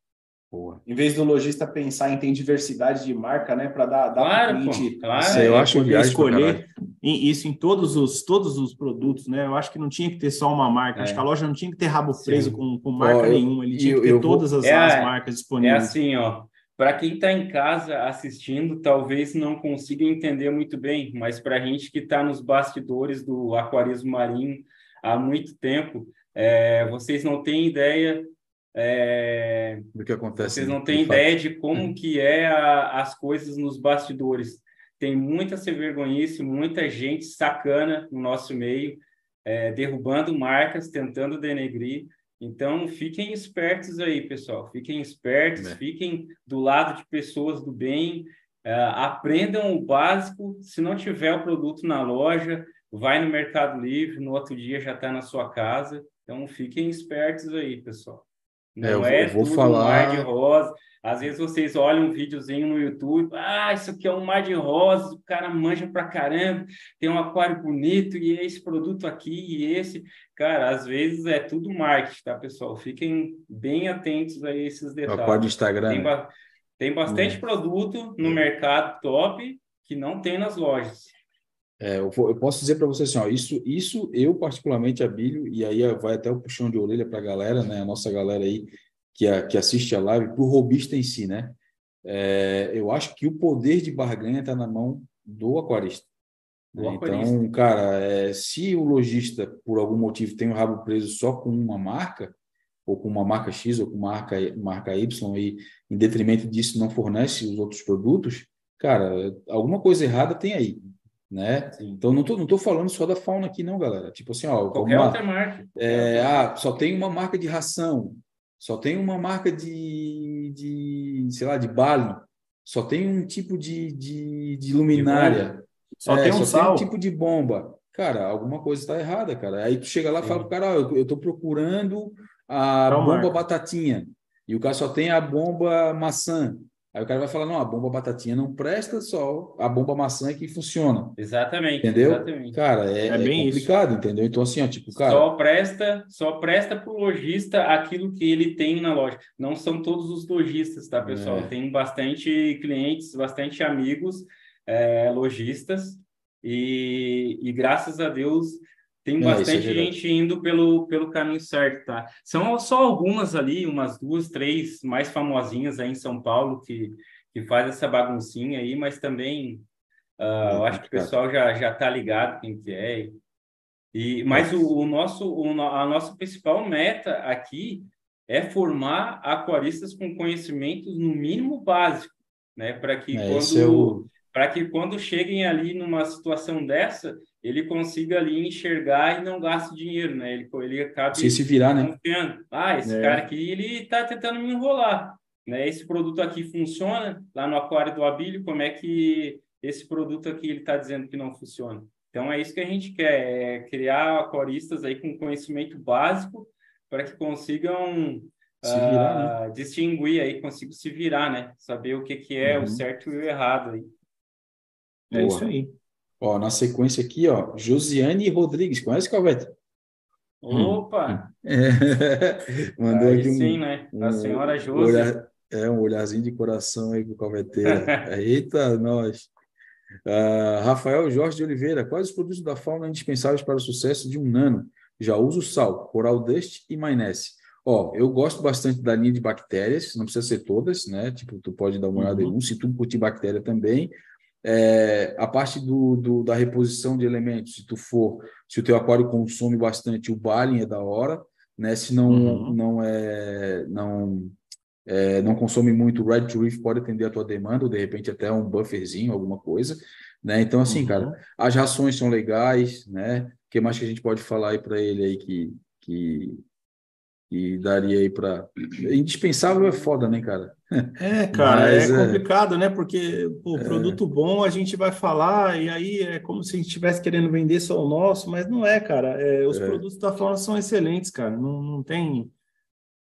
Boa. Em vez do lojista pensar em ter diversidade de marca, né, para dar, dar claro, para o cliente claro. eu acho que escolher isso em todos os, todos os produtos, né? Eu acho que não tinha que ter só uma marca. É. Acho que a loja não tinha que ter rabo preso com, com marca ó, nenhuma. Ele tinha eu, que ter todas vou... as, é, as, marcas disponíveis. É assim, ó. Para quem está em casa assistindo, talvez não consiga entender muito bem, mas para a gente que está nos bastidores do aquarismo marinho há muito tempo, é, vocês não têm ideia é, do que acontece. Vocês não têm ideia de como que é a, as coisas nos bastidores. Tem muita vergonhice, muita gente sacana no nosso meio, é, derrubando marcas, tentando denegrir. Então, fiquem espertos aí, pessoal. Fiquem espertos, é. fiquem do lado de pessoas do bem, é, aprendam o básico. Se não tiver o produto na loja, vai no Mercado Livre, no outro dia já está na sua casa. Então, fiquem espertos aí, pessoal. É, não é, eu vou, é vou falar... um mar de rosa. Às vezes vocês olham um videozinho no YouTube, ah, isso aqui é um mar de rosas, o cara manja pra caramba, tem um aquário bonito, e esse produto aqui, e esse. Cara, às vezes é tudo marketing, tá, pessoal? Fiquem bem atentos a esses detalhes. Aquário do Instagram. Tem, ba tem bastante hum. produto no mercado top que não tem nas lojas. É, eu, eu, posso dizer para você assim, ó, isso, isso eu particularmente abilho, e aí vai até o puxão de orelha para a galera, né, a nossa galera aí que, a, que assiste a live, para o robista em si, né? É, eu acho que o poder de barganha está na mão do aquarista. Do né? aquarista. Então, cara, é, se o lojista, por algum motivo, tem o rabo preso só com uma marca, ou com uma marca X, ou com marca, marca Y, e em detrimento disso não fornece os outros produtos, cara, alguma coisa errada tem aí né? Sim. Então não tô, não tô falando só da fauna aqui não, galera. Tipo assim, ó, qualquer uma, outra marca. É, ah, só tem uma marca de ração, só tem uma marca de, de sei lá, de bale, só tem um tipo de, de, de luminária, só é, tem um só tem um tipo de bomba. Cara, alguma coisa está errada, cara. Aí tu chega lá e fala pro cara, ó, eu, eu tô procurando a Qual bomba marca? batatinha. E o cara só tem a bomba maçã. Aí o cara vai falar, não, a bomba batatinha não presta, só a bomba maçã é que funciona. Exatamente. Entendeu? Exatamente. Cara, é, é, bem é complicado, isso. entendeu? Então, assim, ó, tipo, cara... Só presta, só presta para o lojista aquilo que ele tem na loja. Não são todos os lojistas, tá, pessoal? É. Tem bastante clientes, bastante amigos é, lojistas e, e graças a Deus tem é, bastante é gente indo pelo, pelo caminho certo, tá? São só algumas ali, umas duas, três mais famosinhas aí em São Paulo que, que faz essa baguncinha aí, mas também uh, eu acho que o pessoal já, já tá ligado quem que é. E, mas o, o nosso, o, a nossa principal meta aqui é formar aquaristas com conhecimentos no mínimo básico, né? Para que é, quando é para que quando cheguem ali numa situação dessa, ele consiga ali enxergar e não gaste dinheiro, né? Ele ele acaba se, se virar, né? confiando. Ah, esse é. cara aqui ele está tentando me enrolar, né? Esse produto aqui funciona lá no aquário do Abílio, como é que esse produto aqui ele está dizendo que não funciona? Então é isso que a gente quer, é criar aquaristas aí com conhecimento básico para que consigam virar, uh, né? distinguir aí, consigam se virar, né? Saber o que, que é uhum. o certo e o errado aí. É isso aí. Ó, na sequência aqui, ó, Josiane Rodrigues, conhece Calvete? Opa! (laughs) É. Mandou aí aqui um, sim, né? A senhora Josi. Olhar, é, um olharzinho de coração aí pro Calveteira. (laughs) Eita, nós! Uh, Rafael Jorge de Oliveira, quais os produtos da fauna indispensáveis para o sucesso de um nano? Já uso sal, coral dust e maionese. Ó, eu gosto bastante da linha de bactérias, não precisa ser todas, né? Tipo, tu pode dar uma olhada uhum. em um, se tu curtir bactéria também. É, a parte do, do, da reposição de elementos, se tu for, se o teu aquário consome bastante, o baling é da hora, né? Se não, uhum. não é, não é, não consome muito, o Red to Reef pode atender a tua demanda, ou de repente até um bufferzinho, alguma coisa, né? Então, assim, uhum. cara, as rações são legais, né? O que mais que a gente pode falar aí para ele aí que, que, que daria aí para indispensável é foda, né, cara? É, cara, Mas, é, é complicado, é... né? Porque o é... produto bom a gente vai falar e aí é como se a gente estivesse querendo vender só o nosso, mas não é, cara. É, os é. produtos da Fauna são excelentes, cara. Não, não tem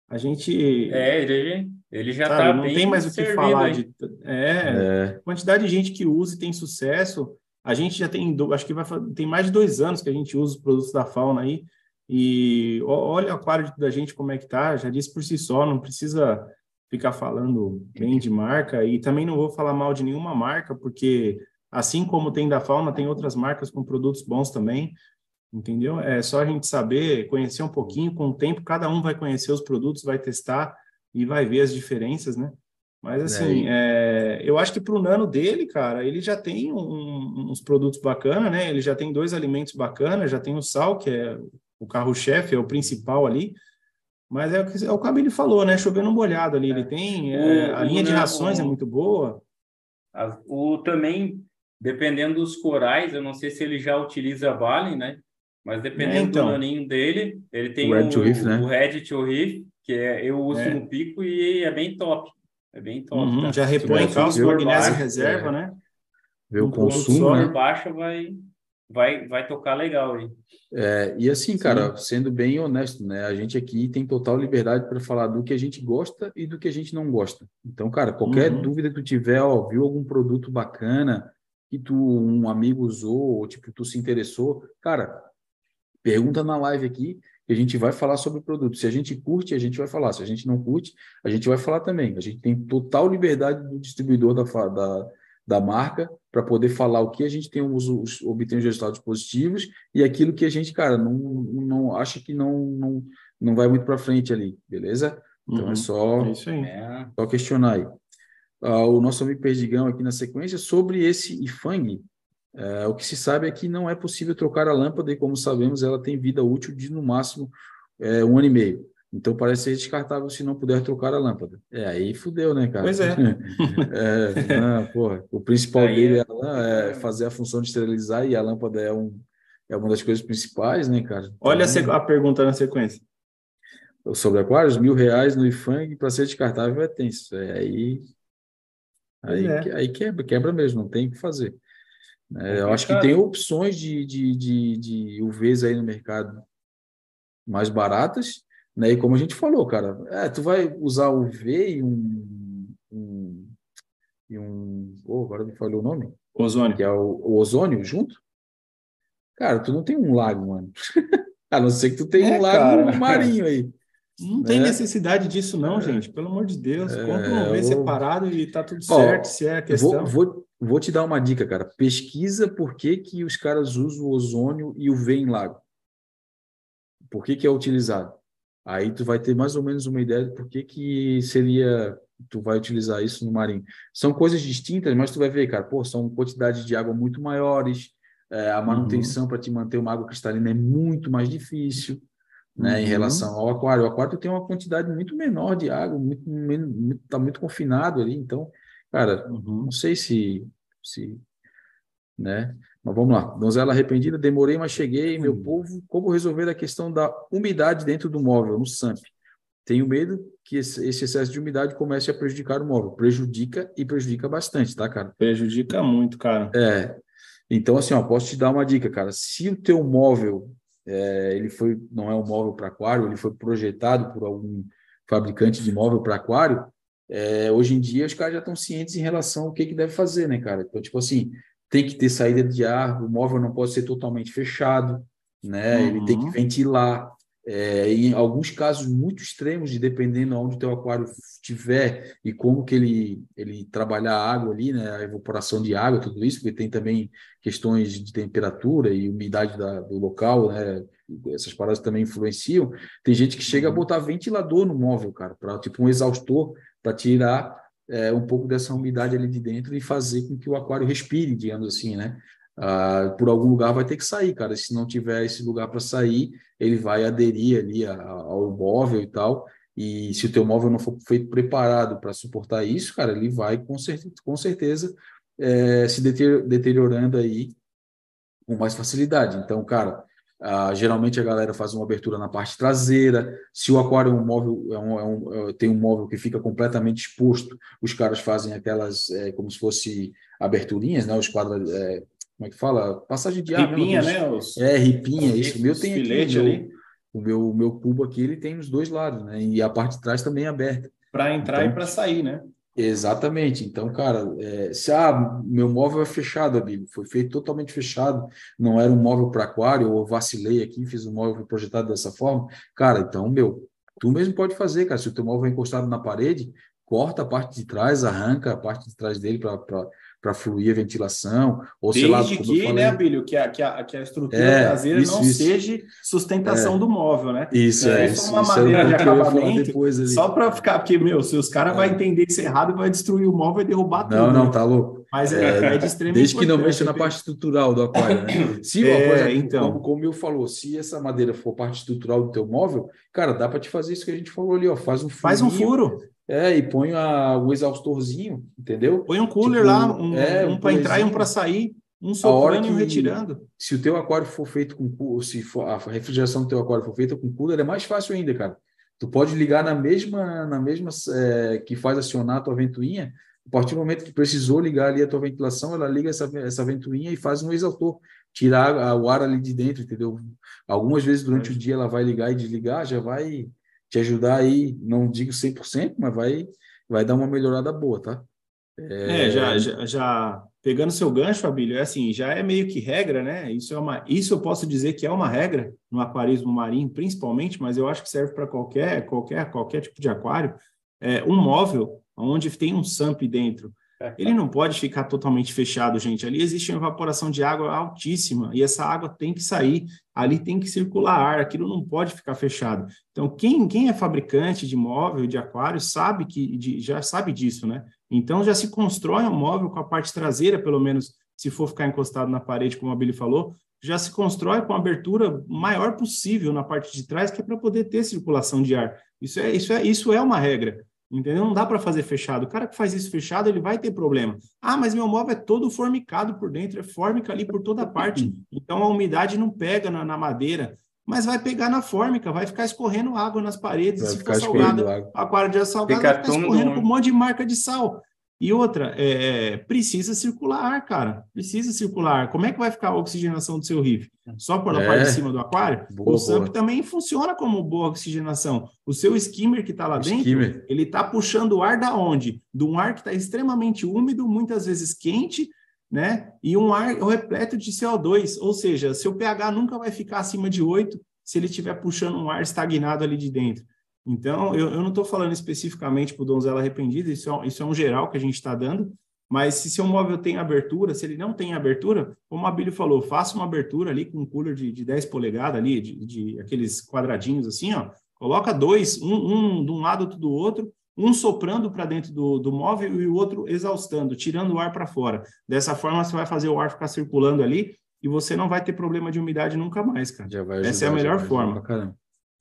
a gente. É, ele, ele já está Não tem mais o que falar de. É, é, quantidade de gente que usa e tem sucesso. A gente já tem, acho que vai tem mais de dois anos que a gente usa os produtos da fauna aí. E olha o aquário da gente como é que tá, já disse por si só, não precisa ficar falando bem de marca e também não vou falar mal de nenhuma marca, porque assim como tem da fauna, tem outras marcas com produtos bons também entendeu? É só a gente saber, conhecer um pouquinho, com o tempo cada um vai conhecer os produtos, vai testar e vai ver as diferenças, né? Mas assim, é, eu acho que para o nano dele, cara, ele já tem um, uns produtos bacanas, né? Ele já tem dois alimentos bacanas, já tem o sal, que é o carro-chefe, é o principal ali. Mas é o que é o Camille falou, né? Chovendo molhado ali. Ele é. tem. É, a linha de rações é muito boa. O também, dependendo dos corais, eu não sei se ele já utiliza Valen, né? Mas dependendo é, então, do naninho dele, ele tem o Red, o, Reef, né? o Red to Reef, que é, eu uso é. no pico e é bem top. É bem top. Uhum, tá? Já repõe cálcio, magnésio reserva, é. né? Ver o consumo, né? baixo vai, vai, vai tocar legal aí. É, e assim, cara, Sim. sendo bem honesto, né? A gente aqui tem total liberdade para falar do que a gente gosta e do que a gente não gosta. Então, cara, qualquer uhum. dúvida que tu tiver, ó, viu algum produto bacana que tu um amigo usou, ou tipo tu se interessou, cara, Pergunta na live aqui que a gente vai falar sobre o produto. Se a gente curte, a gente vai falar. Se a gente não curte, a gente vai falar também. A gente tem total liberdade do distribuidor da, da, da marca para poder falar o que a gente tem os, os, obtém os resultados positivos e aquilo que a gente, cara, não, não acha que não, não, não vai muito para frente ali, beleza? Então é uhum. é só, é só questionar aí. Uh, o nosso amigo Perdigão aqui na sequência sobre esse IFANG, é, o que se sabe é que não é possível trocar a lâmpada e, como sabemos, ela tem vida útil de no máximo é, um ano e meio. Então parece ser descartável se não puder trocar a lâmpada. É, aí fudeu, né, cara? Pois é. (laughs) é não, porra, o principal aí dele é, é, fazer a função de esterilizar e a lâmpada é, um, é uma das coisas principais, né, cara? Então, Olha a, a pergunta na sequência. Sobre aquários, mil reais no IFANG para ser descartável é tenso. É, aí aí, é. aí quebra, quebra mesmo, não tem o que fazer. É, eu acho que tem opções de, de, de, de UVs aí no mercado mais baratas, né? E como a gente falou, cara, é, tu vai usar UV e um, um, e um oh, agora me falou o nome? Ozônio. Que é o, o ozônio junto? Cara, tu não tem um lago, mano. (laughs) a não ser que tu tenha é, um lago cara. marinho aí. Não tem né? necessidade disso, não, é. gente. Pelo amor de Deus. É, Compra um UV separado e tá tudo certo, se é a questão. Vou, vou, Vou te dar uma dica, cara. Pesquisa por que, que os caras usam o ozônio e o V em lago. por que, que é utilizado. Aí tu vai ter mais ou menos uma ideia de por que, que seria tu vai utilizar isso no marinho. São coisas distintas, mas tu vai ver, cara, pô, são quantidades de água muito maiores, é, a manutenção uhum. para te manter uma água cristalina é muito mais difícil, né, uhum. em relação ao aquário. O aquário tem uma quantidade muito menor de água, muito, muito, tá muito confinado ali, então, cara, uhum. não sei se, se, né, mas vamos lá. Donzela arrependida, demorei, mas cheguei, meu uhum. povo, como resolver a questão da umidade dentro do móvel, no SAMP? Tenho medo que esse excesso de umidade comece a prejudicar o móvel. Prejudica e prejudica bastante, tá, cara? Prejudica muito, cara. É. Então, assim, ó, posso te dar uma dica, cara. Se o teu móvel, é, ele foi, não é um móvel para aquário, ele foi projetado por algum fabricante de móvel para aquário, é, hoje em dia os caras já estão cientes em relação ao que, que deve fazer, né, cara? Então, tipo assim, tem que ter saída de ar, o móvel não pode ser totalmente fechado, né? Uhum. Ele tem que uhum. ventilar, é, em alguns casos muito extremos, de dependendo onde o teu aquário estiver e como que ele, ele trabalhar a água ali, né, a evaporação de água, tudo isso, porque tem também questões de temperatura e umidade da, do local, né, essas paradas também influenciam. Tem gente que chega a uhum. botar ventilador no móvel, cara, para tipo um exaustor para tirar é, um pouco dessa umidade ali de dentro e fazer com que o aquário respire, digamos assim, né? ah, por algum lugar vai ter que sair, cara. Se não tiver esse lugar para sair, ele vai aderir ali ao móvel e tal. E se o teu móvel não for feito preparado para suportar isso, cara, ele vai com certeza, com certeza é, se deteriorando aí com mais facilidade. Então, cara, ah, geralmente a galera faz uma abertura na parte traseira. Se o aquário é um móvel, é um, é um, é, tem um móvel que fica completamente exposto, os caras fazem aquelas é, como se fosse aberturinhas, né? Os quadros, é, como é que fala? Passagem de ar. Ripinha, né? Os, é, ripinha, isso. O meu tem aqui. ali. O meu, o meu cubo aqui, ele tem os dois lados, né? E a parte de trás também é aberta. Para entrar então, e para sair, né? Exatamente. Então, cara, é, se ah, meu móvel é fechado, amigo, foi feito totalmente fechado, não era um móvel para aquário, ou vacilei aqui, fiz um móvel projetado dessa forma, cara, então, meu, tu mesmo pode fazer, cara. Se o teu móvel é encostado na parede, corta a parte de trás, arranca a parte de trás dele para para fluir a ventilação, ou Desde sei lá, que, falei... né, Abílio, que a, que a, que a estrutura é, traseira isso, não isso. seja sustentação é. do móvel, né? Isso, é, é isso. é uma isso maneira de acabamento, só para ficar, porque, meu, se os caras é. vão entender isso errado, vai destruir o móvel e derrubar tudo. Não, não, tá louco. Mas é, é de extremo Desde que não mexa na parte estrutural do aquário, né? (coughs) Se, é, então. como, como eu falou, se essa madeira for parte estrutural do teu móvel, cara, dá para te fazer isso que a gente falou ali, ó, faz um Faz um furo. É, e põe a, o exaustorzinho, entendeu? Põe um cooler tipo, lá, um, é, um, para entrar e um para sair, um soprando e um retirando. Se o teu aquário for feito com se for, a refrigeração do teu aquário for feita com cooler, é mais fácil ainda, cara. Tu pode ligar na mesma, na mesma é, que faz acionar a tua ventoinha, a partir do momento que precisou ligar ali a tua ventilação, ela liga essa, essa ventoinha e faz um exaustor, tirar o ar ali de dentro, entendeu? Algumas vezes durante é. o dia ela vai ligar e desligar, já vai te ajudar aí, não digo 100%, mas vai, vai dar uma melhorada boa, tá? É, é já, já, já, pegando seu gancho, Fabílio, é assim, já é meio que regra, né? Isso, é uma, isso eu posso dizer que é uma regra no aquarismo marinho, principalmente, mas eu acho que serve para qualquer, qualquer, qualquer tipo de aquário. É, um móvel onde tem um SAMP dentro, ele não pode ficar totalmente fechado, gente. Ali existe uma evaporação de água altíssima e essa água tem que sair. Ali tem que circular ar. Aquilo não pode ficar fechado. Então, quem, quem é fabricante de móvel, de aquário, sabe que de, já sabe disso, né? Então, já se constrói um móvel com a parte traseira, pelo menos, se for ficar encostado na parede, como a Billy falou, já se constrói com a abertura maior possível na parte de trás, que é para poder ter circulação de ar. Isso é, isso é, isso é uma regra. Entendeu? Não dá para fazer fechado. O cara que faz isso fechado, ele vai ter problema. Ah, mas meu móvel é todo formicado por dentro, é fórmica ali por toda parte. Então a umidade não pega na, na madeira, mas vai pegar na fórmica, vai ficar escorrendo água nas paredes. Vai se for salgado, aquário de salgado, vai ficar escorrendo com um monte de marca de sal. E outra, é, precisa circular, cara. Precisa circular. Como é que vai ficar a oxigenação do seu riff? Só por na é. parte de cima do aquário? Boa, o SAMP boa. também funciona como boa oxigenação. O seu skimmer que está lá o dentro, skimmer. ele está puxando o ar da onde? De um ar que está extremamente úmido, muitas vezes quente, né? E um ar repleto de CO2. Ou seja, seu pH nunca vai ficar acima de 8 se ele estiver puxando um ar estagnado ali de dentro. Então, eu, eu não estou falando especificamente para o donzela arrependido, isso é, isso é um geral que a gente está dando, Mas se seu móvel tem abertura, se ele não tem abertura, como a Abílio falou, faça uma abertura ali com um cooler de, de 10 polegadas ali, de, de aqueles quadradinhos assim, ó. Coloca dois, um, um de um lado, outro do outro, um soprando para dentro do, do móvel e o outro exaustando, tirando o ar para fora. Dessa forma, você vai fazer o ar ficar circulando ali e você não vai ter problema de umidade nunca mais, cara. Ajudar, Essa é a melhor forma.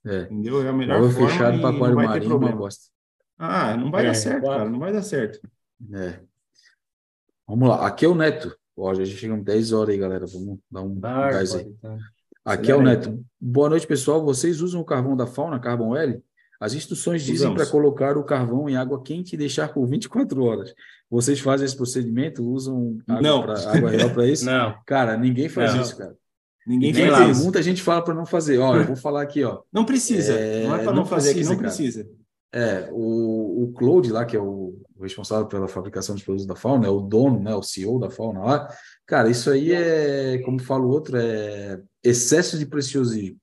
É. Entendeu? É a melhor forma. fechado para aquário marinho, uma bosta. Ah, não vai é, dar certo, claro. cara. Não vai dar certo. É. Vamos lá. Aqui é o Neto. Ó, já chegamos 10 horas aí, galera. Vamos dar um ah, gás aí. Tá. Aqui é o Neto. Boa noite, pessoal. Vocês usam o carvão da fauna, Carbon L? As instruções dizem para colocar o carvão em água quente e deixar por 24 horas. Vocês fazem esse procedimento? Usam água, não. Pra, água real para isso? (laughs) não. Cara, ninguém faz não. isso, cara. Ninguém faz isso. Muita gente fala para não fazer. Olha, eu vou (laughs) falar aqui, ó. Não precisa. É, não é para não, não, fazer, precisa, não precisa. É, o, o Claude lá, que é o, o responsável pela fabricação dos produtos da fauna, é o dono, né, o CEO da fauna lá. Cara, isso aí é, como fala o outro, é excesso de preciosismo.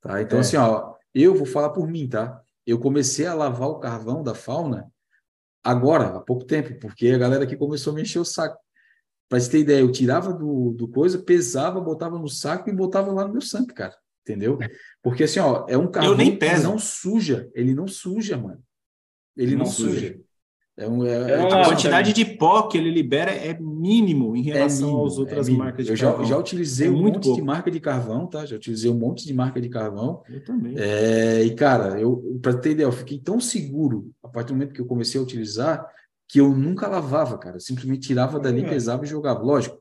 Tá? Então, é. assim, ó, eu vou falar por mim, tá? Eu comecei a lavar o carvão da fauna agora, há pouco tempo, porque a galera aqui começou a me encher o saco. Para você ter ideia, eu tirava do, do coisa, pesava, botava no saco e botava lá no meu sangue, cara. Entendeu? Porque assim, ó, é um carvão que não suja. Ele não suja, mano. Ele não, não suja. suja. É um, é, é a quantidade de pó que ele libera é mínimo em relação é mínimo, às outras é marcas de eu carvão. Já, já utilizei é um monte pouco. de marca de carvão, tá? Já utilizei um monte de marca de carvão. Eu também. É, e, cara, eu, para ter ideia, eu fiquei tão seguro a partir do momento que eu comecei a utilizar que eu nunca lavava, cara. Eu simplesmente tirava dali, é. pesava e jogava. Lógico,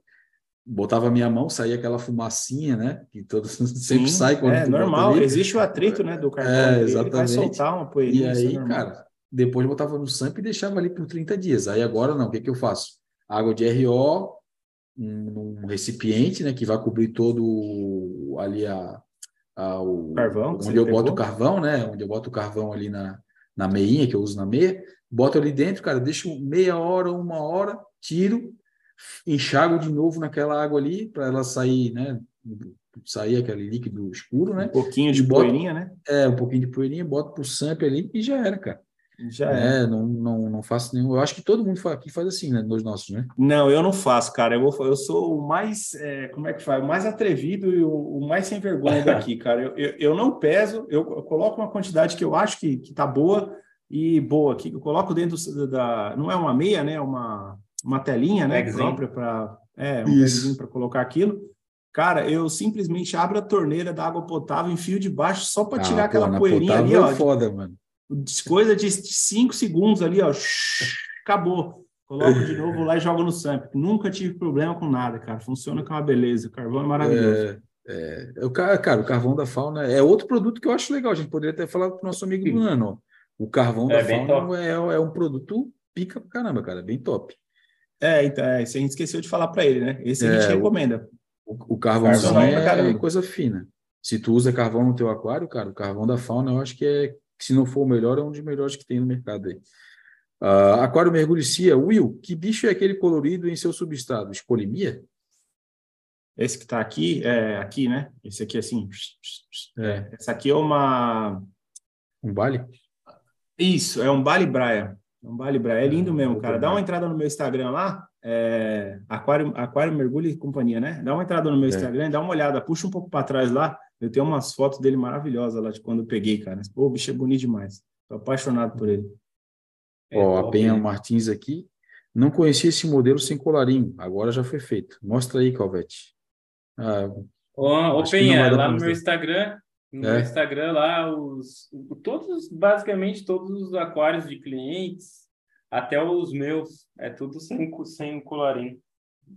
botava a minha mão, saía aquela fumacinha, né? Que todo (laughs) sempre Sim, sai quando É normal, existe o atrito, né, do carvão. É, exatamente. Ele vai soltar uma poeirinha. E aí, cara depois botava no SAMP e deixava ali por 30 dias. Aí agora não, o que, que eu faço? Água de RO, um, um recipiente, né, que vai cobrir todo ali a, a o carvão, onde eu pegou? boto o carvão, né, onde eu boto o carvão ali na, na meinha que eu uso na meia, boto ali dentro, cara, deixo meia hora, uma hora, tiro, enxago de novo naquela água ali para ela sair, né, sair aquele líquido escuro, né? Um pouquinho de boto, poeirinha, né? É, um pouquinho de poeirinha, boto pro SAMP ali e já era, cara. Já é. é. Não, não, não faço nenhum. Eu acho que todo mundo aqui faz assim, né? Nos nossos, né? Não, eu não faço, cara. Eu, vou, eu sou o mais. É, como é que faz? O mais atrevido e o, o mais sem vergonha daqui, (laughs) cara. Eu, eu, eu, não peso, eu, coloco uma quantidade que eu acho que, que tá boa e boa aqui. Eu coloco dentro da. Não é uma meia, né? É uma, uma telinha, né? Magazine. Própria para. É, um para colocar aquilo. Cara, eu simplesmente abro a torneira da água potável, enfio de baixo só para ah, tirar pô, aquela poeirinha ali, ó. É foda, mano coisa de cinco segundos ali, ó, (laughs) acabou. Coloco de novo lá e jogo no SAMP. Nunca tive problema com nada, cara. Funciona com uma beleza. O carvão é maravilhoso. É, é, o, cara, o carvão da fauna é outro produto que eu acho legal. A gente poderia até falar para o nosso amigo Nano. O carvão é, da fauna é, é um produto pica pra caramba, cara. Bem top. É, então, é, isso a gente esqueceu de falar para ele, né? Esse a gente é, recomenda. O, o carvãozão carvão é, é coisa fina. Se tu usa carvão no teu aquário, cara, o carvão da fauna eu acho que é se não for o melhor, é um dos melhores que tem no mercado aí. Uh, aquário mergulhicia. Will, que bicho é aquele colorido em seu substrato? Espolimia? Esse que está aqui, é aqui, né? Esse aqui, assim. É. Essa aqui é uma. Um bale? Isso, é um bale braia. Um bale braia. É lindo mesmo, cara. Dá uma entrada no meu Instagram lá. É... Aquário, Aquário Mergulho e Companhia, né? Dá uma entrada no meu é. Instagram, dá uma olhada, puxa um pouco para trás lá. Eu tenho umas fotos dele maravilhosas lá de quando eu peguei, cara. Pô, o bicho é bonito demais. Tô apaixonado por ele. É, Ó, a Penha Martins aqui. Não conhecia esse modelo sem colarinho. Agora já foi feito. Mostra aí, Calvete. Ah, Ô, ô Penha, lá no meu Instagram, no é. Instagram lá, os, todos, basicamente todos os aquários de clientes, até os meus, é tudo sem, sem colarinho.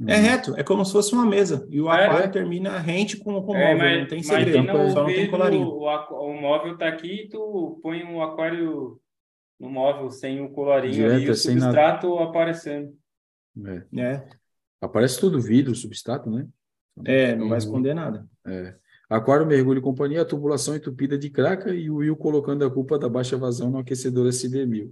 É reto, é como se fosse uma mesa. E o é, aquário é. termina rente com o é, móvel, mas, não tem segredo, não, só não tem colarinho. O, o, móvel tá aqui tu põe um aquário no móvel sem o colarinho Direto, e o substrato nada. aparecendo. É. é. Aparece tudo vidro, substrato, né? É, não vai esconder nada. É. Aquário Mergulho e Companhia, a tubulação entupida de craca e o Will colocando a culpa da baixa vazão no aquecedor SB1000.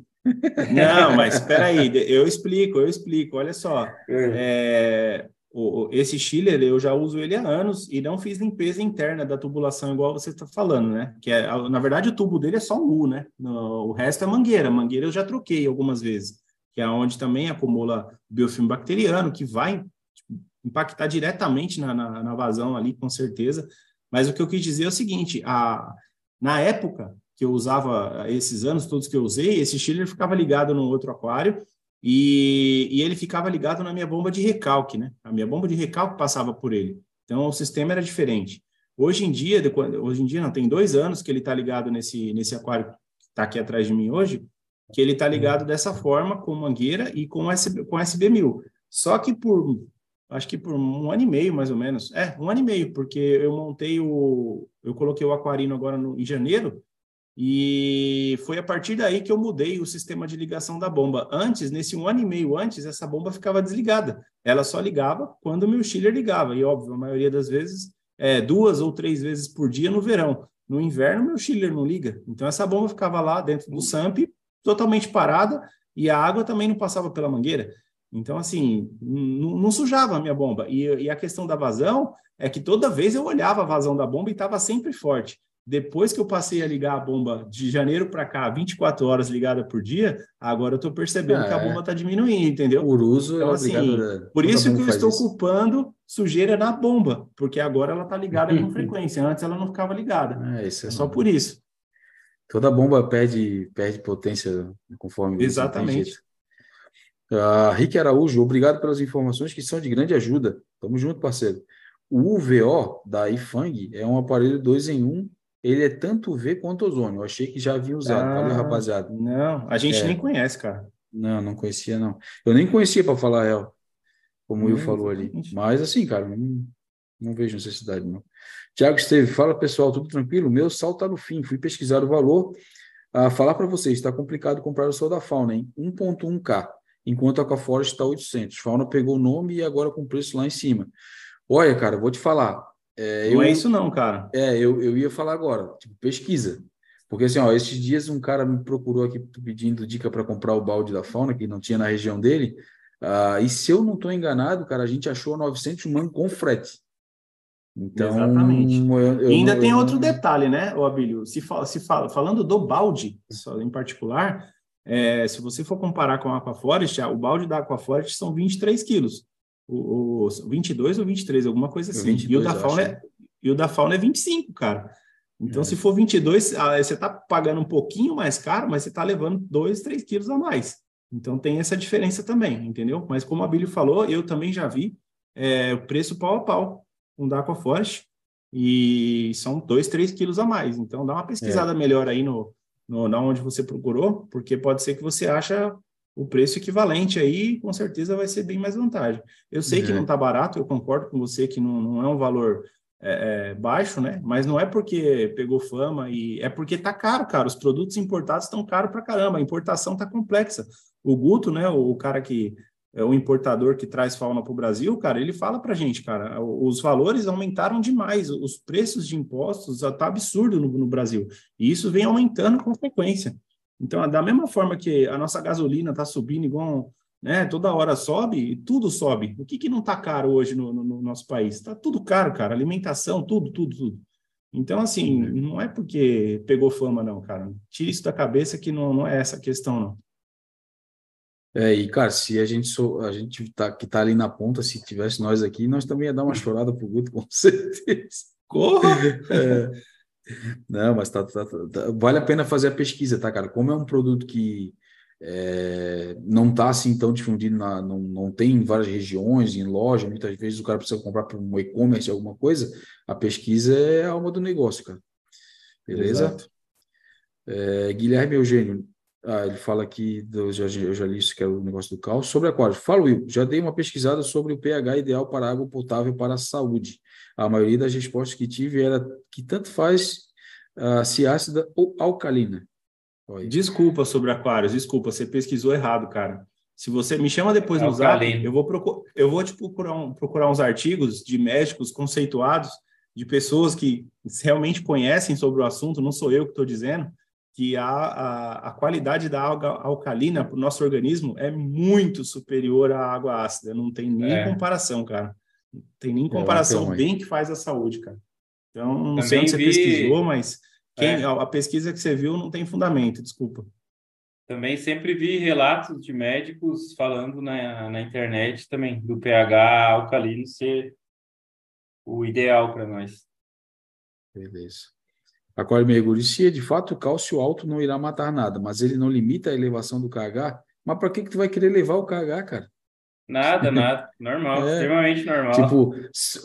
Não, mas (laughs) espera aí, eu explico, eu explico. Olha só, é. é, o, esse chiller eu já uso ele há anos e não fiz limpeza interna da tubulação igual você está falando, né? Que é, na verdade o tubo dele é só um U, né? No, o resto é mangueira. Mangueira eu já troquei algumas vezes. que é onde também acumula biofilme bacteriano, que vai tipo, impactar diretamente na, na, na, vazão ali, com certeza. Mas o que eu quis dizer é o seguinte: a, na época que eu usava esses anos todos que eu usei, esse chiller ficava ligado no outro aquário e, e ele ficava ligado na minha bomba de recalque, né? A minha bomba de recalque passava por ele. Então o sistema era diferente. Hoje em dia, hoje em dia não, tem dois anos que ele está ligado nesse, nesse aquário que está aqui atrás de mim hoje, que ele está ligado dessa forma, com mangueira e com, SB, com SB1000. Só que por, acho que por um ano e meio, mais ou menos, é, um ano e meio, porque eu montei o, eu coloquei o aquarino agora no, em janeiro, e foi a partir daí que eu mudei o sistema de ligação da bomba. Antes, nesse um ano e meio antes, essa bomba ficava desligada. Ela só ligava quando o meu chiller ligava. E, óbvio, a maioria das vezes, é, duas ou três vezes por dia no verão. No inverno, meu chiller não liga. Então, essa bomba ficava lá dentro do SAMP, totalmente parada, e a água também não passava pela mangueira. Então, assim, não, sujava a minha bomba. E, e a questão da vazão é que toda vez eu olhava a vazão da bomba e estava sempre forte. Depois que eu passei a ligar a bomba de janeiro para cá, 24 horas ligada por dia, agora eu estou percebendo que a é. bomba está diminuindo, entendeu? Por uso, então, assim, por isso que eu estou isso. culpando sujeira na bomba, porque agora ela está ligada com (laughs) frequência. Antes ela não ficava ligada. É, isso é, é só por isso. Toda bomba perde, perde potência conforme. Exatamente. Uh, Rick Araújo, obrigado pelas informações que são de grande ajuda. Tamo junto, parceiro. O UVO da IFANG é um aparelho 2 em 1 um ele é tanto V quanto ozônio. Eu achei que já havia usado. Ah, Valeu, rapaziada. Não, a gente é. nem conhece, cara. Não, não conhecia, não. Eu nem conhecia, para falar a real, como o Will hum, falou ali. Mas, assim, cara, não, não vejo necessidade, não. Tiago Esteve, fala pessoal, tudo tranquilo? Meu sal está no fim. Fui pesquisar o valor. Ah, falar para vocês, está complicado comprar o sal da fauna, hein? 1,1K, enquanto a Aquaforest está 800. Fauna pegou o nome e agora com preço lá em cima. Olha, cara, vou te falar. É, não é isso não, cara. É, eu, eu ia falar agora, tipo, pesquisa. Porque assim, ó, esses dias um cara me procurou aqui pedindo dica para comprar o balde da fauna, que não tinha na região dele. Uh, e se eu não estou enganado, cara, a gente achou 900 mango com frete. Então, Exatamente. Eu, eu, e ainda eu, tem outro detalhe, né, o Abílio? Se, fala, se fala, falando do balde, em particular, é, se você for comparar com a Aquaforest, o balde da Aquaforest são 23 quilos o, o 22 ou 23, alguma coisa assim. 22, e, o da fauna é, e o da fauna é 25, cara. Então, é. se for 22, ah, você está pagando um pouquinho mais caro, mas você está levando 2, 3 quilos a mais. Então, tem essa diferença também, entendeu? Mas, como a Billy falou, eu também já vi é, o preço pau a pau com da Aquaforte e são 2, 3 quilos a mais. Então, dá uma pesquisada é. melhor aí no, no, na onde você procurou, porque pode ser que você acha o preço equivalente aí, com certeza vai ser bem mais vantagem. Eu sei que não está barato, eu concordo com você que não, não é um valor é, é, baixo, né? Mas não é porque pegou fama e é porque tá caro, cara. Os produtos importados estão caros para caramba. A importação tá complexa. O Guto, né? O, o cara que é o importador que traz fauna para o Brasil, cara, ele fala para gente, cara, os valores aumentaram demais, os preços de impostos tá absurdo no, no Brasil. E isso vem aumentando com frequência. Então, da mesma forma que a nossa gasolina está subindo igual, né, toda hora sobe, tudo sobe. O que, que não está caro hoje no, no, no nosso país? Está tudo caro, cara. Alimentação, tudo, tudo, tudo. Então, assim, não é porque pegou fama, não, cara. Tira isso da cabeça que não, não é essa a questão, não. É, e, cara, se a gente, so, a gente tá, que tá ali na ponta, se tivesse nós aqui, nós também ia dar uma chorada pro Guto, (laughs) com certeza. Corra! (laughs) É. Não, mas tá, tá, tá, vale a pena fazer a pesquisa, tá, cara? Como é um produto que é, não está assim tão difundido, na, não, não tem em várias regiões, em loja, muitas vezes o cara precisa comprar para um e-commerce, alguma coisa, a pesquisa é a alma do negócio, cara. Beleza? É, Guilherme Eugênio, ah, ele fala aqui, do, já, eu já li isso, que é o negócio do caos. Sobre aquário, fala Will, já dei uma pesquisada sobre o pH ideal para água potável para a saúde. A maioria das respostas que tive era que tanto faz uh, se ácida ou alcalina. Oi. Desculpa sobre aquários, desculpa, você pesquisou errado, cara. Se você me chama depois no zap, eu vou, procur, eu vou te procurar, um, procurar uns artigos de médicos conceituados, de pessoas que realmente conhecem sobre o assunto, não sou eu que estou dizendo, que a, a, a, qualidade da água alcalina para o nosso organismo é muito superior à água ácida, não tem nem é. comparação, cara. Não tem nem é, comparação bem que faz a saúde, cara. Então, não Também sei onde você vi... pesquisou, mas quem, é. a pesquisa que você viu não tem fundamento, desculpa. também sempre vi relatos de médicos falando na, na internet também do pH alcalino ser o ideal para nós. Beleza. Aquário mergulho, se de fato o cálcio alto não irá matar nada, mas ele não limita a elevação do KH, mas para que, que tu vai querer levar o KH, cara? Nada, nada. Normal, (laughs) é, extremamente normal. Tipo,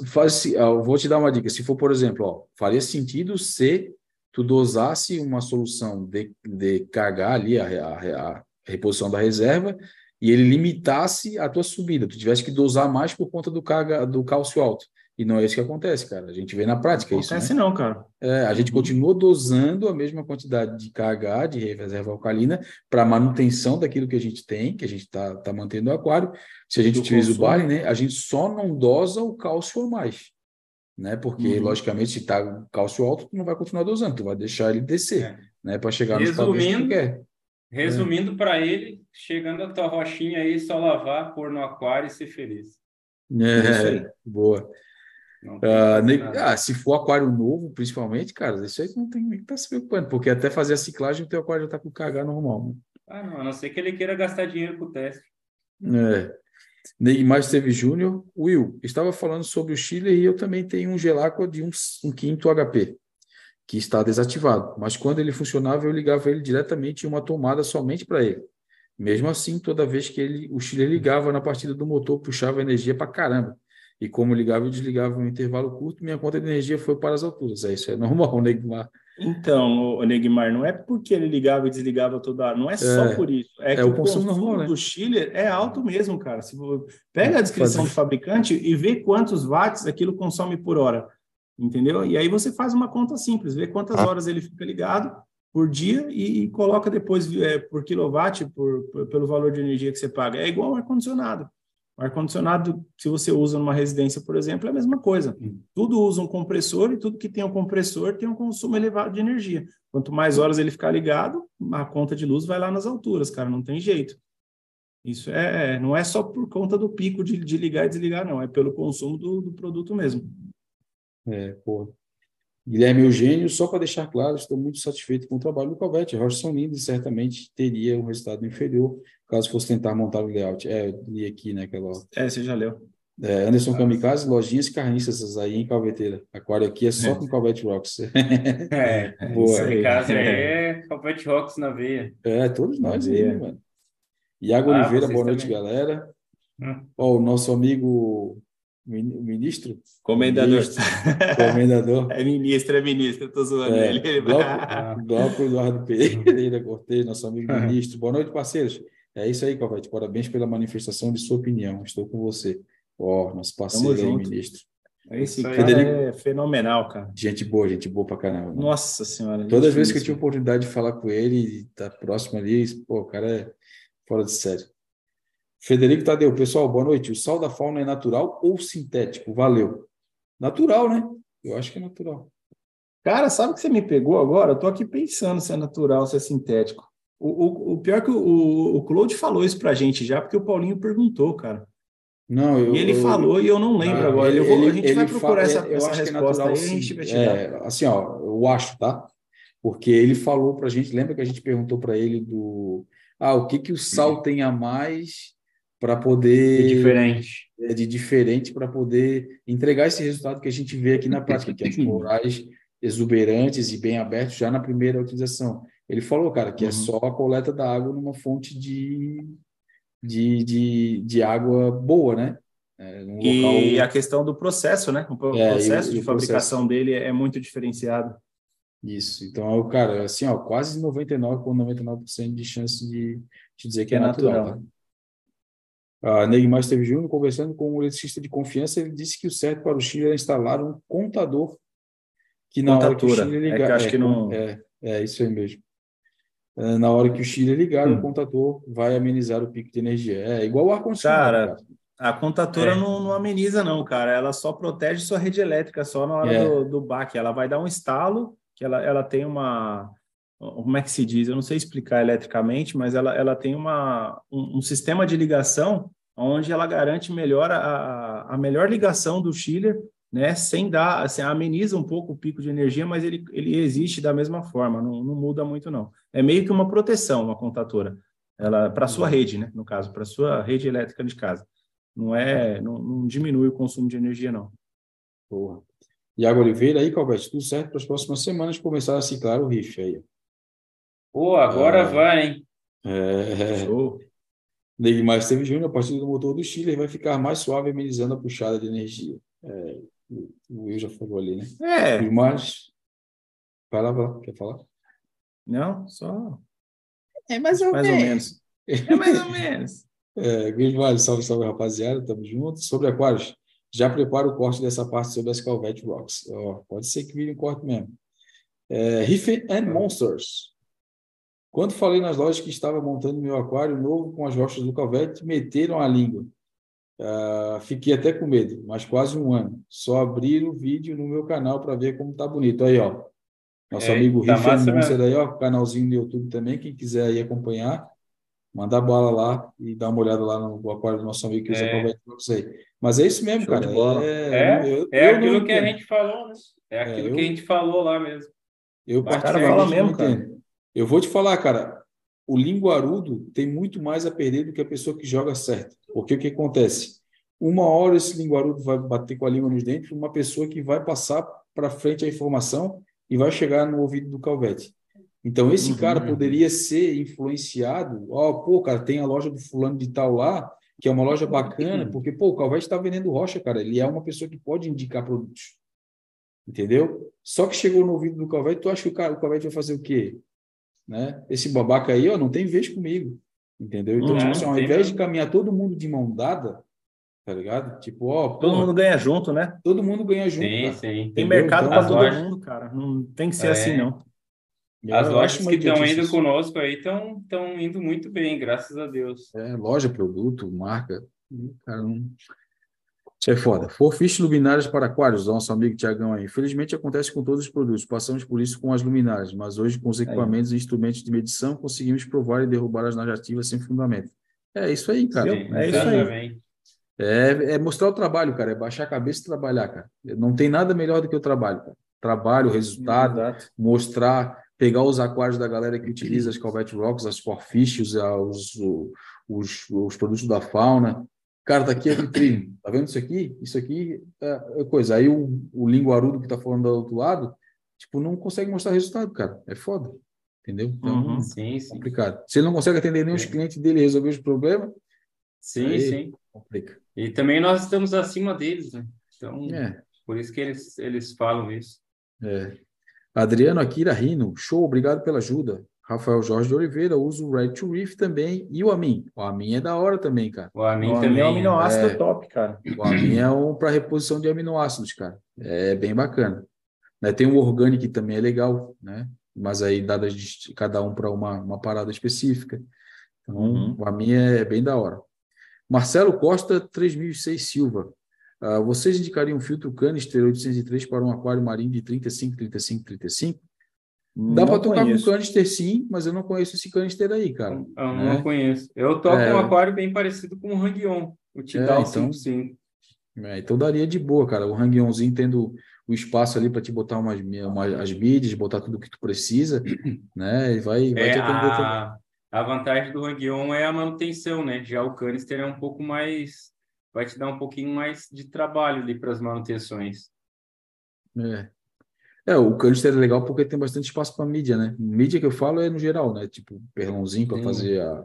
faz, eu vou te dar uma dica. Se for, por exemplo, ó, faria sentido se tu dosasse uma solução de, de KH ali, a, a, a reposição da reserva, e ele limitasse a tua subida. Tu tivesse que dosar mais por conta do, KH, do cálcio alto. E não é isso que acontece, cara. A gente vê na prática não isso. Acontece né? não, cara. É, a gente uhum. continua dosando a mesma quantidade de KH, de reserva alcalina, para manutenção daquilo que a gente tem, que a gente está tá mantendo o aquário. Se a gente Do utiliza consumo. o barley, né, a gente só não dosa o cálcio a mais. Né? Porque, uhum. logicamente, se está cálcio alto, tu não vai continuar dosando, tu vai deixar ele descer, é. né? Para chegar padrões que quer. Resumindo é. para ele, chegando a tua rochinha aí, só lavar, pôr no aquário e ser feliz. É, boa. Uh, ah, se for aquário novo, principalmente, cara, isso aí não tem que estar tá se preocupando, porque até fazer a ciclagem o teu aquário já está com KH normal. Né? Ah, não, a não ser que ele queira gastar dinheiro com o teste. É. Neymar Esteve Júnior, Will, estava falando sobre o Chile e eu também tenho um Gelacqua de um, um quinto HP, que está desativado, mas quando ele funcionava eu ligava ele diretamente em uma tomada somente para ele. Mesmo assim, toda vez que ele, o Chile ligava na partida do motor, puxava energia para caramba. E como ligava e desligava em um intervalo curto, minha conta de energia foi para as alturas. É isso, é normal, (laughs) Neymar. Então, o Neymar, não é porque ele ligava e desligava toda hora, não é só é, por isso. É, é que o, consumo, normal, né? do Chile é alto mesmo, cara. Se pega a descrição do fabricante e vê quantos watts aquilo consome por hora, entendeu? E aí você faz uma conta simples, vê quantas ah. horas ele fica ligado por dia e, e coloca depois é, por quilowatt, por, por, pelo valor de energia que você paga. É igual ar-condicionado. O ar-condicionado, se você usa numa residência, por exemplo, é a mesma coisa. Tudo usa um compressor e tudo que tem um compressor tem um consumo elevado de energia. Quanto mais horas ele ficar ligado, a conta de luz vai lá nas alturas, cara, não tem jeito. Isso é, não é só por conta do pico de, de ligar e desligar, não, é pelo consumo do, do produto mesmo. É, pô. Guilherme Eugênio, só para deixar claro, estou muito satisfeito com o trabalho do Calvete. Rocha São Lindo certamente teria um resultado inferior caso fosse tentar montar o layout. É, eu li aqui, né? Aquela... É, você já leu. É, Anderson ah. Kamikaze, lojinhas carniças aí em Calveteira. Aquário aqui é só é. com Calvete Rocks. (laughs) É, boa. Nesse caso aí (laughs) é Calvete Rocks na veia. É, todos nós aí, né, mano. Iago ah, Oliveira, boa noite, também. galera. Hum. Ó, o nosso amigo ministro? Comendador. Ministro, comendador. (laughs) É ministro, é ministro, eu tô zoando é, ele. Bloco, Eduardo Pereira Cortez, nosso amigo ministro. Boa noite, parceiros. É isso aí, Calvete. Parabéns pela manifestação de sua opinião. Estou com você. Ó, oh, nosso parceiro aí, ministro. Esse cara Federico... é fenomenal, cara. Gente boa, gente boa pra caramba. Nossa senhora. Todas as vezes que eu tive oportunidade de falar com ele, tá próximo ali, pô, o cara é fora de sério. Federico Tadeu, pessoal, boa noite. O sal da fauna é natural ou sintético? Valeu. Natural, né? Eu acho que é natural. Cara, sabe o que você me pegou agora? Eu tô aqui pensando se é natural, se é sintético. O, o, o pior é que o, o Claude falou isso pra gente já, porque o Paulinho perguntou, cara. Não, eu, e ele eu, falou e eu não lembro agora. Ele, vou, a gente vai procurar essa, essa é resposta é aí, a gente vai te é, Assim, ó, eu acho, tá? Porque ele falou pra gente, lembra que a gente perguntou para ele do ah, o que que o sal tem a mais para poder de diferente, é, de diferente para poder entregar esse resultado que a gente vê aqui na prática, que é (clears throat) os corais exuberantes e bem abertos já na primeira utilização. Ele falou, cara, que é uhum. é só a coleta da água numa fonte de, de, de, de água boa, né? É, e local... a questão do processo, né? O processo é, de fabricação processo. dele é muito diferenciado. Isso. Então, o cara, assim, ó, quase 99 com 99% de chance de te dizer que é, é natural. natural. Tá? A Neymar esteve junto conversando com um eletricista de confiança, ele disse que o certo para o Chile era instalar um contador que na hora que o Chile ligar, é, que acho é, que não... é, é isso aí mesmo. É, na hora que o Chile ligar, hum. o contador vai amenizar o pico de energia. É igual o ar-condicionado. Cara, cara, a contadora é. não, não, ameniza, não, cara. Ela só protege sua rede elétrica só na hora é. do, do baque. Ela vai dar um estalo, que ela, ela tem uma. Como é que se diz? Eu não sei explicar eletricamente, mas ela, ela tem uma, um, um sistema de ligação onde ela garante melhor a, a melhor ligação do chiller né? Sem dar, assim, ameniza um pouco o pico de energia, mas ele, ele existe da mesma forma, não, não muda muito, não. É meio que uma proteção, uma contatora. Ela para sua rede, né? No caso, para sua rede elétrica de casa. Não é, não, não diminui o consumo de energia, não. Boa. Iago Oliveira aí, Calvete, tudo certo para as próximas semanas começar a ciclar o riff aí. Pô, agora ah, vai, hein? É. Show. Neymar Esteves Júnior, a partir do motor do Chile, vai ficar mais suave, amenizando a puxada de energia. É, o Will já falou ali, né? É. Mas. Vai lá, vai lá. Quer falar? Não, só. É mais ou, mais menos. ou menos. É mais ou menos. (laughs) É, Vale, salve, salve, rapaziada. Tamo junto. Sobre aquários, já prepara o corte dessa parte sobre as Calvete Rocks. Oh, pode ser que vire um corte mesmo. É, Riff and Monsters. Quando falei nas lojas que estava montando meu aquário novo com as rochas do Calvete, meteram a língua. Uh, fiquei até com medo, mas quase um ano. Só abrir o vídeo no meu canal para ver como tá bonito. Aí, ó. Nosso é, amigo tá Riff aí, ó. Canalzinho no YouTube também. Quem quiser aí acompanhar, manda bola lá e dá uma olhada lá no aquário do nosso amigo que usa é. para você. Mas é isso mesmo, Show cara. É, é, eu, é eu aquilo que a gente falou, né? É, é aquilo eu, que a gente falou lá mesmo. Eu particularmente mesmo, cara. Eu vou te falar, cara o linguarudo tem muito mais a perder do que a pessoa que joga certo. Porque o que acontece? Uma hora esse linguarudo vai bater com a língua nos dentes, uma pessoa que vai passar para frente a informação e vai chegar no ouvido do Calvete. Então, esse uhum. cara poderia ser influenciado. Ó, oh, pô, cara, tem a loja do fulano de tal lá, que é uma loja bacana, porque, pô, o Calvete está vendendo rocha, cara. Ele é uma pessoa que pode indicar produtos. Entendeu? Só que chegou no ouvido do Calvete, tu acha que o, cara, o Calvete vai fazer o quê? Né? Esse babaca aí, ó, não tem vez comigo, entendeu? Então, uhum, tipo assim, ao invés de caminhar todo mundo de mão dada, tá ligado? Tipo, ó, todo porra, mundo ganha junto, né? Todo mundo ganha junto. Sim, cara. sim. Tem mercado então, para todo lojas... mundo, cara. Não tem que ser é. assim, não. As lojas que estão indo conosco aí estão indo muito bem, graças a Deus. É, loja, produto, marca. Cara, não... Isso é foda. Forfiche luminárias para aquários, nosso amigo Tiagão aí. Infelizmente acontece com todos os produtos, passamos por isso com as luminárias, mas hoje com os equipamentos e instrumentos de medição conseguimos provar e derrubar as narrativas sem fundamento. É isso aí, cara. Sim, é isso aí. É, é, mostrar o trabalho, cara. É baixar a cabeça e trabalhar, cara. Não tem nada melhor do que o trabalho, cara. Trabalho, resultado, Exato. mostrar, pegar os aquários da galera que utiliza as Calvet Rocks, as Forfiches, os, os, os produtos da fauna, Cara, tá aqui a vitrine. Tá vendo isso aqui? Isso aqui é, é coisa. Aí o, o linguarudo que tá falando do outro lado, tipo, não consegue mostrar resultado, cara. É foda. Entendeu? Então, uhum, sim, sim. complicado. Se ele não consegue atender nem os clientes dele e resolver os problemas, sim, sim. Complica. E também nós estamos acima deles, né? Então, é. por isso que eles, eles falam isso. É. Adriano Akira Rino, show, obrigado pela ajuda. Rafael Jorge de Oliveira usa o Red to Reef também e o Amin. O Amin é da hora também, cara. O Amin o também é um aminoácido é, top, cara. O Amin é um para reposição de aminoácidos, cara. É bem bacana. Né, tem o Organic que também é legal, né? Mas aí dadas de cada um para uma, uma parada específica. Então, uhum. o Amin é bem da hora. Marcelo Costa 3006 Silva. Uh, vocês indicariam um filtro canister 803 para um aquário marinho de 35, 35, 35? Dá para tocar conheço. com canister sim, mas eu não conheço esse canister aí, cara. Eu né? não conheço. Eu toco é... um aquário bem parecido com o Hang-On, o Tidal é, então, 55. É, então daria de boa, cara. O Hang-Onzinho tendo o espaço ali para te botar umas, umas as mídias, botar tudo que tu precisa, (clears throat) né? E vai, vai é, te atender a, a vantagem do Hang-On é a manutenção, né? Já o canister é um pouco mais... Vai te dar um pouquinho mais de trabalho ali para as manutenções. É, é, o canister é legal porque tem bastante espaço para mídia, né? Mídia que eu falo é no geral, né? Tipo, perlãozinho para fazer a,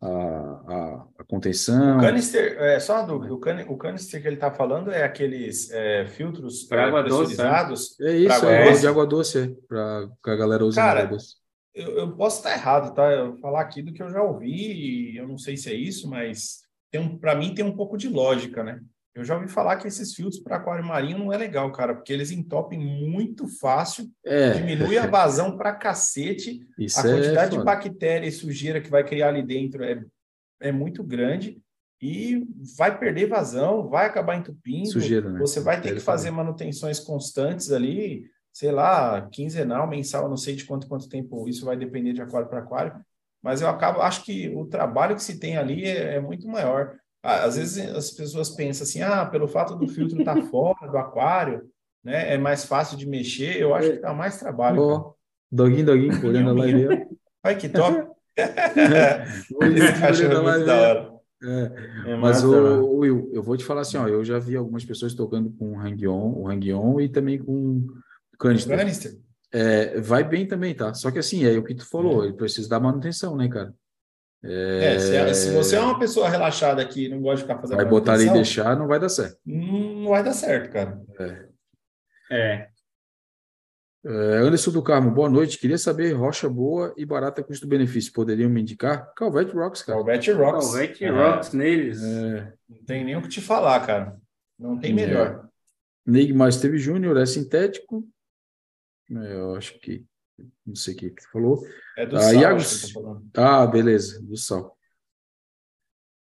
a, a, a, contenção. O canister, é, só uma dúvida, o, can, o canister que ele está falando é aqueles é, filtros para água doce, né? É isso, água é, doce? de água doce, é, para a galera usar Cara, água doce. Eu, eu posso estar errado, tá? Eu vou falar aqui do que eu já ouvi, e eu não sei se é isso, mas tem um, para mim tem um pouco de lógica, né? Eu já ouvi falar que esses filtros para aquário marinho não é legal, cara, porque eles entopem muito fácil, é. diminui a vazão para cacete, Isso a é quantidade é de bactéria e sujeira que vai criar ali dentro é, é muito grande e vai perder vazão, vai acabar entupindo. Sujeira, né? Você vai ter que fazer manutenções constantes ali, sei lá, quinzenal, mensal, não sei de quanto quanto tempo isso vai depender de aquário para aquário, mas eu acabo, acho que o trabalho que se tem ali é, é muito maior. Às vezes as pessoas pensam assim, ah, pelo fato do filtro estar tá (laughs) fora do aquário, né, é mais fácil de mexer. Eu acho que dá mais trabalho. Oh, doguinho, doguinho, (laughs) olhando a live. Ai, que top. (laughs) live. É. É Mas, o, Will, eu vou te falar assim, ó, eu já vi algumas pessoas tocando com o Hang-On, o Hang-On e também com canister. canister. É, vai bem também, tá? Só que assim, é o que tu falou, é. ele precisa dar manutenção, né, cara? É, se, é, se, você é uma pessoa relaxada que não gosta de ficar fazendo Vai botar ali e deixar, não vai dar certo. Não vai dar certo, cara. É. é. é Anderson do Carmo, boa noite. Queria saber rocha boa e barata custo-benefício. Poderiam me indicar? Calvete Rocks, cara. Calvete Rocks. Calvete é. Rocks neles. Não tem nem o que te falar, cara. Não tem melhor. Neig Mais teve Júnior, é sintético. Eu acho que não sei o que que falou. É do ah, sal, Iago... Ah, beleza, do sal.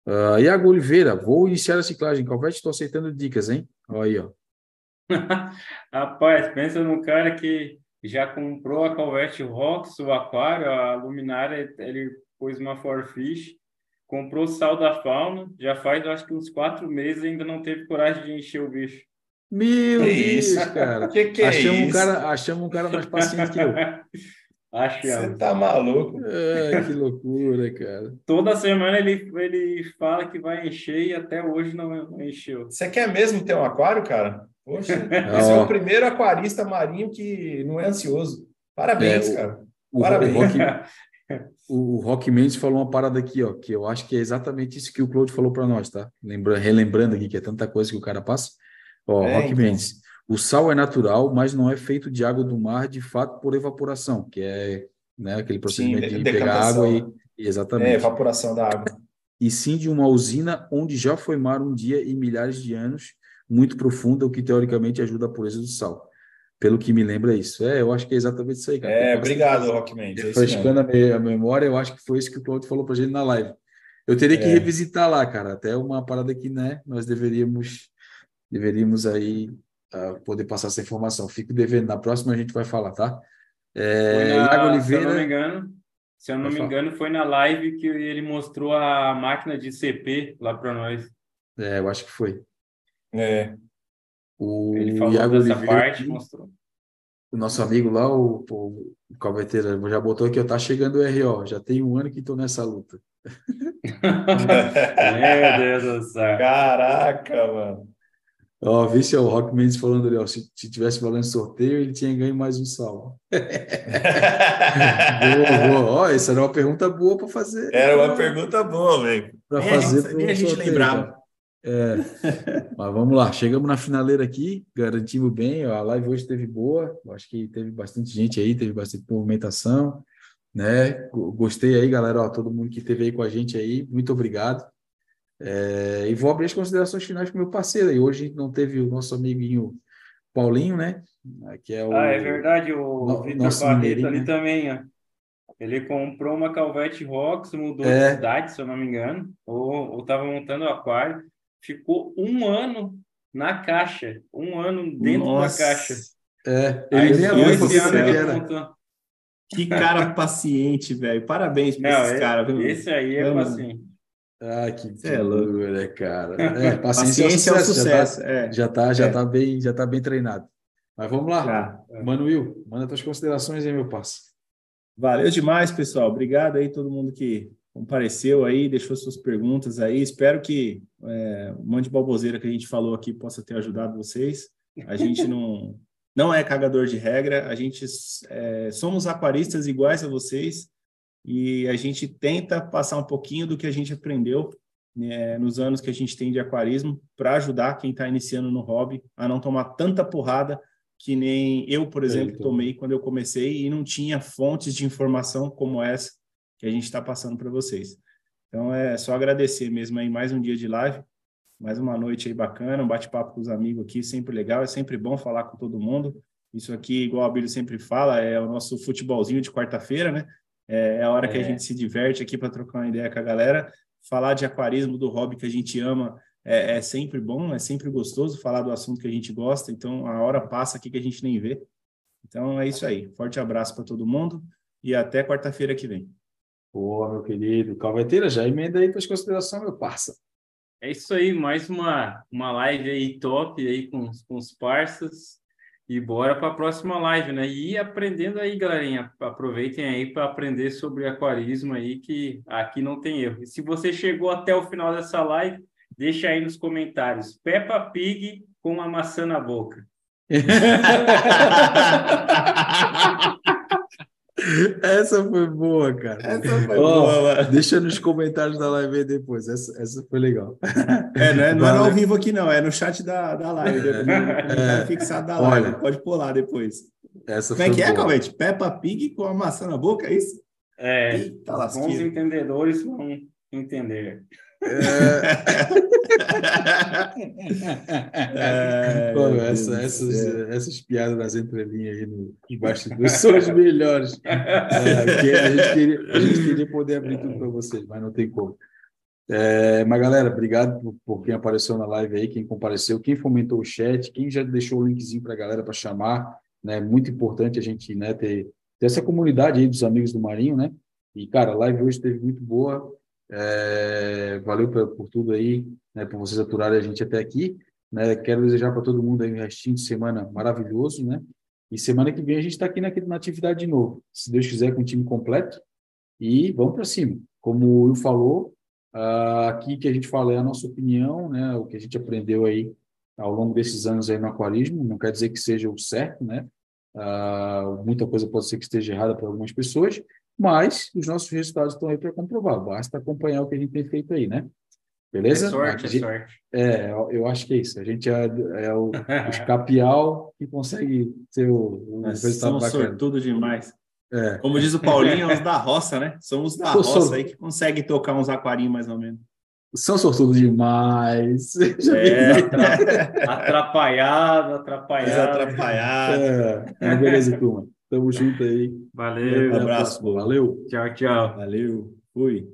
Uh, Iago Oliveira, vou iniciar a ciclagem. Calvete, estou aceitando dicas, hein? Olha aí, ó. (laughs) Rapaz, pensa no cara que já comprou a Calvete Rocks, o aquário, a luminária, ele pôs uma Forfish, comprou sal da fauna, já faz acho que uns quatro meses e ainda não teve coragem de encher o bicho. Meu que Deus, isso? cara. (laughs) Que que é achamos isso? Um cara, achamos um cara mais paciente que eu. (laughs) Achamos. Você tá maluco? É, que loucura, cara. (laughs) Toda semana ele, ele fala que vai encher e até hoje não, não encheu. Você quer mesmo ter um aquário, cara? Poxa, (laughs) você é o primeiro aquarista marinho que não é ansioso. Parabéns, é, cara. O, Parabéns. (laughs) O Rock, o Rock Mendes falou uma parada aqui, ó, que eu acho que é exatamente isso que o Claude falou para nós, tá? Lembrando, relembrando aqui que é tanta coisa que o cara passa. Ó, é, Rock então. Mendes. O sal é natural, mas não é feito de água do mar de fato por evaporação, que é né, aquele procedimento sim, de, de pegar água e. Exatamente. É, evaporação da água. E sim de uma usina onde já foi mar um dia e milhares de anos, muito profunda, o que teoricamente ajuda a pureza do sal. Pelo que me lembra isso. É, eu acho que é exatamente isso aí, cara. É, obrigado, Rock Mendes. Refrescando a memória, eu acho que foi isso que o Claudio falou para a gente na live. Eu teria que é. revisitar lá, cara. Até uma parada que, né, nós deveríamos deveríamos aí uh, poder passar essa informação. Fico devendo, na próxima a gente vai falar, tá? É, na, Oliveira... Se eu não me engano, se eu não me engano, foi na live que ele mostrou a máquina de CP lá para nós. É, eu acho que foi. É. O ele falou Iago dessa Oliveira, parte, mostrou. O nosso amigo lá, o, o, o Calveteira, já botou aqui, ó, tá chegando o RO, já tem um ano que estou nessa luta. (laughs) Meu Deus do céu. Caraca, mano. Ó, vi se é o Rock Mendes falando ali, ó, se, se tivesse valendo sorteio, ele tinha ganho mais um sal. (laughs) boa, boa. Ó, essa era uma pergunta boa para fazer. Era uma pergunta boa, velho. Para fazer para a gente sorteio, lembrava. É. Mas vamos lá, chegamos na finaleira aqui, garantimos bem. A live hoje teve boa, acho que teve bastante gente aí, teve bastante movimentação, né? Gostei aí, galera, ó, todo mundo que esteve aí com a gente aí, muito obrigado. É, e vou abrir as considerações finais com meu parceiro. E hoje não teve o nosso amiguinho Paulinho, né? Que é o, ah, é verdade, o no, Vitor Barreto ali né? também, ó. Ele comprou uma Calvete Rocks, mudou é. de cidade, se eu não me engano, ou estava montando o aquário. Ficou um ano na caixa, um ano dentro Nossa. da caixa. É, ele nem esse ano ele montou. Que cara paciente, velho. Parabéns para esse cara. Viu? Esse aí é paciente. Ah, que é né, cara? (laughs) É, paciência, paciência é o sucesso. Já está já, tá, já, é. tá bem, já tá bem treinado. Mas vamos lá. Já. Manuel, manda tuas considerações aí, meu parceiro. Valeu demais, pessoal. Obrigado aí todo mundo que compareceu aí, deixou suas perguntas aí. Espero que é, o monte de balboseira que a gente falou aqui possa ter ajudado vocês. A gente não, (laughs) não é cagador de regra, a gente é, somos aquaristas iguais a vocês e a gente tenta passar um pouquinho do que a gente aprendeu né, nos anos que a gente tem de aquarismo para ajudar quem está iniciando no hobby a não tomar tanta porrada que nem eu, por exemplo, tomei quando eu comecei e não tinha fontes de informação como essa que a gente está passando para vocês. Então é só agradecer mesmo aí mais um dia de live, mais uma noite aí bacana, um bate-papo com os amigos aqui, sempre legal, é sempre bom falar com todo mundo. Isso aqui, igual a Bíblia sempre fala, é o nosso futebolzinho de quarta-feira, né? É, é a hora é. que a é. gente se diverte aqui para trocar uma ideia com a galera. Falar de aquarismo, do hobby que a gente ama, é, é, sempre bom, é sempre gostoso falar do assunto que a gente gosta. Então, a hora passa aqui que a gente nem vê. Então, é isso aí. Forte abraço para todo mundo e até quarta-feira que vem. Boa, meu querido. Calveteira, já emenda aí para as considerações, meu parça. É isso aí, mais uma, uma live aí top aí com, com os parceiros. E bora para a próxima live, né? E aprendendo aí, galerinha. Aproveitem aí para aprender sobre aquarismo aí, que aqui não tem erro. E se você chegou até o final dessa live, deixa aí nos comentários. Peppa Pig com uma maçã na boca. (laughs) (laughs) Essa foi boa, cara. Essa foi oh, boa. Deixa nos comentários da live depois. Essa, essa foi legal. É, não é, não é ao vivo aqui, não. É no chat da, da live. É, é, fixado da live. Olha, Pode pular depois. Essa Como é que é, Calvete? Peppa Pig com a maçã na boca, é isso? É. Eita, bons entendedores vão entender. É... (laughs) Pô, essa, essas, essas piadas das entrelinhas aí no, embaixo dos são as melhores. (laughs) É, a, gente queria, a gente queria poder abrir tudo para vocês, mas não tem como. É, mas, galera, obrigado por, por, quem apareceu na live aí, quem compareceu, quem fomentou o chat, quem já deixou o linkzinho para a galera para chamar. Né? Muito importante a gente né, ter, ter essa comunidade aí dos amigos do Marinho, né? E, cara, a live hoje esteve muito boa. É, valeu por, por, tudo aí, né, por vocês aturarem a gente até aqui. Né? Quero desejar para todo mundo aí um restinho de semana maravilhoso, né? E semana que vem a gente está aqui na, na, atividade de novo, se Deus quiser, com o time completo. E vamos para cima. Como o Will falou, uh, aqui que a gente fala é a nossa opinião, né? O que a gente aprendeu aí ao longo desses anos aí no aquarismo, não quer dizer que seja o certo, né? Uh, muita coisa pode ser que esteja errada para algumas pessoas, mas os nossos resultados estão aí para comprovar. Basta acompanhar o que a gente tem feito aí, né? Beleza? É sorte, gente, é sorte. É, eu acho que é isso. A gente é, é o, (laughs) o escapial que consegue ser o, o resultado São sortudo demais. É. Como diz o Paulinho, é os da roça, né? São os da (laughs) roça sou... aí que conseguem tocar uns aquarinhos mais ou menos. São sortudos demais. (laughs) É, atrapalhado, atrapalhado. Atrapalhado. É, beleza, turma. Tamo junto aí. Valeu. Um abraço. Valeu. Tchau, tchau. Valeu. Fui.